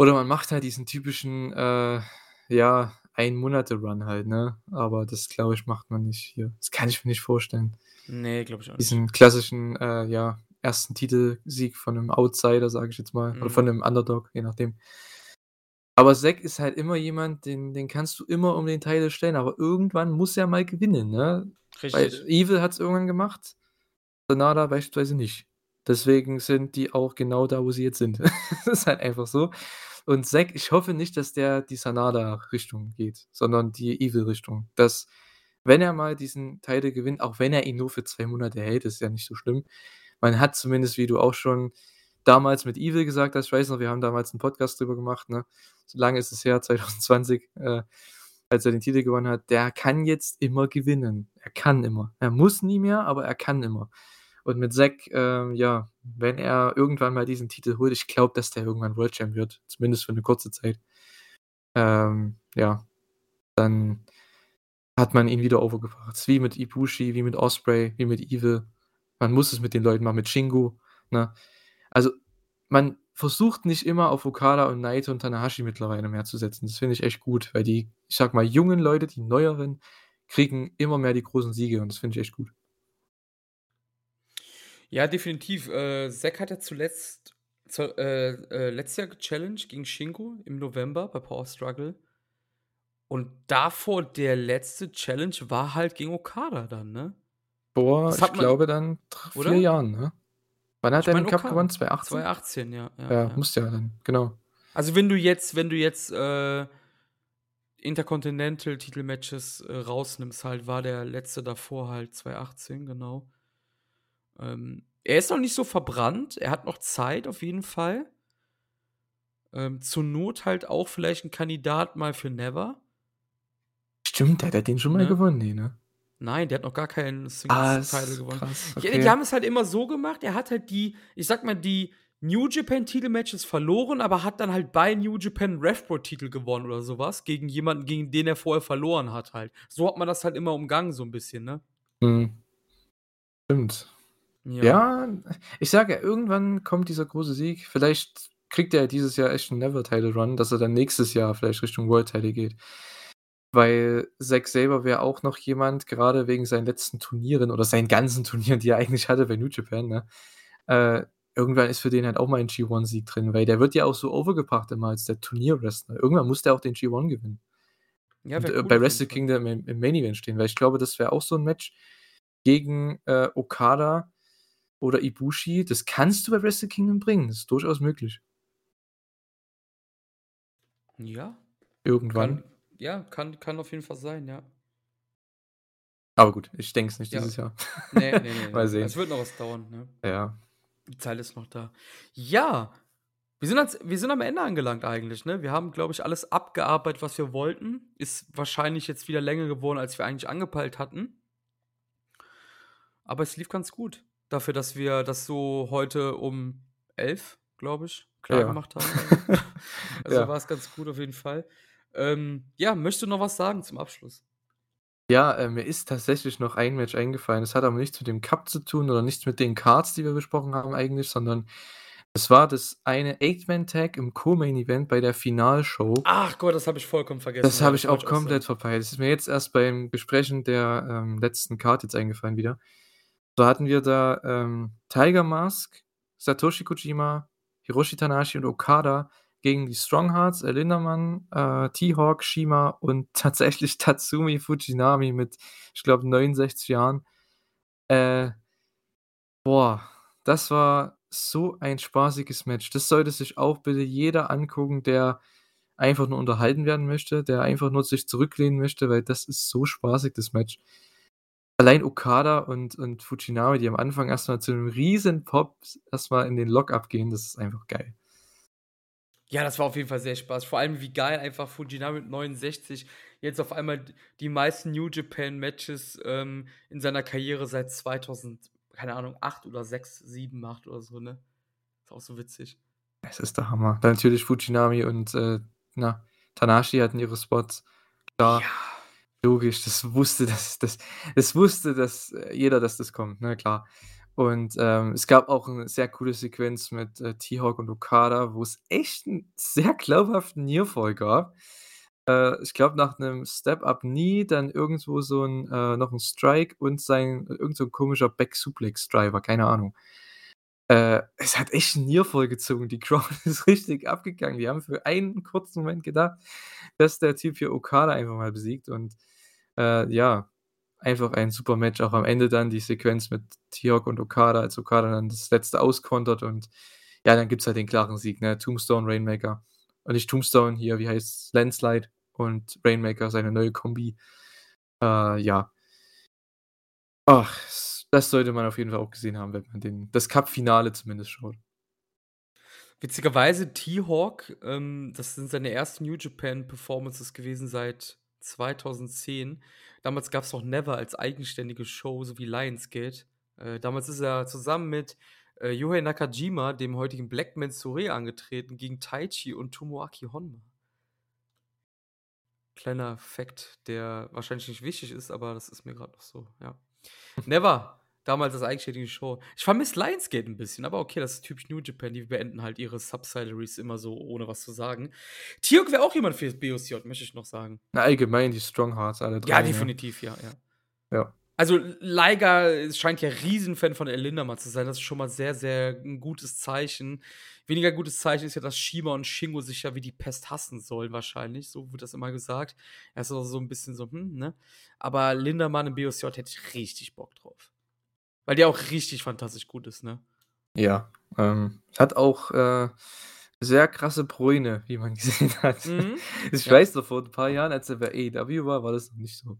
Oder man macht halt diesen typischen, äh, ja, Ein-Monate-Run halt, ne? Aber das, glaube ich, macht man nicht hier. Das kann ich mir nicht vorstellen. Ne, glaube ich auch nicht. Diesen klassischen, äh, ja, 1. Titelsieg von 'nem Outsider, sage ich jetzt mal, oder von Mhm. 'nem Underdog, je nachdem. Aber Zack ist halt immer jemand, den den kannst du immer um den Title stellen, aber irgendwann muss er mal gewinnen, ne? Weil Richtig. Evil hat's irgendwann gemacht, Sanada beispielsweise nicht. Deswegen sind die auch genau da, wo sie jetzt sind. Das ist halt einfach so. Und Zack, ich hoffe nicht, dass der die Sanada-Richtung geht, sondern die Evil-Richtung. Dass, wenn er mal diesen Title gewinnt, auch wenn er ihn nur für 2 Monate hält, ist ja nicht so schlimm. Man hat zumindest, wie du auch schon damals mit Evil gesagt hast, ich weiß noch, wir haben damals 'n Podcast drüber gemacht, ne? So lange ist es her, 2020, äh, als er den Titel gewonnen hat. Der kann jetzt immer gewinnen. Er kann immer. Er muss nie mehr, aber er kann immer. Und mit Zack, ähm, ja, wenn er irgendwann mal diesen Titel holt ich glaube, dass der irgendwann World Champ wird, zumindest für 'ne kurze Zeit. Ähm, ja, dann hat man ihn wieder overgebracht. Wie mit Ibushi, wie mit Ospreay, wie mit Evil. Man muss es mit den Leuten machen, mit Shingo, ne? Also, man versucht nicht immer auf Okada und Naito und Tanahashi mittlerweile mehr zu setzen. Das finde ich echt gut, weil die, ich sage mal, jungen Leute, die Neueren, kriegen immer mehr die großen Siege und das finde ich echt gut. Ja, definitiv. Äh, Zack hat ja zuletzt zu äh, äh, letztes Jahr gechallenged gegen Shingo im November bei Power Struggle. Und davor der letzte Challenge war halt gegen Okada dann, ne? Vor, Das ich man glaube dann dr 4 oder? Jahren, ne? Wann hat Ich er den Cup Okada. gewonnen? 2018? 2018, ja, ja, Ja, ja. musste ja dann, genau. Also, wenn du jetzt wenn du jetzt, äh, Intercontinental-Titelmatches, äh, rausnimmst halt, war der letzte davor halt 2018, genau. Ähm, er ist noch nicht so verbrannt. Er hat noch Zeit auf jeden Fall. Ähm, zur Not halt auch vielleicht 'n Kandidat mal für Never. Stimmt, der hat den schon mal Ne? gewonnen, ne, ne? Nein, der hat noch gar keinen Ah, Singles-Title ist gewonnen. krass, okay. die haben es halt immer so gemacht, er hat halt die ich sage mal, die New Japan-Titelmatches verloren, aber hat dann halt bei New Japan RevPro-Titel gewonnen oder so was gegen jemanden, gegen den er vorher verloren hat halt. So hat man das halt immer umgangen so 'n bisschen, ne? Mhm. Stimmt. Ja. Ja, ich sage ja, irgendwann kommt dieser große Sieg. Vielleicht kriegt er dieses Jahr echt 'n Never-Title-Run, dass er dann nächstes Jahr vielleicht Richtung World-Title geht. Weil Zack Sabre wäre auch noch jemand, grade wegen seinen letzten Turnieren oder seinen ganzen Turnieren, die er eigentlich hatte bei New Japan, ne? Äh, irgendwann ist für den halt auch mal 'n G1-Sieg drin, weil der wird ja auch so overgebracht immer als der Turnier-Wrestler. Irgendwann muss der auch den G1 gewinnen. Ja, Und, äh, cool bei Wrestle. Kingdom im im Main Event stehen, weil ich glaube, das wäre auch so 'n Match gegen, äh, Okada oder Ibushi. Das kannst du bei Wrestle Kingdom bringen. Das ist durchaus möglich. Ja. Irgendwann. Kann ja, kann kann auf jeden Fall sein, ja. Aber gut, ich denke es nicht Ja. dieses Jahr. Ne, ne, ne, Mal sehen. Es wird noch was dauern, ne? Ja. Die Zeit ist noch da. Ja, wir sind ans wir sind am Ende angelangt eigentlich, ne? Wir haben, glaube ich, alles abgearbeitet, was wir wollten. Ist wahrscheinlich jetzt wieder länger geworden, als wir eigentlich angepeilt hatten. Aber es lief ganz gut. Dafür, dass wir das so heute um 11, glaube ich, Ja. klargemacht haben. Also, Ja. war es ganz gut auf jeden Fall. Ähm, ja, möchtest du noch was sagen zum Abschluss? Ja, äh, mir ist tatsächlich noch ein Match eingefallen. Das hat aber nichts mit dem Cup zu tun oder nichts mit den Cards, die wir besprochen haben eigentlich, sondern Es war das eine Eight-Man-Tag im Co-Main-Event bei der Finalshow. Ach Gott, das habe ich vollkommen vergessen. Das habe ich auch komplett verpeilt. Das ist mir jetzt erst beim Besprechen der, ähm, letzten Card jetzt eingefallen wieder. So hatten wir da, ähm, Tiger Mask, Satoshi Kojima, Hiroshi Tanahashi und Okada gegen die Strong Hearts, El Lindermann, äh, T-Hawk, Shima und tatsächlich Tatsumi Fujinami mit, ich glaube, 69 Jahren. Äh, boah, das war so ein spaßiges Match. Das sollte sich auch bitte jeder angucken, der einfach nur unterhalten werden möchte, der einfach nur sich zurücklehnen möchte, weil das ist so spaßig, das Match. Allein Okada und und Fujinami, die am Anfang erst mal zu 'nem riesen Pop erst mal in den Lock-up gehen, das ist einfach geil. Ja, das war auf jeden Fall sehr Spaß. Vor allem, wie geil einfach Fujinami mit 69 jetzt auf einmal die meisten New Japan Matches, ähm, in seiner Karriere seit 2000, keine Ahnung, 8 oder 6, 7 macht oder so, ne? Ist auch so witzig. Es ist der Hammer. Dann natürlich Fujinami und, äh, na, Tanahashi hatten ihre Spots. Klar, Ja. Logisch, das wusste das das es wusste, dass äh, jeder, dass das kommt, ne, klar. Und, ähm, es gab auch 'ne sehr coole Sequenz mit, äh, T-Hawk und Okada, wo's echt 'n sehr glaubhaften Nearfall gab. Äh, ich glaube, nach 'nem Step-Up-Knee dann irgendwo so 'n äh, noch 'n Strike und sein irgend so 'n komischer Back-Suplex-Driver, keine Ahnung. Äh, es hat echt 'n Nearfall gezogen. Die Crowd ist richtig abgegangen. Die haben für einen kurzen Moment gedacht, dass der Typ hier Okada einfach mal besiegt und, äh, ja, einfach ein super Match. Auch am Ende dann die Sequenz mit T-Hawk und Okada, als Okada dann das Letzte auskontert und ja, dann gibt's halt den klaren Sieg, ne? Tombstone, Rainmaker. Und nicht Tombstone, hier, wie heißt's? Landslide und Rainmaker, seine neue Kombi. Äh, ja. Ach, das sollte man auf jeden Fall auch gesehen haben, wenn man den das Cup-Finale zumindest schaut. Witzigerweise T-Hawk, ähm, das sind seine ersten New Japan Performances gewesen seit 2010. Damals gab's noch Never als eigenständige Show, so wie Lionsgate. Äh, damals ist er zusammen mit, äh, Yohei Nakajima, dem heutigen Black Mensurie, angetreten gegen Taichi und Tomoaki Honma. Kleiner Fact, der wahrscheinlich nicht wichtig ist, aber das ist mir grad noch so, ja. Never, damals als eigenständige Show. Ich vermisse Lionsgate 'n bisschen, aber okay, das ist typisch New Japan, die beenden halt ihre Subsidiaries immer so, ohne was zu sagen. T-Hawk wäre auch jemand fürs BOCJ, möchte ich noch sagen. Na, allgemein die Strong Hearts, alle 3, Ja, ne? definitiv, ja, ja. Ja. Also, Liger scheint ja Riesenfan von El Lindermann zu sein. Das ist schon mal sehr, sehr 'n gutes Zeichen. Weniger gutes Zeichen ist ja, dass Shima und Shingo sich ja wie die Pest hassen sollen wahrscheinlich, so wird das immer gesagt. Er ist auch so 'n bisschen so, hm, ne? Aber Lindermann im BOCJ hätte ich richtig Bock drauf. Weil der auch richtig fantastisch gut ist, ne? Ja, ähm, hat auch, äh, sehr krasse Bräune, wie man gesehen hat. Mhm. Ich Ja. weiß noch, vor 'n paar Jahren, als er bei AEW war, war das noch nicht so.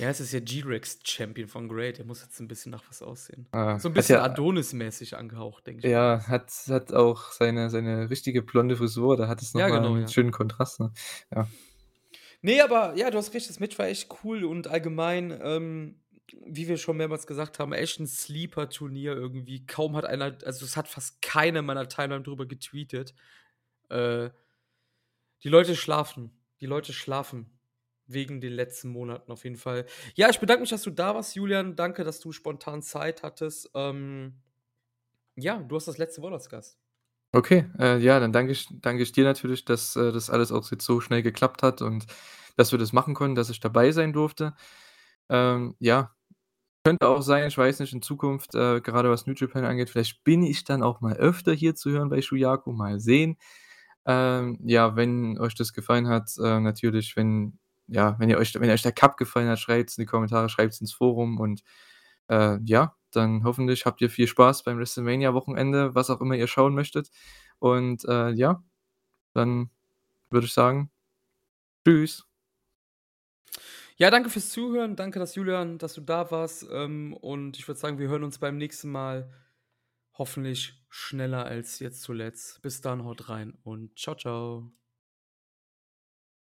Ja, es ist ja G-Rex Champion von Great. Der muss jetzt 'n bisschen nach was aussehen. Ah, So 'n hat bisschen ja Adonis-mäßig angehaucht, denke ich mal. Ja, hat hat auch seine seine richtige blonde Frisur, da hat es noch Ja, genau, 'n ja. schönen Kontrast, ne? Ja. Ne, aber ja, du hast recht, das Match war echt cool und allgemein, ähm, wie wir schon mehrmals gesagt haben, echt 'n Sleeper-Turnier irgendwie. Kaum hat einer also, es hat fast keiner in meiner Timeline drüber getweetet. Äh, die Leute schlafen. Die Leute schlafen wegen den letzten Monaten auf jeden Fall. Ja, ich bedanke mich, dass du da warst, Julian. Danke, dass du spontan Zeit hattest. Ähm, ja, du hast das letzte Wort als Gast. Okay, äh, ja, dann danke ich danke ich dir natürlich, dass, äh, das alles auch jetzt so schnell geklappt hat und dass wir das machen konnten, dass ich dabei sein durfte. Ähm, ja, könnte auch sein, ich weiß nicht, in Zukunft, äh, gerade was New Japan angeht, vielleicht bin ich dann auch mal öfter hier zu hören bei Shuyaku, mal sehen. Ähm, ja, wenn euch das gefallen hat, äh, natürlich, wenn ja, wenn ihr euch wenn euch der Cup gefallen hat, schreibt's in die Kommentare, schreibt's ins Forum und, äh, ja, dann hoffentlich habt ihr viel Spaß beim WrestleMania-Wochenende, was auch immer ihr schauen möchtet. Und, äh, ja, dann würde ich sagen, tschüss. Ja, danke fürs Zuhören. Danke, dass Julian dass du da warst. Ähm, und ich würde sagen, wir hören uns beim nächsten Mal hoffentlich schneller als jetzt zuletzt. Bis dann, haut rein und tschau, tschau.